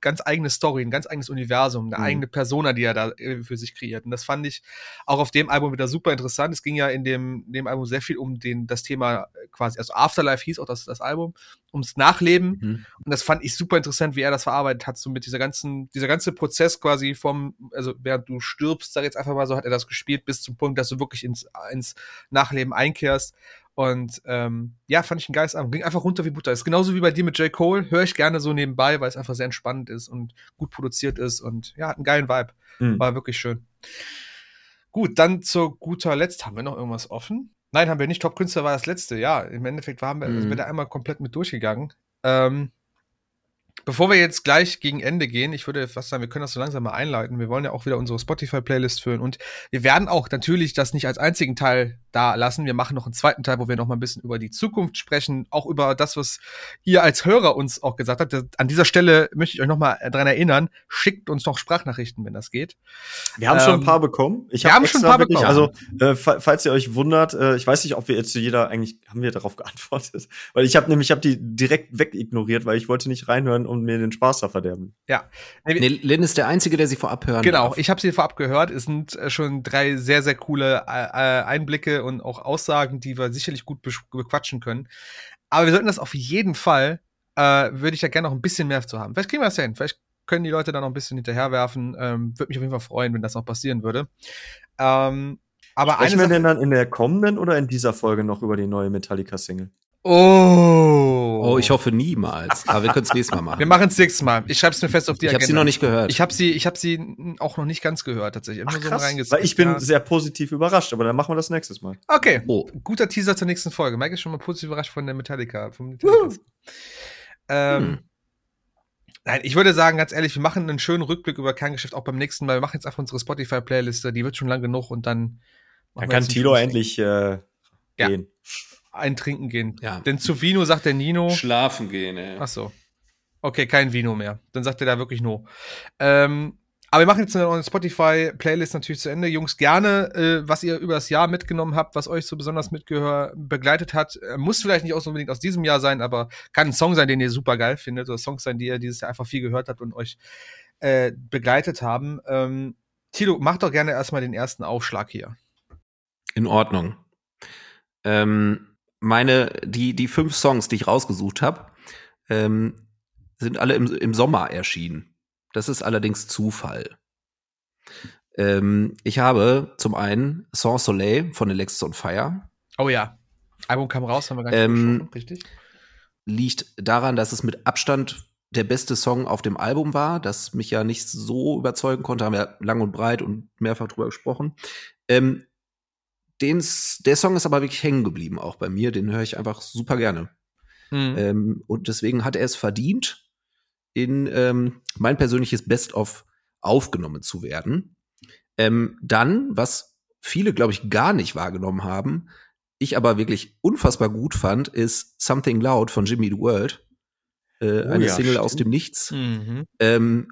Speaker 1: ganz eigene Story, ein ganz eigenes Universum, eine mhm. eigene Persona, die er da äh, für sich kreiert. Und das fand ich auch auf dem Album wieder super interessant. Es ging ja in dem, dem Album sehr viel um den, das Thema äh, quasi, also Afterlife hieß auch das, das Album, ums Nachleben. Mhm. Und das fand ich super interessant, wie er das verarbeitet hat, so mit dieser ganzen, dieser ganze Prozess quasi vom, also während du stirbst, sag jetzt einfach mal so, hat er das gespielt bis zum Punkt, dass du wirklich ins, ins Nachleben einkehrst. Und ähm, ja, fand ich ein geiles Album. Ging einfach runter wie Butter. Ist genauso wie bei dir mit J. Cole. Höre ich gerne so nebenbei, weil es einfach sehr entspannend ist und gut produziert ist und ja, hat einen geilen Vibe. Mhm. War wirklich schön. Gut, dann zu guter Letzt haben wir noch irgendwas offen. Nein, haben wir nicht. Top Künstler war das letzte. Ja, im Endeffekt waren wir, mhm. sind wir da einmal komplett mit durchgegangen. Ähm, Bevor wir jetzt gleich gegen Ende gehen, ich würde fast sagen, wir können das so langsam mal einleiten. Wir wollen ja auch wieder unsere Spotify-Playlist führen und wir werden auch natürlich das nicht als einzigen Teil da lassen. Wir machen noch einen zweiten Teil, wo wir noch mal ein bisschen über die Zukunft sprechen, auch über das, was ihr als Hörer uns auch gesagt habt. An dieser Stelle möchte ich euch noch mal dran erinnern, schickt uns doch Sprachnachrichten, wenn das geht.
Speaker 3: Wir haben ähm, schon ein ähm, paar bekommen. Ich
Speaker 1: wir hab haben schon ein paar wirklich,
Speaker 3: bekommen. Also, äh, falls ihr euch wundert, äh, ich weiß nicht, ob wir jetzt zu jeder eigentlich, haben wir darauf geantwortet? Weil ich habe nämlich, ich habe die direkt wegignoriert, weil ich wollte nicht reinhören und mir den Spaß da verderben.
Speaker 1: Ja.
Speaker 2: Nee, Lin ist der Einzige, der sie vorab hören
Speaker 1: Genau,
Speaker 2: darf.
Speaker 1: ich habe sie vorab gehört. Es sind äh, schon drei sehr, sehr coole äh, äh, Einblicke und auch Aussagen, die wir sicherlich gut bequatschen können. Aber wir sollten das auf jeden Fall, äh, würde ich da gerne noch ein bisschen mehr zu haben. Vielleicht kriegen wir das ja hin. Vielleicht können die Leute da noch ein bisschen hinterherwerfen. Ähm, würde mich auf jeden Fall freuen, wenn das noch passieren würde. Ähm, aber
Speaker 3: Sprechen wir
Speaker 1: Sache,
Speaker 3: denn dann in der kommenden oder in dieser Folge noch über die neue Metallica-Single?
Speaker 1: Oh.
Speaker 2: Oh, ich hoffe niemals. Aber wir können es nächstes Mal machen.
Speaker 1: Wir machen es nächstes Mal. Ich schreibe es mir fest auf die
Speaker 2: ich habe sie noch nicht gehört.
Speaker 1: Ich habe sie, ich habe sie auch noch nicht ganz gehört tatsächlich. Ich hab
Speaker 3: Ach,
Speaker 1: so
Speaker 3: krass, weil ich bin
Speaker 1: ja.
Speaker 3: sehr positiv überrascht, aber dann machen wir das nächstes Mal.
Speaker 1: Okay,
Speaker 2: oh,
Speaker 1: guter Teaser zur nächsten Folge. Mike ist schon mal positiv überrascht von der Metallica. Vom Metallica. Ähm,
Speaker 2: Hm.
Speaker 1: Nein, ich würde sagen, ganz ehrlich, wir machen einen schönen Rückblick über Kerngeschäft auch beim nächsten Mal. Wir machen jetzt einfach unsere Spotify-Playliste, die wird schon lang genug und dann
Speaker 3: Dann kann Tilo endlich äh,
Speaker 1: Ja. Ein Trinken gehen.
Speaker 2: Ja.
Speaker 1: Denn zu Vino sagt der Nino.
Speaker 2: schlafen gehen, ey.
Speaker 1: Ach so. Okay, kein Vino mehr. Dann sagt er da wirklich no. Ähm, aber wir machen jetzt eine Spotify-Playlist natürlich zu Ende. Jungs, gerne, äh, was ihr über das Jahr mitgenommen habt, was euch so besonders mitgehör begleitet hat. Äh, muss vielleicht nicht aus- unbedingt aus diesem Jahr sein, aber kann ein Song sein, den ihr super geil findet. Oder Songs sein, die ihr dieses Jahr einfach viel gehört habt und euch äh, begleitet haben. Ähm, Tilo, mach doch gerne erstmal den ersten Aufschlag hier.
Speaker 2: In Ordnung. Ähm, meine, die, die fünf Songs, die ich rausgesucht habe, ähm, sind alle im, im Sommer erschienen. Das ist allerdings Zufall. Ähm, ich habe zum einen Sans Soleil von Alexis on Fire.
Speaker 1: Oh ja. Album kam raus, haben wir gar nicht
Speaker 2: Ähm,
Speaker 1: richtig?
Speaker 2: Liegt daran, dass es mit Abstand der beste Song auf dem Album war, das mich ja nicht so überzeugen konnte, haben wir lang und breit und mehrfach drüber gesprochen. Ähm, den, der Song ist aber wirklich hängen geblieben, auch bei mir. Den höre ich einfach super gerne.
Speaker 1: Mhm.
Speaker 2: Ähm, und deswegen hat er es verdient, in ähm, mein persönliches Best-of aufgenommen zu werden. Ähm, dann, was viele, glaube ich, gar nicht wahrgenommen haben, ich aber wirklich unfassbar gut fand, ist Something Loud von Jimmy the World. Äh,
Speaker 3: Oh
Speaker 2: eine
Speaker 3: ja,
Speaker 2: Single aus
Speaker 3: stimmt.
Speaker 2: dem Nichts.
Speaker 1: Mhm.
Speaker 2: Ähm,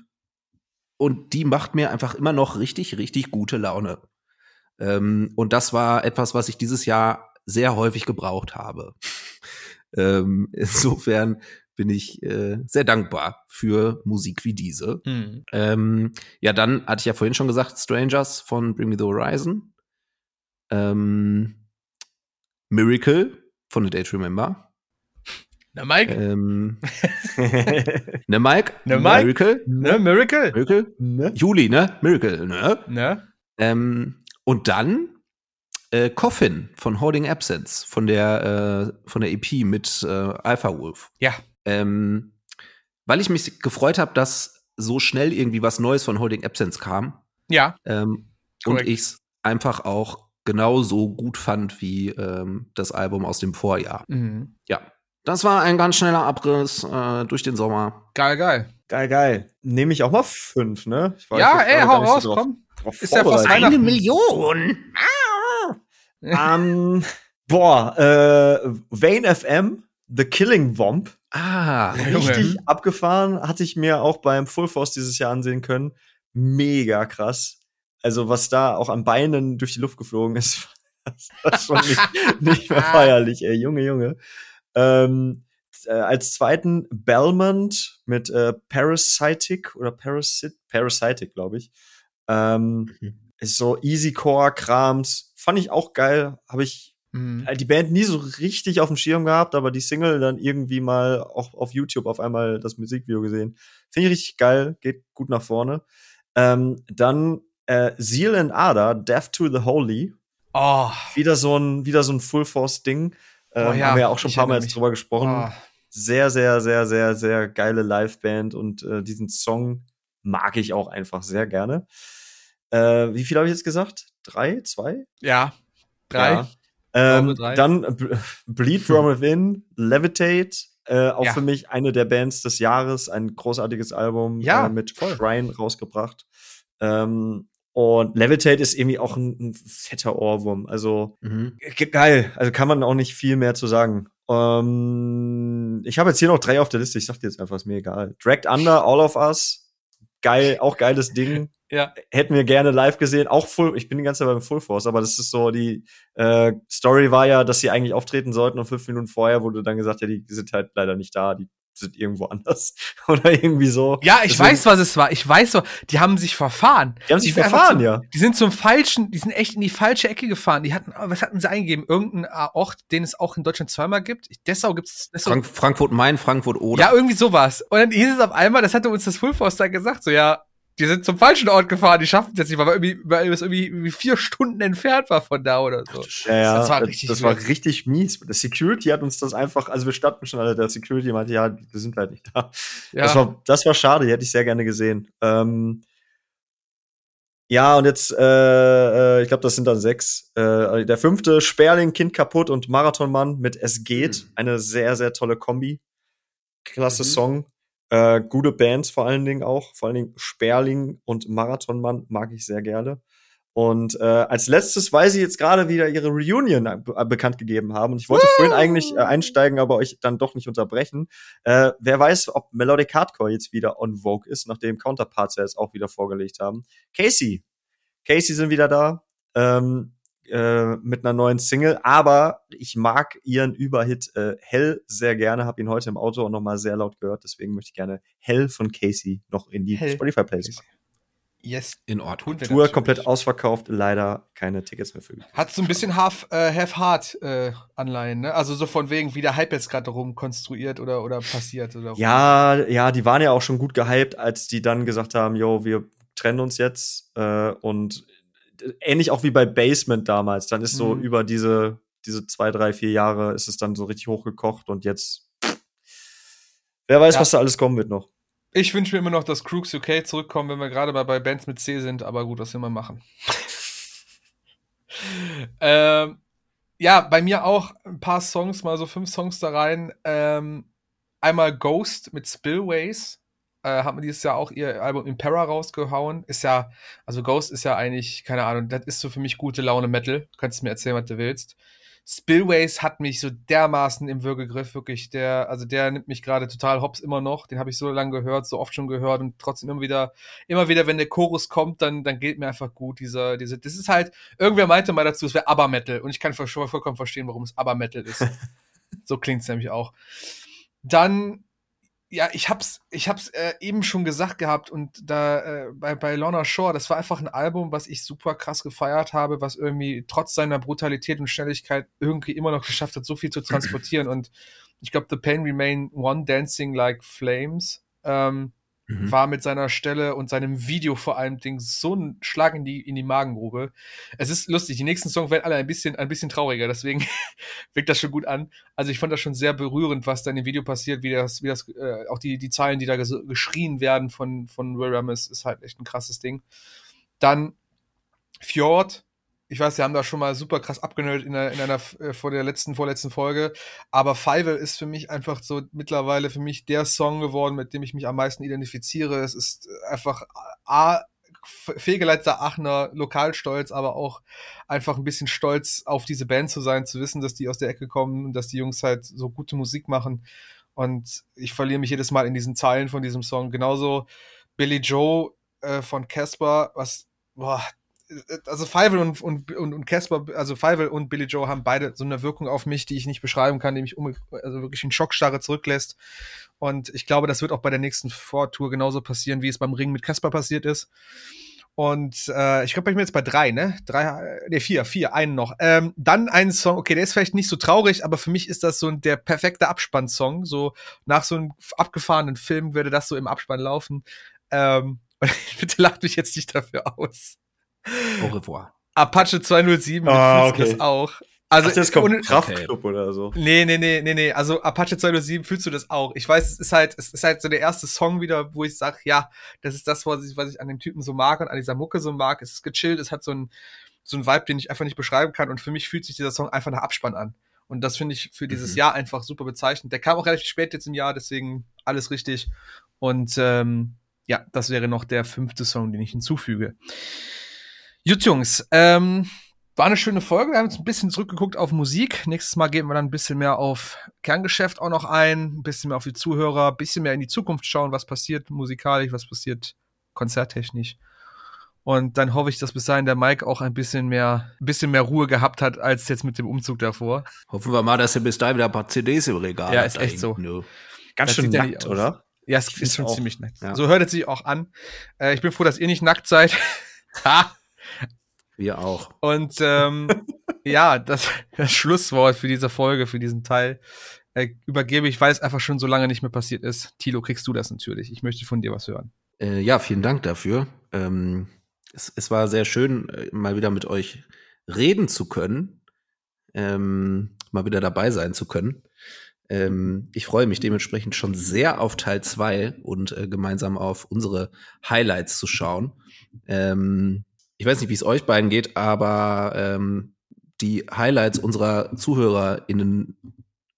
Speaker 2: und die macht mir einfach immer noch richtig, richtig gute Laune. Ähm, und das war etwas, was ich dieses Jahr sehr häufig gebraucht habe. ähm, insofern bin ich äh, sehr dankbar für Musik wie diese.
Speaker 1: Mhm.
Speaker 2: Ähm, ja, dann hatte ich ja vorhin schon gesagt, Strangers von Bring Me the Horizon. Ähm, Miracle von Day to Remember.
Speaker 1: Na, Mike?
Speaker 2: Ähm, ne Mike?
Speaker 1: Ne Mike?
Speaker 2: Miracle?
Speaker 1: ne, Miracle?
Speaker 2: Miracle?
Speaker 3: ne?
Speaker 2: Juli, ne? Miracle, ne?
Speaker 1: Ne?
Speaker 2: Ähm, und dann äh, Coffin von Holding Absence von der äh, von der EP mit äh, Alpha Wolf.
Speaker 1: Ja.
Speaker 2: Ähm, weil ich mich gefreut habe, dass so schnell irgendwie was Neues von Holding Absence kam
Speaker 1: Ja.
Speaker 2: ähm, und ich es einfach auch genauso gut fand wie ähm, das Album aus dem Vorjahr.
Speaker 1: Mhm.
Speaker 2: Ja, das war ein ganz schneller Abriss äh, durch den Sommer.
Speaker 1: Geil, geil.
Speaker 3: Geil, geil. Nehme ich auch mal fünf, ne? Ich war
Speaker 1: Ja, ey, hau raus,
Speaker 3: drauf-
Speaker 1: komm.
Speaker 3: Drauf
Speaker 1: Ist ja fast. Weihnachten.
Speaker 2: Million!
Speaker 3: Ähm, boah, äh, Vane FM, The Killing Womp.
Speaker 2: Ah,
Speaker 1: Ja, Junge.
Speaker 3: Richtig abgefahren, hatte ich mir auch beim Full Force dieses Jahr ansehen können. Mega krass. Also, was da auch an Beinen durch die Luft geflogen ist, das war schon nicht, nicht mehr feierlich, ey. Junge, Junge. Ähm, äh, als zweiten Belmont mit äh, Parasitic oder Parasit Parasitic, glaube ich. Ähm,
Speaker 2: Mhm.
Speaker 3: ist so Easy-Core-Krams. Fand ich auch geil. Habe ich
Speaker 1: Mhm.
Speaker 3: äh, die Band nie so richtig auf dem Schirm gehabt, aber die Single dann irgendwie mal auch auf YouTube auf einmal das Musikvideo gesehen. Finde ich richtig geil, geht gut nach vorne. Ähm, dann äh, Seal and Ada, Death to the Holy.
Speaker 1: Oh.
Speaker 3: Wieder so ein, wieder so ein Full Force Ding. Ähm,
Speaker 1: Oh ja,
Speaker 3: haben wir ja auch schon ein paar Mal jetzt drüber gesprochen.
Speaker 1: oh.
Speaker 3: Sehr, sehr, sehr, sehr, sehr geile Liveband und äh, diesen Song mag ich auch einfach sehr gerne. Äh, wie viel habe ich jetzt gesagt? Drei? Zwei?
Speaker 1: Ja. Drei.
Speaker 3: Ja. Ähm,
Speaker 1: drei.
Speaker 3: Dann Bleed From Within, Levitate, äh, auch
Speaker 1: Ja.
Speaker 3: für mich eine der Bands des Jahres, ein großartiges Album
Speaker 1: Ja,
Speaker 3: äh, mit Shrine rausgebracht. Ähm, und Levitate ist irgendwie auch ein, ein fetter Ohrwurm. Also
Speaker 2: Mhm.
Speaker 3: ge- geil. Also kann man auch nicht viel mehr zu sagen. Ähm, ich habe jetzt hier noch drei auf der Liste. Ich sag dir jetzt einfach, ist mir egal. Dragged Under, All of Us. Geil, auch geiles Ding
Speaker 1: Ja.
Speaker 3: hätten wir gerne live gesehen. Auch Full, ich bin die ganze Zeit beim Full Force, aber das ist so, die äh, Story war ja, dass sie eigentlich auftreten sollten und fünf Minuten vorher wurde dann gesagt, ja, die sind halt leider nicht da, die sind irgendwo anders. Oder irgendwie so.
Speaker 1: Ja, ich Deswegen, weiß, was es war. Ich weiß so, die haben sich verfahren.
Speaker 3: Die haben sich die verfahren,
Speaker 1: zum,
Speaker 3: ja.
Speaker 1: Die sind zum falschen, die sind echt in die falsche Ecke gefahren. Die hatten, was hatten sie eingegeben? Irgendein Ort, den es auch in Deutschland zweimal gibt. Dessau gibt's
Speaker 2: Dessau. Frank Frankfurt Main, Frankfurt Oder.
Speaker 1: Ja, irgendwie sowas. Und dann hieß es auf einmal, das hatte uns das Full Force dann gesagt, so ja, die sind zum falschen Ort gefahren, die schaffen es jetzt nicht, weil, irgendwie, weil es irgendwie, irgendwie vier Stunden entfernt war von da oder so.
Speaker 3: Ja, ja das, war richtig, das war richtig mies. Der Security hat uns das einfach, also wir standen schon alle, der Security meinte, ja, wir sind halt nicht da. Ja. Das, war, das war schade, die hätte ich sehr gerne gesehen. Ähm, ja, und jetzt, äh, äh ich glaube, das sind dann sechs. Äh, der fünfte, Sperling, Kind kaputt und Marathonmann mit Es geht. Mhm. Eine sehr, sehr tolle Kombi. Klasse mhm. Song. Äh, gute Bands vor allen Dingen auch. Vor allen Dingen Sperling und Marathonmann mag ich sehr gerne. Und äh, als letztes, weil sie jetzt gerade wieder ihre Reunion äh, bekannt gegeben haben, und ich wollte Woo! vorhin eigentlich äh, einsteigen, aber euch dann doch nicht unterbrechen. Äh, wer weiß, ob Melodic Hardcore jetzt wieder on Vogue ist, nachdem Counterparts ja jetzt auch wieder vorgelegt haben. Casey. Casey sind wieder da. Ähm, äh, mit einer neuen Single, aber ich mag ihren Überhit äh, Hell sehr gerne, habe ihn heute im Auto auch noch mal sehr laut gehört, deswegen möchte ich gerne Hell von Casey noch in die Hell. Spotify Playlist machen.
Speaker 1: Yes.
Speaker 2: In Ordnung.
Speaker 3: Tour komplett ausverkauft, leider keine Tickets mehr für.
Speaker 1: Hat so ein bisschen Half, äh, Half Hard äh, Anleihen, ne? Also so von wegen, wie der Hype jetzt gerade rumkonstruiert oder, oder passiert. Oder
Speaker 3: ja, ja, die waren ja auch schon gut gehypt, als die dann gesagt haben, yo, wir trennen uns jetzt äh, und ähnlich auch wie bei Basement damals. Dann ist so mhm. über diese, diese zwei, drei, vier Jahre ist es dann so richtig hochgekocht und jetzt. Wer weiß, ja. was da alles kommen wird noch.
Speaker 1: Ich wünsche mir immer noch, dass Crooks UK zurückkommen, wenn wir gerade bei, bei Bands mit C sind, aber gut, was will man machen? ähm, ja, bei mir auch ein paar Songs, mal so fünf Songs da rein. Ähm, einmal Ghost mit Spillways äh, hat man dieses Jahr auch ihr Album Impera rausgehauen. Ist ja, also Ghost ist ja eigentlich, keine Ahnung, das ist so für mich gute Laune Metal. Du kannst mir erzählen, was du willst. Spillways hat mich so dermaßen im Würgegriff, wirklich. Der, also der nimmt mich gerade total hops immer noch. Den habe ich so lange gehört, so oft schon gehört und trotzdem immer wieder, immer wieder, wenn der Chorus kommt, dann, dann geht mir einfach gut. Dieser, diese, das ist halt, irgendwer meinte mal dazu, es wäre Aber Metal und ich kann schon vollkommen verstehen, warum es Aber Metal ist. so klingt es nämlich auch. Dann ja, ich hab's, ich hab's äh, eben schon gesagt gehabt und da äh, bei, bei Lorna Shore, das war einfach ein Album, was ich super krass gefeiert habe, was irgendwie trotz seiner Brutalität und Schnelligkeit irgendwie immer noch geschafft hat, so viel zu transportieren. und ich glaube, The Pain Remain One Dancing Like Flames ähm, mhm. war mit seiner Stelle und seinem Video vor allem Ding so ein Schlag in die, in die Magengrube. Es ist lustig, die nächsten Songs werden alle ein bisschen, ein bisschen trauriger, deswegen wirkt das schon gut an. Also ich fand das schon sehr berührend, was da in dem Video passiert, wie das, wie das, äh, auch die, die Zeilen, die da geschrien werden von, von Will Ramis, ist halt echt ein krasses Ding. Dann Fjord, ich weiß, wir haben da schon mal super krass abgenölt in, einer, in einer äh, vor der letzten, vorletzten Folge. Aber Feivel ist für mich einfach so mittlerweile für mich der Song geworden, mit dem ich mich am meisten identifiziere. Es ist einfach A, fehlgeleiteter Aachener Lokalstolz, aber auch einfach ein bisschen stolz auf diese Band zu sein, zu wissen, dass die aus der Ecke kommen und dass die Jungs halt so gute Musik machen. Und ich verliere mich jedes Mal in diesen Zeilen von diesem Song. Genauso Billy Joe äh, von Casper, was, boah, also Feivel und, und, und, und Casper, also Feivel und Billy Joe haben beide so eine Wirkung auf mich, die ich nicht beschreiben kann, die mich um, also wirklich in Schockstarre zurücklässt. Und ich glaube, das wird auch bei der nächsten Vortour genauso passieren, wie es beim Ring mit Casper passiert ist. Und äh, ich glaube, ich bin jetzt bei drei, ne? Drei, ne, vier, vier, einen noch. Ähm, dann ein Song, okay, der ist vielleicht nicht so traurig, aber für mich ist das so der perfekte Abspannsong. So nach so einem abgefahrenen Film würde das so im Abspann laufen. Ähm, bitte lacht mich jetzt nicht dafür aus.
Speaker 2: Au revoir.
Speaker 1: Apache 207, ah, okay. das auch.
Speaker 3: Also, Ach, das kommt Kraftclub okay. oder so.
Speaker 1: Nee, nee, nee, nee, nee. Also Apache 207 fühlst du das auch. Ich weiß, es ist halt, es ist halt so der erste Song wieder, wo ich sage, ja, das ist das, was ich, was ich an dem Typen so mag und an dieser Mucke so mag. Es ist gechillt, es hat so ein, so ein Vibe, den ich einfach nicht beschreiben kann. Und für mich fühlt sich dieser Song einfach nach Abspann an. Und das finde ich für dieses mhm. Jahr einfach super bezeichnend. Der kam auch relativ spät jetzt im Jahr, deswegen alles richtig. Und ähm, ja, das wäre noch der fünfte Song, den ich hinzufüge. Gut, Jungs, ähm, war eine schöne Folge. Wir haben uns ein bisschen zurückgeguckt auf Musik. Nächstes Mal gehen wir dann ein bisschen mehr auf Kerngeschäft auch noch ein, ein bisschen mehr auf die Zuhörer, ein bisschen mehr in die Zukunft schauen, was passiert musikalisch, was passiert konzerttechnisch. Und dann hoffe ich, dass bis dahin der Mike auch ein bisschen mehr, ein bisschen mehr Ruhe gehabt hat, als jetzt mit dem Umzug davor.
Speaker 2: Hoffen wir mal, dass er bis dahin wieder ein paar CDs im Regal
Speaker 1: hat. Ja, ist echt so. No.
Speaker 3: Ganz
Speaker 1: Das
Speaker 3: schön nackt, oder?
Speaker 1: Ja, es
Speaker 3: Ich
Speaker 1: ist schon
Speaker 3: auch.
Speaker 1: ziemlich nackt.
Speaker 3: Ja.
Speaker 1: So hört es sich auch an. Äh, ich bin froh, dass ihr nicht nackt seid. ha!
Speaker 2: Wir auch.
Speaker 1: Und ähm, ja, das, das Schlusswort für diese Folge, für diesen Teil, äh, übergebe ich, weil es einfach schon so lange nicht mehr passiert ist. Tilo, kriegst du das natürlich. Ich möchte von dir was hören.
Speaker 2: Äh, ja, vielen Dank dafür. Ähm, es, es war sehr schön, äh, mal wieder mit euch reden zu können, ähm, mal wieder dabei sein zu können. Ähm, ich freue mich dementsprechend schon sehr auf Teil zwei und äh, gemeinsam auf unsere Highlights zu schauen. Ähm, ich weiß nicht, wie es euch beiden geht, aber ähm, die Highlights unserer ZuhörerInnen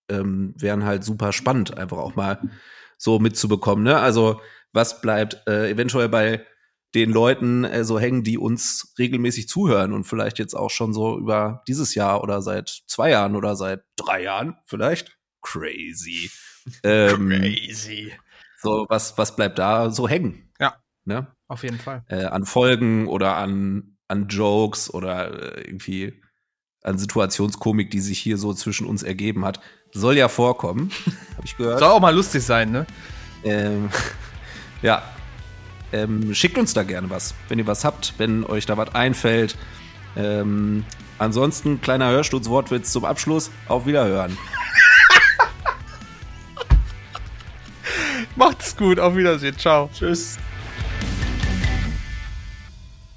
Speaker 2: ähm, wären halt super spannend, einfach auch mal so mitzubekommen. Ne? Also was bleibt äh, eventuell bei den Leuten äh, so hängen, die uns regelmäßig zuhören und vielleicht jetzt auch schon so über dieses Jahr oder seit zwei Jahren oder seit drei Jahren vielleicht. Crazy. Ähm,
Speaker 1: Crazy.
Speaker 2: So, was, was bleibt da so hängen? Ne?
Speaker 1: Auf jeden Fall.
Speaker 2: Äh, an Folgen oder an, an Jokes oder äh, irgendwie an Situationskomik, die sich hier so zwischen uns ergeben hat. Soll ja vorkommen, habe ich gehört.
Speaker 1: Soll auch mal lustig sein, ne?
Speaker 2: Ähm, ja. Ähm, schickt uns da gerne was, wenn ihr was habt, wenn euch da was einfällt. Ähm, ansonsten, kleiner Hörsturz, Wortwitz zum Abschluss. Auf Wiederhören.
Speaker 1: Macht's gut. Auf Wiedersehen. Ciao.
Speaker 3: Tschüss.